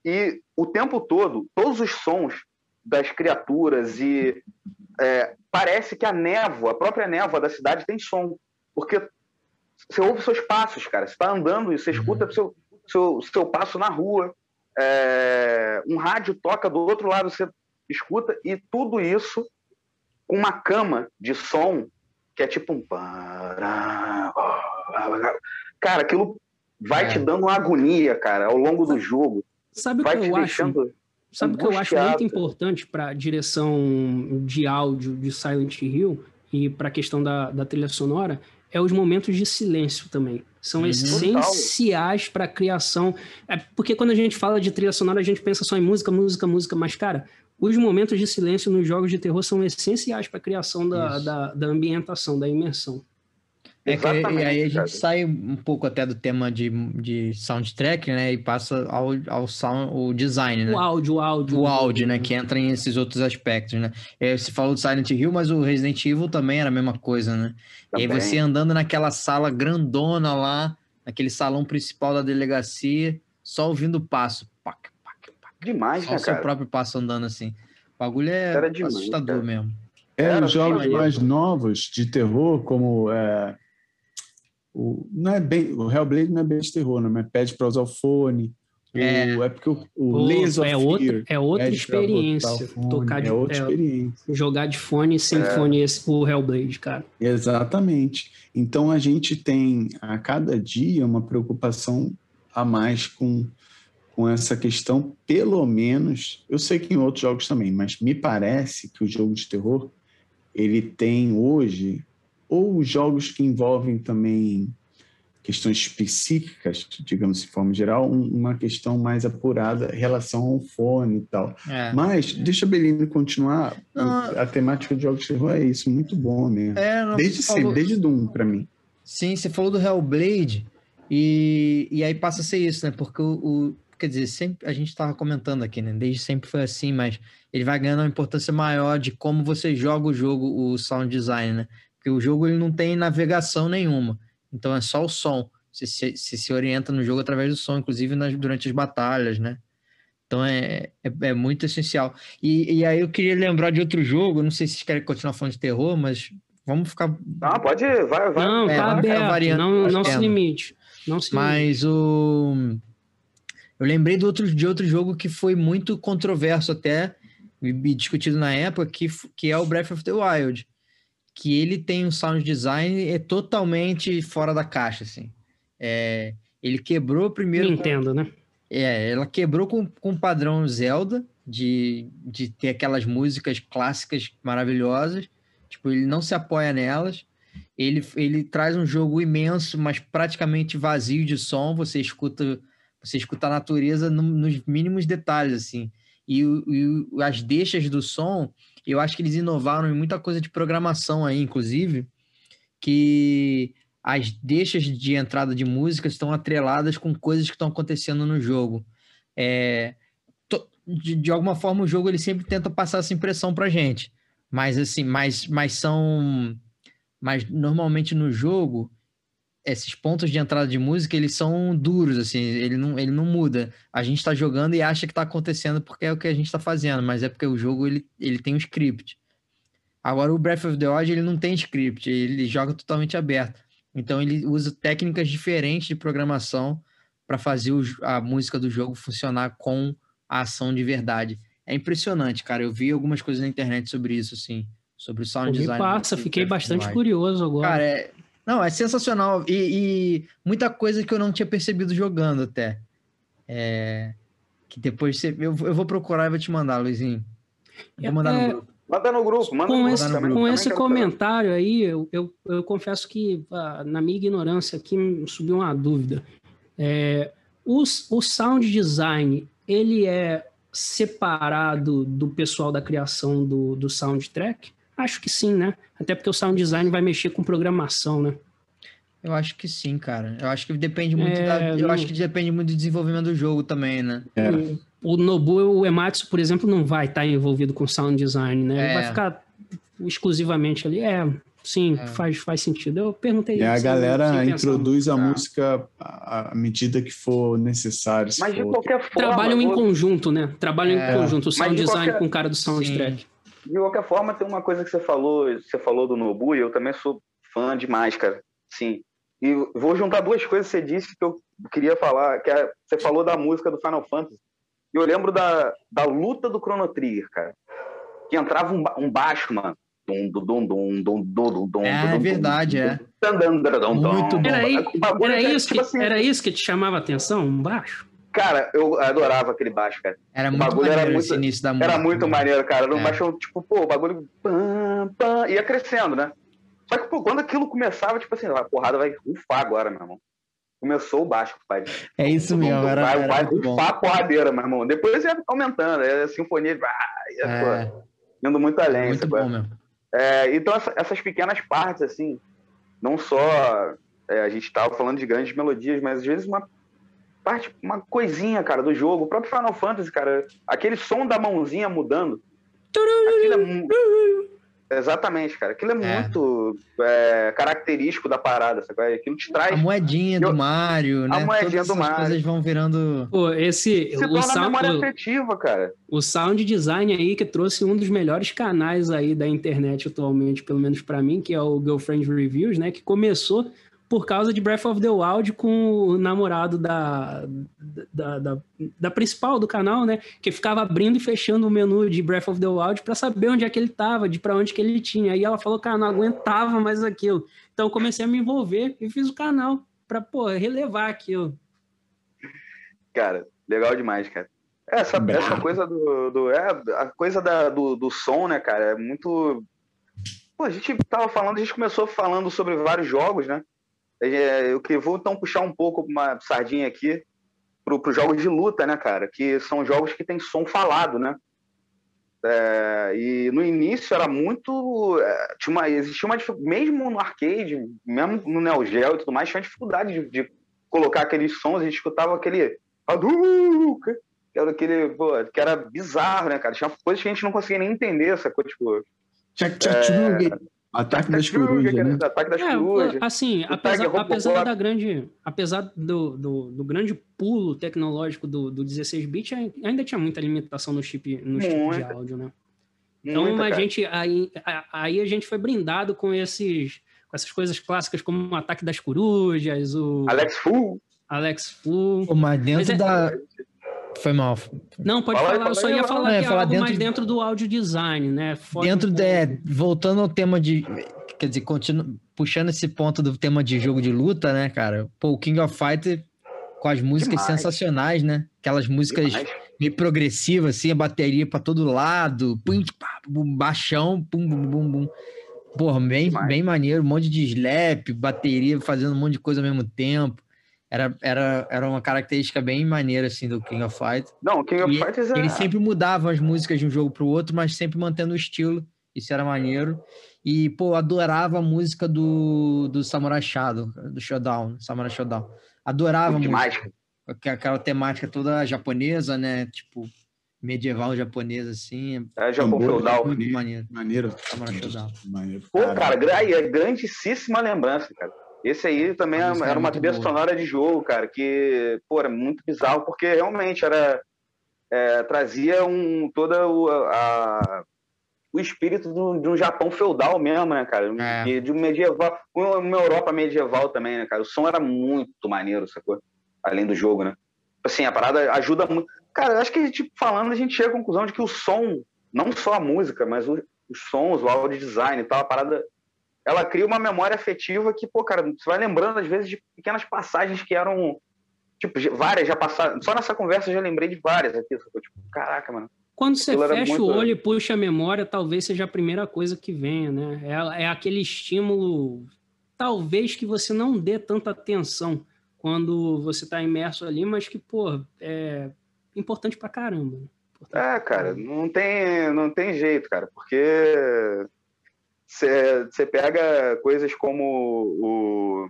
E o tempo todo, todos os sons das criaturas e é, parece que a névoa, a própria névoa da cidade tem som. Porque você ouve seus passos, cara. Você está andando e você escuta seu, seu, seu passo na rua. É, um rádio toca do outro lado, você escuta, e tudo isso com uma cama de som que é tipo um. Cara, aquilo vai É. te dando uma agonia, cara, ao longo do jogo. Sabe o que eu acho? Sabe o que eu acho muito importante para a direção de áudio de Silent Hill e para a questão da, da trilha sonora? É os momentos de silêncio também. São Uhum. essenciais para a criação. É porque quando a gente fala de trilha sonora, a gente pensa só em música, música, música. Mas, cara, os momentos de silêncio nos jogos de terror são essenciais para a criação da, da, da ambientação, da imersão. É que, e aí a gente cara. sai um pouco até do tema de, de soundtrack, né? E passa ao, ao sound, o design, né? O áudio, o áudio. O áudio, né? Que entra em esses outros aspectos, né? É, Você falou do Silent Hill, mas o Resident Evil também era a mesma coisa, né? E aí Também. você andando naquela sala grandona lá, naquele salão principal da delegacia, só ouvindo o passo. Pac, pac, pac. Demais, Só né, o seu próprio passo andando assim. O bagulho é Era demais, assustador cara. mesmo. É, Era os jogos mais novos de terror, como é, o, não é bem, o Hellblade não é bem de terror, né? Mas pede para usar o fone. O- É. É, porque o, o Laser é é outra experiência. fone, Tocar de é outra é, experiência. jogar de fone sem É. fone esse, o Hellblade, cara. Exatamente. Então a gente tem a cada dia uma preocupação a mais com, com essa questão, pelo menos. Eu sei que em outros jogos também, mas me parece que o jogo de terror ele tem hoje ou os jogos que envolvem também questões específicas, digamos de forma geral, um- uma questão mais apurada em relação ao fone e tal. É. Mas deixa a Belino continuar. A temática de jogos de terror é isso, muito bom mesmo. É, não, Desde você sempre, falou- desde Doom, pra mim. Sim, você falou do Hellblade e, e aí passa a ser isso, né? Porque o, o- quer dizer, sempre a gente estava comentando aqui, né? Desde sempre foi assim, mas ele vai ganhando uma importância maior de como você joga o jogo, o sound design, né? Porque o jogo ele não tem navegação nenhuma, então é só o som. Você se, você se orienta no jogo através do som, inclusive nas, durante as batalhas, né? Então é, é, é muito essencial. E, e aí eu queria lembrar de outro jogo, não sei se vocês querem continuar falando de terror, mas vamos ficar Não, pode ir, vai, vai. Não, é, tá aberto. variando Não, não se limite. Não se limite. Mas o. Eu lembrei do outro, de outro jogo que foi muito controverso até, e discutido na época, que, que é o Breath of the Wild. Que ele tem um sound design é totalmente fora da caixa, assim. É, ele quebrou primeiro. com- Nintendo, né? é, ela quebrou com, com o padrão Zelda, de, de ter aquelas músicas clássicas maravilhosas. Tipo, ele não se apoia nelas. Ele, ele traz um jogo imenso, mas praticamente vazio de som. Você escuta, você escuta a natureza no- nos mínimos detalhes, assim. E, e as deixas do som, eu acho que eles inovaram em muita coisa de programação aí, inclusive, que as deixas de entrada de música estão atreladas com coisas que estão acontecendo no jogo. É, de, de alguma forma, o jogo ele sempre tenta passar essa impressão pra gente. Mas assim, mas, mas são. Mas normalmente no jogo, esses pontos de entrada de música, eles são duros, assim, ele não, ele não muda. A gente tá jogando e acha que tá acontecendo porque é o que a gente tá fazendo, mas é porque o jogo ele, ele tem um script. Agora o Breath of the Wild ele não tem script, ele joga totalmente aberto. Então ele usa técnicas diferentes de programação para fazer o a música do jogo funcionar com a ação de verdade. É impressionante, cara. Eu vi algumas coisas na internet sobre isso, assim, sobre o sound Pô, me design. passa, do fiquei bastante curioso agora. Cara, é... não, é sensacional. E, e muita coisa que eu não tinha percebido jogando até. É... Que depois você. Eu, eu vou procurar e vou te mandar, Luizinho. Eu Vou mandar no É, grupo. Manda no grupo, manda no com grupo esse, no também. grupo. com Também esse quero comentário aí, eu, eu, eu confesso que, ah, na minha ignorância aqui, subiu uma dúvida. É, os- o sound design, ele é separado do pessoal da criação do, do soundtrack? Acho que sim, né? Até porque o sound design vai mexer com programação, né? Eu acho que sim, cara. Eu acho que depende muito É, da... Eu não- acho que depende muito do desenvolvimento do jogo também, né? É. O, o Nobuo Uematsu, por exemplo, não vai estar envolvido com sound design, né? Ele É. vai ficar exclusivamente ali. É, sim, É. Faz, faz sentido. Eu perguntei E a sem- galera sem introduz a música à medida que for necessário. Mas de for. qualquer forma. Trabalham em conjunto, né? Trabalham É. em conjunto. O sound de design qualquer- com o cara do soundtrack. De qualquer forma, tem uma coisa que você falou, você falou do Nobu, e eu também sou fã demais, cara. Sim. E vou juntar duas coisas que você disse que eu queria falar, que é, você falou da música do Final Fantasy. E eu lembro da, da luta do Chrono Trigger, cara. Que entrava um, um baixo, mano. Dum, dum, dum, dum, dum, dum, É verdade, é. Muito bom. Era, é, isso tipo que, assim, era isso que te chamava a atenção? Um baixo? Cara, eu adorava aquele baixo, cara. Era O muito bagulho era maneiro muito- esse início da música. Era muito né? maneiro, cara. Não É. baixou, tipo, pô, o bagulho pam, pam, ia crescendo, né? Só que, pô, quando aquilo começava, tipo assim, a porrada vai rufar agora, meu irmão. Começou o baixo, pai. É isso mesmo, era, vai era vai rufar a porradeira, meu irmão. Depois ia aumentando, é a sinfonia, vai, ia, É, pô, indo muito além. muito bom mesmo. É, então, essa- essas pequenas partes, assim, não só é, a gente tava falando de grandes melodias, mas às vezes uma parte, uma coisinha, cara, do jogo. O próprio Final Fantasy, cara, aquele som da mãozinha mudando. Aquilo é mu- Exatamente, cara. Aquilo é, É. muito é, característico da parada, sabe? Aquilo te traz. A moedinha Eu- do Mario, né? moedinha Todas do Mario. coisas vão virando. Pô, esse. Se o, torna sound, memória o, afetiva, cara. o sound design aí que trouxe um dos melhores canais aí da internet atualmente, pelo menos pra mim, que é o Girlfriend Reviews, né? Que começou por causa de Breath of the Wild com o namorado da, da, da, da principal do canal, né? Que ficava abrindo e fechando o menu de Breath of the Wild pra saber onde é que ele tava, de pra onde que ele tinha. Aí ela falou, cara, não aguentava mais aquilo. Então eu comecei a me envolver e fiz o canal pra, pô, relevar aquilo. Cara, legal demais, cara. Essa, Brabo. essa coisa do. do é, a coisa da, do, do som, né, cara? É muito. Pô, a gente tava falando, a gente começou falando sobre vários jogos, né? É, Eu que vou então puxar um pouco uma sardinha aqui pro, pro jogos de luta, né, cara? Que são jogos que tem som falado, né? É, e no início era muito. é, Tinha uma, existia uma mesmo no arcade, mesmo no Neo Geo e tudo mais, tinha uma dificuldade de, de colocar aqueles sons, a gente escutava aquele. Que era aquele, pô, que era bizarro, né, cara? Tinha coisas que a gente não conseguia nem entender, essa coisa, tipo. Tchac, tchac, tchug. Ataque das corujas, né? Ataque das É, corujas. assim, O apesar, Tiger apesar Robocop. da grande, apesar do, do, do grande pulo tecnológico do, do 16-bit, ainda tinha muita limitação no chip, no chip de áudio, né? Então Muita, a cara. gente aí, a- aí a gente foi brindado com esses com essas coisas clássicas como o ataque das corujas, o Alex Fu. Alex Fu. Pô, mas dentro Mas é- da. Foi mal. Não, pode Fala falar, eu só ia fala falar aí. que é Falar algo dentro mais de- dentro do áudio design, né? Dentro de, é, voltando ao tema de. Quer dizer, continu, puxando esse ponto do tema de jogo de luta, né, cara? Pô, o King of Fighter com as músicas Demais. sensacionais, né? Aquelas músicas Demais. meio progressivas, assim, a bateria pra todo lado, pum, pá, bum, baixão, pum, bum, bum, bum. Porra, bem, Demais. bem maneiro, um monte de slap, bateria, fazendo um monte de coisa ao mesmo tempo. Era, era, era uma característica bem maneira, assim, do King of Fighter. Não, King of E Fighters é. Eles sempre mudavam as músicas de um jogo pro outro, mas sempre mantendo o estilo. Isso era maneiro. E, pô, adorava a música do, do Samurai Shadow, do Showdown, Samurai Showdown. Adorava a demais. música. Aqu- Aquela temática toda japonesa, né? Tipo, medieval japonesa, assim. É Japão Tambor, Feudal. Muito maneiro. Maneiro. Samurai Showdown. Maneiro. Pô, cara, é grandíssima lembrança, cara. Esse aí também A era, era era uma trilha sonora de jogo, cara, que, pô, era muito bizarro, porque realmente era. é, trazia um, toda o, a, o espírito do- de um Japão feudal mesmo, né, cara? É. E de um medieval, uma Europa medieval também, né, cara? O som era muito maneiro, sacou? Além do jogo, né? Assim, a parada ajuda muito. Cara, acho que, tipo, falando, a gente chega à conclusão de que o som, não só a música, mas o- os sons, o audio design e tal, a parada ela cria uma memória afetiva que, pô, cara, você vai lembrando às vezes de pequenas passagens que eram, tipo, várias já passaram. Só nessa conversa eu já lembrei de várias aqui. Tipo, caraca, mano. Quando você fecha muito- o olho e puxa a memória, talvez seja a primeira coisa que venha, né? É, é aquele estímulo, talvez que você não dê tanta atenção quando você está imerso ali, mas que, pô, é importante pra caramba. né? Importante É, cara, não tem, não tem jeito, cara, porque você pega coisas como o,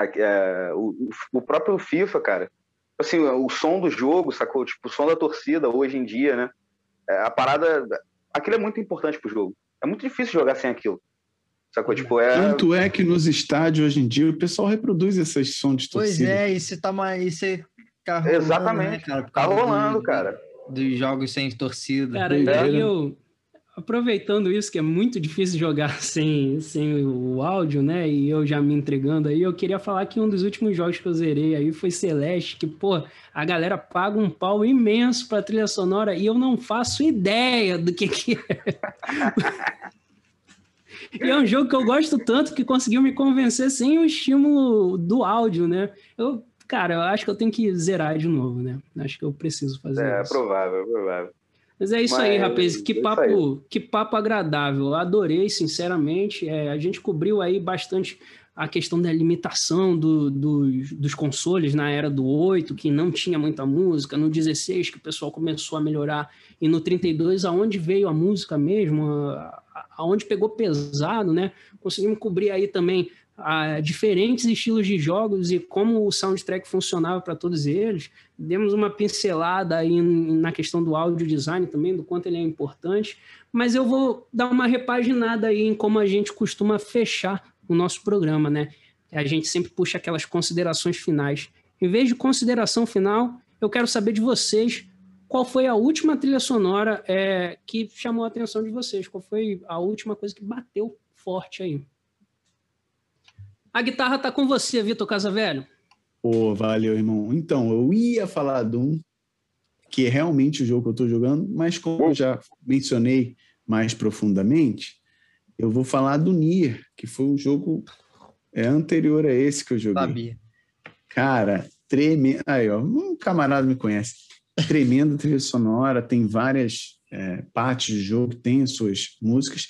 a- é, o, o próprio FIFA, cara. Assim, o som do jogo, sacou? Tipo, o som da torcida hoje em dia, né? É, a parada. Aquilo é muito importante pro jogo. É muito difícil jogar sem aquilo. Sacou? Tipo, é. Tanto é que nos estádios hoje em dia o pessoal reproduz esses sons de Pois torcida. é, isso tá mais. Isso é- tá rolando, Exatamente. né, cara? Tá rolando, do- cara. Dos jogos sem torcida. Cara, e aí eu, aproveitando isso, que é muito difícil jogar sem, sem o áudio, né? E eu já me entregando aí, eu queria falar que um dos últimos jogos que eu zerei aí foi Celeste, que, pô, a galera paga um pau imenso pra trilha sonora e eu não faço ideia do que que é. E é um jogo que eu gosto tanto que conseguiu me convencer sem o estímulo do áudio, né? Eu, cara, eu acho que eu tenho que zerar de novo, né? Acho que eu preciso fazer É, isso. provável, provável. Mas é isso aí, Mas rapaz. Que é papo, que papo agradável. Eu adorei, sinceramente. É, a gente cobriu aí bastante a questão da limitação do- dos- dos consoles na era do 8, que não tinha muita música, no 16 que o pessoal começou a melhorar, e no 32 aonde veio a música mesmo, aonde pegou pesado, né? Conseguimos cobrir aí também ah, diferentes estilos de jogos e como o soundtrack funcionava para todos eles. Demos uma pincelada aí na questão do áudio design também, do quanto ele é importante, mas eu vou dar uma repaginada aí em como a gente costuma fechar o nosso programa, né? A gente sempre puxa aquelas considerações finais. Em vez de consideração final, eu quero saber de vocês qual foi a última trilha sonora é, que chamou a atenção de vocês? Qual foi a última coisa que bateu forte aí? A guitarra tá com você, Vitor Casavelho. Pô, valeu, irmão. Então, eu ia falar de um que é realmente o jogo que eu estou jogando, mas como eu já mencionei mais profundamente, eu vou falar do Nier, que foi um jogo é, anterior a esse que eu joguei. Sabia. Cara, tremendo. Aí, ó, um camarada me conhece. Tremenda trilha sonora, tem várias é, partes do jogo, tem as suas músicas.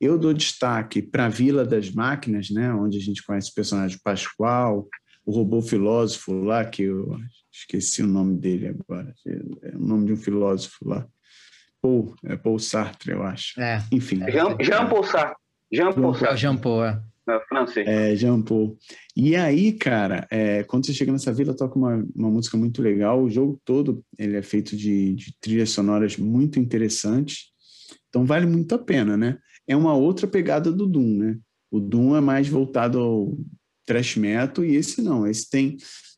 Eu dou destaque para a Vila das Máquinas, né, onde a gente conhece o personagem Pascoal, o robô filósofo lá, que eu esqueci o nome dele agora, é o nome de um filósofo lá. Paul, é Paul Sartre, eu acho. É. Enfim. Jean, Jean Paul Sartre. Jean Paul É Sartre. Jean Paul, é. É, francês. É, Jean Paul. E aí, cara, é, quando você chega nessa vila, toca uma, uma música muito legal. O jogo todo ele é feito de, de trilhas sonoras muito interessantes. Então vale muito a pena, né? É uma outra pegada do Doom, né? O Doom é mais voltado ao thrash metal e esse não. Esse tem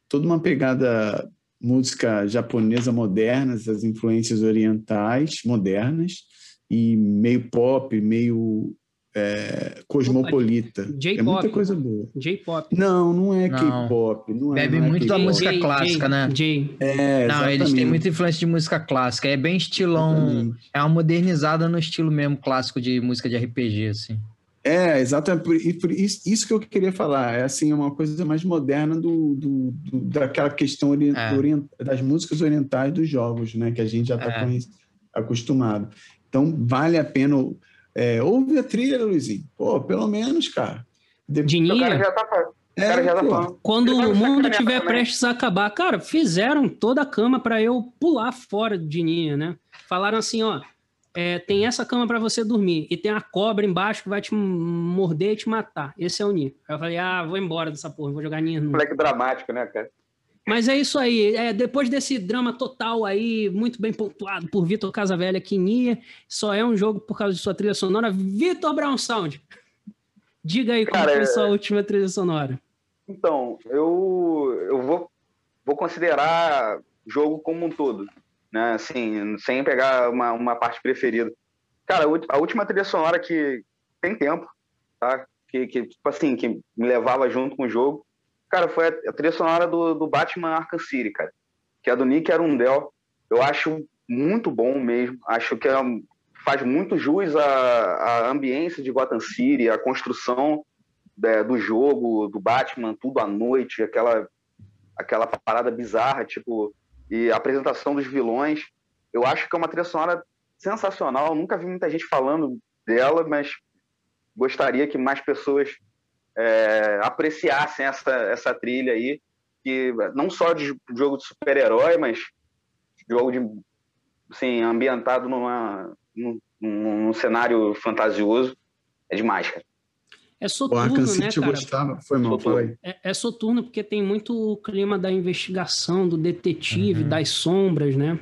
toda uma pegada música japonesa moderna, as influências orientais modernas e meio pop, meio é, cosmopolita. J-pop. É muita coisa boa. J-pop. Não, não é. K-pop. Não é, Bebe não é muito da música J- clássica, J- né? J. É, Não, eles têm muita influência de música clássica. É bem estilão. Exatamente. É uma modernizada no estilo mesmo clássico de música de RPG, assim. É, exatamente. Por, e por isso, isso que eu queria falar. É assim, uma coisa mais moderna do, do- do- daquela questão ori- É. orient- das músicas orientais dos jogos, né? Que a gente já está É. acostumado. Então, vale a pena. É, ouve a trilha, Luizinho. Pô, pelo menos, cara. De- De O cara já tá, o É, cara já tá falando. quando vai o mundo estiver também. prestes a acabar, cara, fizeram toda a cama para eu pular fora de Nier, né? Falaram assim, ó, é, tem essa cama para você dormir e tem a cobra embaixo que vai te morder e te matar. Esse é o Nier. Aí eu falei, ah, vou embora dessa porra, vou jogar Nier. Não. Moleque dramático, né, cara? Mas é isso aí. É, depois desse drama total aí, muito bem pontuado por Vitor Casavelha, que Nier só é um jogo por causa de sua trilha sonora. Vitor Brown Sound, diga aí Cara, qual foi é- sua última trilha sonora. Então, eu, eu vou, vou considerar jogo como um todo, né? Assim, sem pegar uma, uma parte preferida. Cara, a última trilha sonora que tem tempo, tá? Que, que, tipo assim, que me levava junto com o jogo, cara, foi a, a trilha sonora do, do Batman Arkham City, cara. Que é do Nick Arundel. Eu acho muito bom mesmo. Acho que é faz muito jus à, à ambiência de Gotham City, à construção é, do jogo, do Batman, tudo à noite, aquela, aquela parada bizarra, tipo, e a apresentação dos vilões. Eu acho que é uma trilha sonora sensacional. Eu nunca vi muita gente falando dela, mas gostaria que mais pessoas é, apreciassem essa, essa trilha aí, que não só de jogo de super-herói, mas jogo de assim, ambientado numa, num, num, cenário fantasioso. É demais, cara. É soturno, né, eu cara? gostava. Foi mal, Soturno. foi. É, é soturno porque tem muito o clima da investigação, do detetive, Uhum. das sombras, né?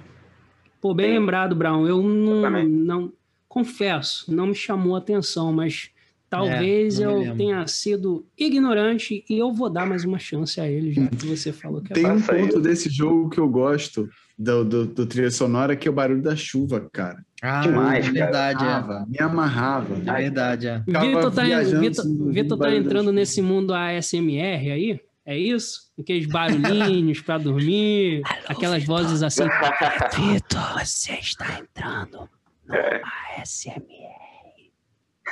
Pô, bem Sim. lembrado, Brown. Eu não, também. não confesso, não me chamou a atenção, mas talvez não me eu lembro. tenha sido ignorante e eu vou dar mais uma chance a ele, já que você falou que é Tem um Passa aí. ponto desse jogo que eu gosto do, do, do trilha sonora que é o barulho da chuva, cara. Ah, Demais, é cara. verdade, é. Me amarrava. É verdade, é. Vitor tá, Vitor, assim, Vitor tá entrando nesse mundo ASMR aí? É isso? Aqueles barulhinhos pra dormir, aquelas vozes assim. Vitor, você está entrando no ASMR.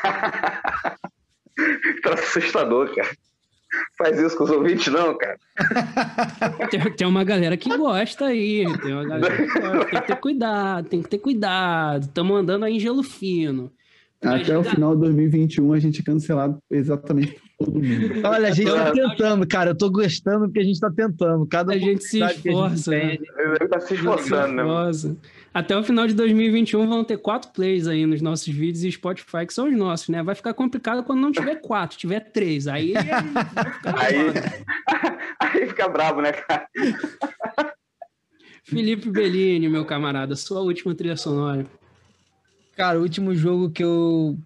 Tá assustador, cara. Faz isso com os ouvintes, não, cara. Tem, tem uma galera que gosta aí, tem uma galera que gosta. Tem que ter cuidado, tem que ter cuidado. Estamos andando aí em gelo fino. Mas, Até o final de 2021 a gente é cancelado exatamente por todo mundo. Olha, a gente tá tentando, cara. Eu tô gostando porque a gente tá tentando. Cada A gente se oportunidade que a gente esforça, tem, né? Tá se esforçando, né? Até o final de 2021 vão ter quatro plays aí nos nossos vídeos e Spotify, que são os nossos, né? Vai ficar complicado quando não tiver quatro, tiver três. Aí vai ficar Aí, aí fica bravo, né, cara? Felipe Bellini, meu camarada, sua última trilha sonora. Cara, o último jogo que eu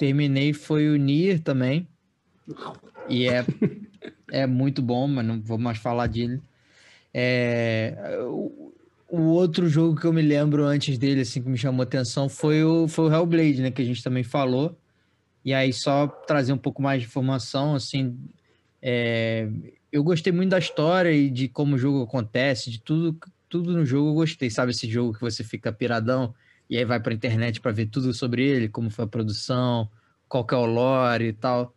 terminei foi o Nier também. E é, é muito bom, mas não vou mais falar dele. É, o, o outro jogo que eu me lembro antes dele, assim, que me chamou atenção foi o, foi o Hellblade, né? Que a gente também falou. E aí, só trazer um pouco mais de informação, assim. É, eu gostei muito da história e de como o jogo acontece, de tudo, tudo no jogo eu gostei. Sabe esse jogo que você fica piradão e aí vai pra internet para ver tudo sobre ele, como foi a produção, qual que é o lore e tal.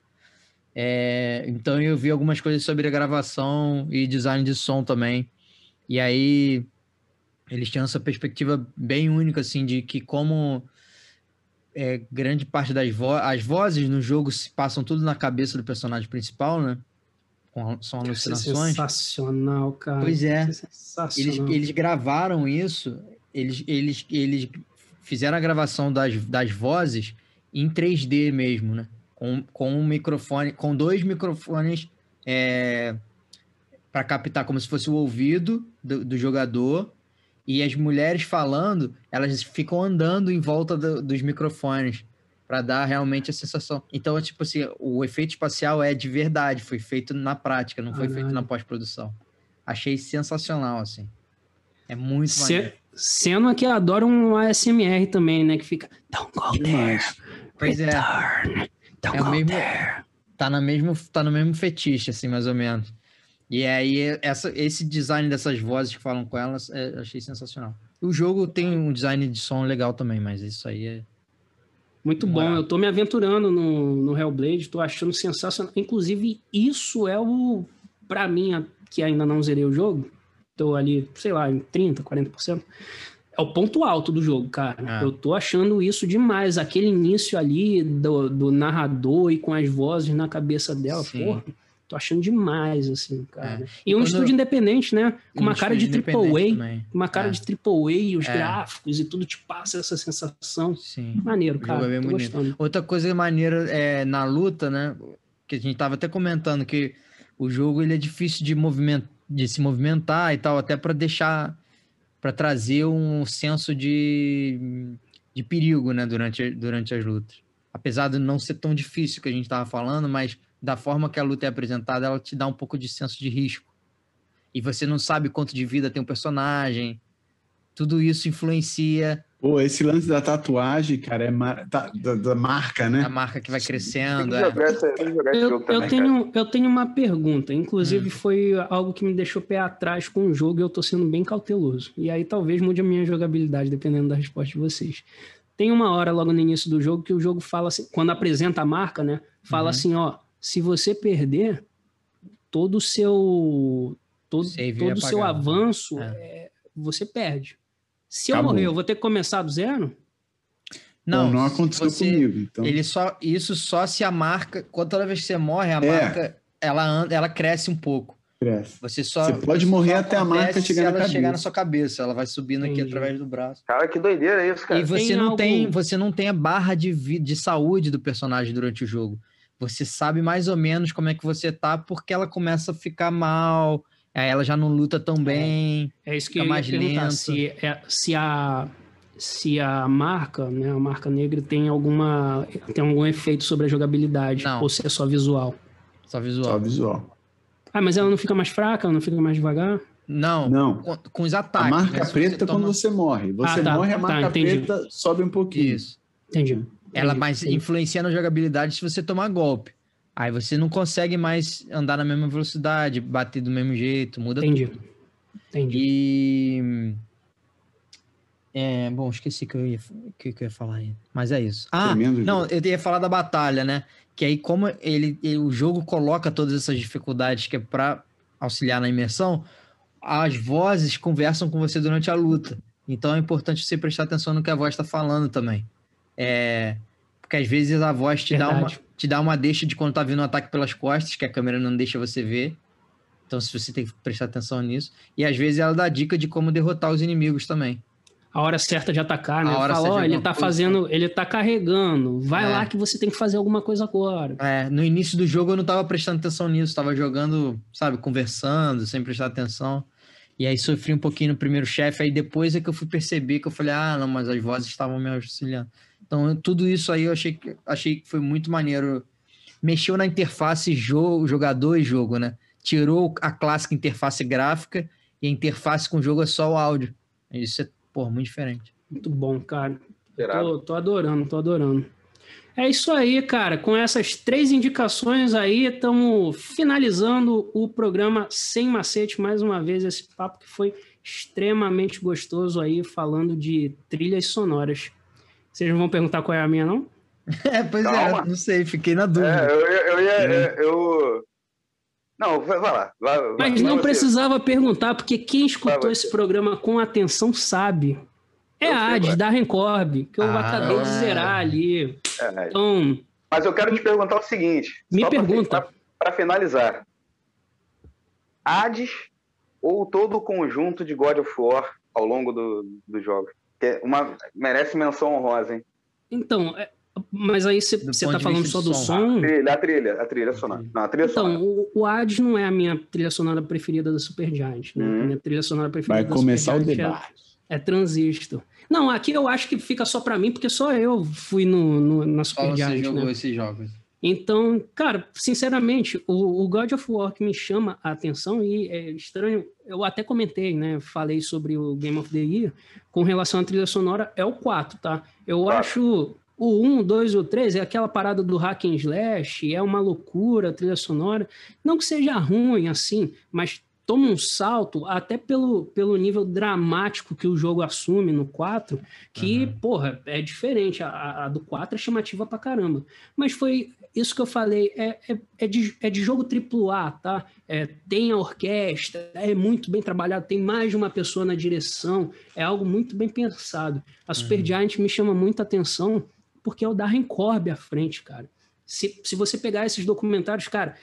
É, então eu vi algumas coisas sobre a gravação e design de som também. E aí eles tinham essa perspectiva bem única, assim, de que como é, grande parte das vo as vozes no jogo se passam tudo na cabeça do personagem principal, né? Com, são alucinações. Sensacional, cara. Pois é. Sensacional. Eles, eles gravaram isso, eles, eles, eles fizeram a gravação das, das vozes em 3D mesmo, né? Com, com um microfone, com dois microfones é, para captar como se fosse o ouvido do, do jogador e as mulheres falando, elas ficam andando em volta do, dos microfones para dar realmente a sensação. Então, tipo assim, o efeito espacial é de verdade, foi feito na prática, não foi feito na pós-produção. Achei sensacional, assim. É muito Se, maneiro. Sendo que adora um ASMR também, né? Que fica. Don't go there. Pois é. Return. Don't É o go mesmo- there. Tá, na mesmo, tá no mesmo fetiche, assim, mais ou menos. E aí, essa, esse design dessas vozes que falam com elas, é, eu achei sensacional. O jogo tem um design de som legal também, mas isso aí é. Muito bom. Eu tô me aventurando no, no Hellblade, tô achando sensacional. Inclusive, isso é o. Pra mim, que ainda não zerei o jogo, tô ali, sei lá, em 30%, 40%. É o ponto alto do jogo, cara. É. Eu tô achando isso demais. Aquele início ali do, do narrador e com as vozes na cabeça dela, Sim. porra. Tô achando demais, assim, cara. É. E um Quando- estúdio independente, né? Com uma Um cara de estúdio triple independente A, também. uma cara É. de triple A, e os É. gráficos e tudo te passa essa sensação. Sim. Maneiro, cara. é bem tô bonito. gostando. Outra coisa maneira é na luta, né? Que a gente tava até comentando que o jogo ele é difícil de, moviment... de se movimentar e tal, até para deixar, para trazer um senso de, de perigo, né? Durante, durante as lutas. Apesar de não ser tão difícil que a gente tava falando, mas da forma que a luta é apresentada, ela te dá um pouco de senso de risco. E você não sabe quanto de vida tem um personagem. Tudo isso influencia Pô, esse lance da tatuagem, cara, é mar- tá- da, da marca, a né? marca que vai crescendo. que é. jogar, esse Eu, jogo eu também, tenho, eu tenho uma pergunta. Inclusive, Hum. foi algo que me deixou pé atrás com o jogo e eu tô sendo bem cauteloso. E aí talvez mude a minha jogabilidade, dependendo da resposta de vocês. Tem uma hora logo no início do jogo que o jogo fala assim, quando apresenta a marca, né? Fala Uhum. assim, ó, se você perder, todo o seu todo, Save todo o seu apagado. avanço, É. é, você perde. Se eu Acabou. morrer, eu vou ter que começar do zero? Não, não se aconteceu você- comigo. Então, Ele só, isso só se a marca, quando toda vez que você morre, a É. marca ela anda, ela cresce um pouco. cresce. Você só Você pode morrer até a marca chegar se na ela cabeça. chegar na sua cabeça, ela vai subindo aqui Entendi. através do braço. Cara, que doideira isso, cara. E você Tem não algo- tem, você não tem a barra de, de saúde do personagem durante o jogo. Você sabe mais ou menos como é que você tá, porque ela começa a ficar mal, aí ela já não luta tão bem. É isso que Fica eu ia mais perguntar. lento. Se, é- se a se a marca, né, a marca negra tem alguma tem algum efeito sobre a jogabilidade Não. ou se é só visual. Só visual. Só visual. Ah, mas ela não fica mais fraca, ela não fica mais devagar? Não, Não. com, com os A ataques. marca né? Preta você é quando toma- você morre. Você Ah, tá, morre, a tá, marca entendi. preta sobe um pouquinho. Isso. Entendi. Ela Entendi, mais entendi. influencia na jogabilidade se você tomar golpe. Aí você não consegue mais andar na mesma velocidade, bater do mesmo jeito, muda Entendi. tudo. Entendi. E. É, bom, esqueci que eu ia, que, que eu ia falar aí. Mas é isso. Ah, Tremendo não, jogo. eu ia falar da batalha, né? Que aí, como ele, ele- o jogo coloca todas essas dificuldades que é pra auxiliar na imersão, as vozes conversam com você durante a luta. Então é importante você prestar atenção no que a voz está falando também. É, porque às vezes a voz te dá, uma, te dá uma deixa de quando tá vindo um ataque pelas costas, que a câmera não deixa você ver. Então se você tem que prestar atenção nisso. E às vezes ela dá dica de como derrotar os inimigos também. A hora certa de atacar, né? A hora Fala, ó, ele tá coisa. fazendo, ele tá carregando. Vai É. lá que você tem que fazer alguma coisa agora. É, no início do jogo eu não tava prestando atenção nisso, tava jogando, sabe, conversando, sem prestar atenção. E aí sofri um pouquinho no primeiro chefe, aí depois é que eu fui perceber que eu falei, ah, não, mas as vozes estavam me auxiliando. Então, tudo isso aí eu achei que, achei que foi muito maneiro mexeu na interface jogo, jogador e jogo, né? Tirou a clássica interface gráfica e a interface com o jogo é só o áudio. Isso é, pô, muito diferente. Muito bom, cara. Tô, tô adorando, tô adorando. É isso aí, cara. Com essas três indicações aí, estamos finalizando o programa Sem Macete mais uma vez. Esse papo que foi extremamente gostoso aí, falando de trilhas sonoras. Vocês não vão perguntar qual é a minha, não? É, pois é, Calma. é, não sei, fiquei na dúvida. É, eu, eu, ia. É. Eu... Não, vai lá. Vai, Mas vai, não vai precisava perguntar, porque quem escutou esse programa com atenção sabe. É a Hades, da Rencorb, que eu ah, acabei de zerar ali. É, então, Mas eu quero te perguntar o seguinte. Me pergunta. Para finalizar. Hades ou todo o conjunto de God of War ao longo do, do jogo? Que uma, merece menção honrosa, hein? Então, é, mas aí você está falando só do som? A trilha, a trilha, a trilha sonora. Não, a trilha então, sonora. o, o Hades não é a minha trilha sonora preferida da Super Giant, né? Hum. A minha trilha sonora preferida Vai começar o é debate. É, é Transistor. Não, aqui eu acho que fica só para mim, porque só eu fui no, no na Super Giant. Você jogou né? esses jogos. Então, cara, sinceramente, o, o, God of War que me chama a atenção e é estranho, eu até comentei, né? Falei sobre o Game of the Year com relação à trilha sonora, é o 4, tá? Eu acho o 1, 2 ou 3 é aquela parada do hack and slash, é uma loucura a trilha sonora. Não que seja ruim assim, mas toma um salto até pelo, pelo nível dramático que o jogo assume no 4, que, uhum. porra, é diferente. A, a, do 4 é chamativa pra caramba. Mas foi isso que eu falei, é, é, é, de, é de jogo AAA, tá? É, tem a orquestra, é muito bem trabalhado, tem mais de uma pessoa na direção, é algo muito bem pensado. A Super uhum. Me chama muita atenção porque é o Darren Corb à frente, cara. Se, se você pegar esses documentários, cara,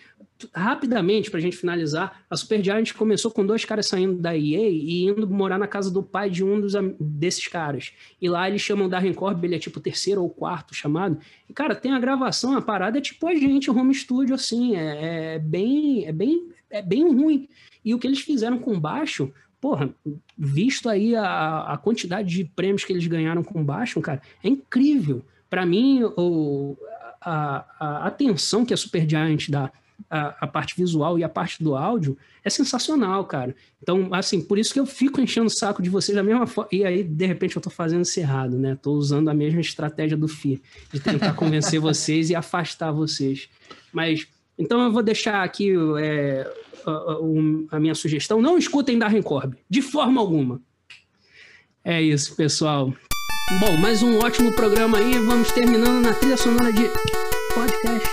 rapidamente, para a gente finalizar, a Supergiant começou com dois caras saindo da EA e indo morar na casa do pai de um dos, desses caras. E lá eles chamam Darren Corb, ele é tipo terceiro ou quarto chamado. E, cara, tem a gravação, a parada é tipo a gente, home studio, assim, é, é bem, é, bem, é bem ruim. E o que eles fizeram com baixo, porra, visto aí a, a quantidade de prêmios que eles ganharam com baixo, cara, é incrível. Para mim, o, a, a atenção que a Supergiant dá à, à parte visual e à parte do áudio é sensacional, cara. Então, assim, por isso que eu fico enchendo o saco de vocês da mesma forma. E aí, de repente, eu tô fazendo isso errado, né? Tô usando a mesma estratégia do FI, de tentar convencer vocês e afastar vocês. Mas, então eu vou deixar aqui é, a, a, minha sugestão. Não escutem Darren Corb, de forma alguma. É isso, pessoal. Bom, mais um ótimo programa aí. Vamos terminando na trilha sonora de podcast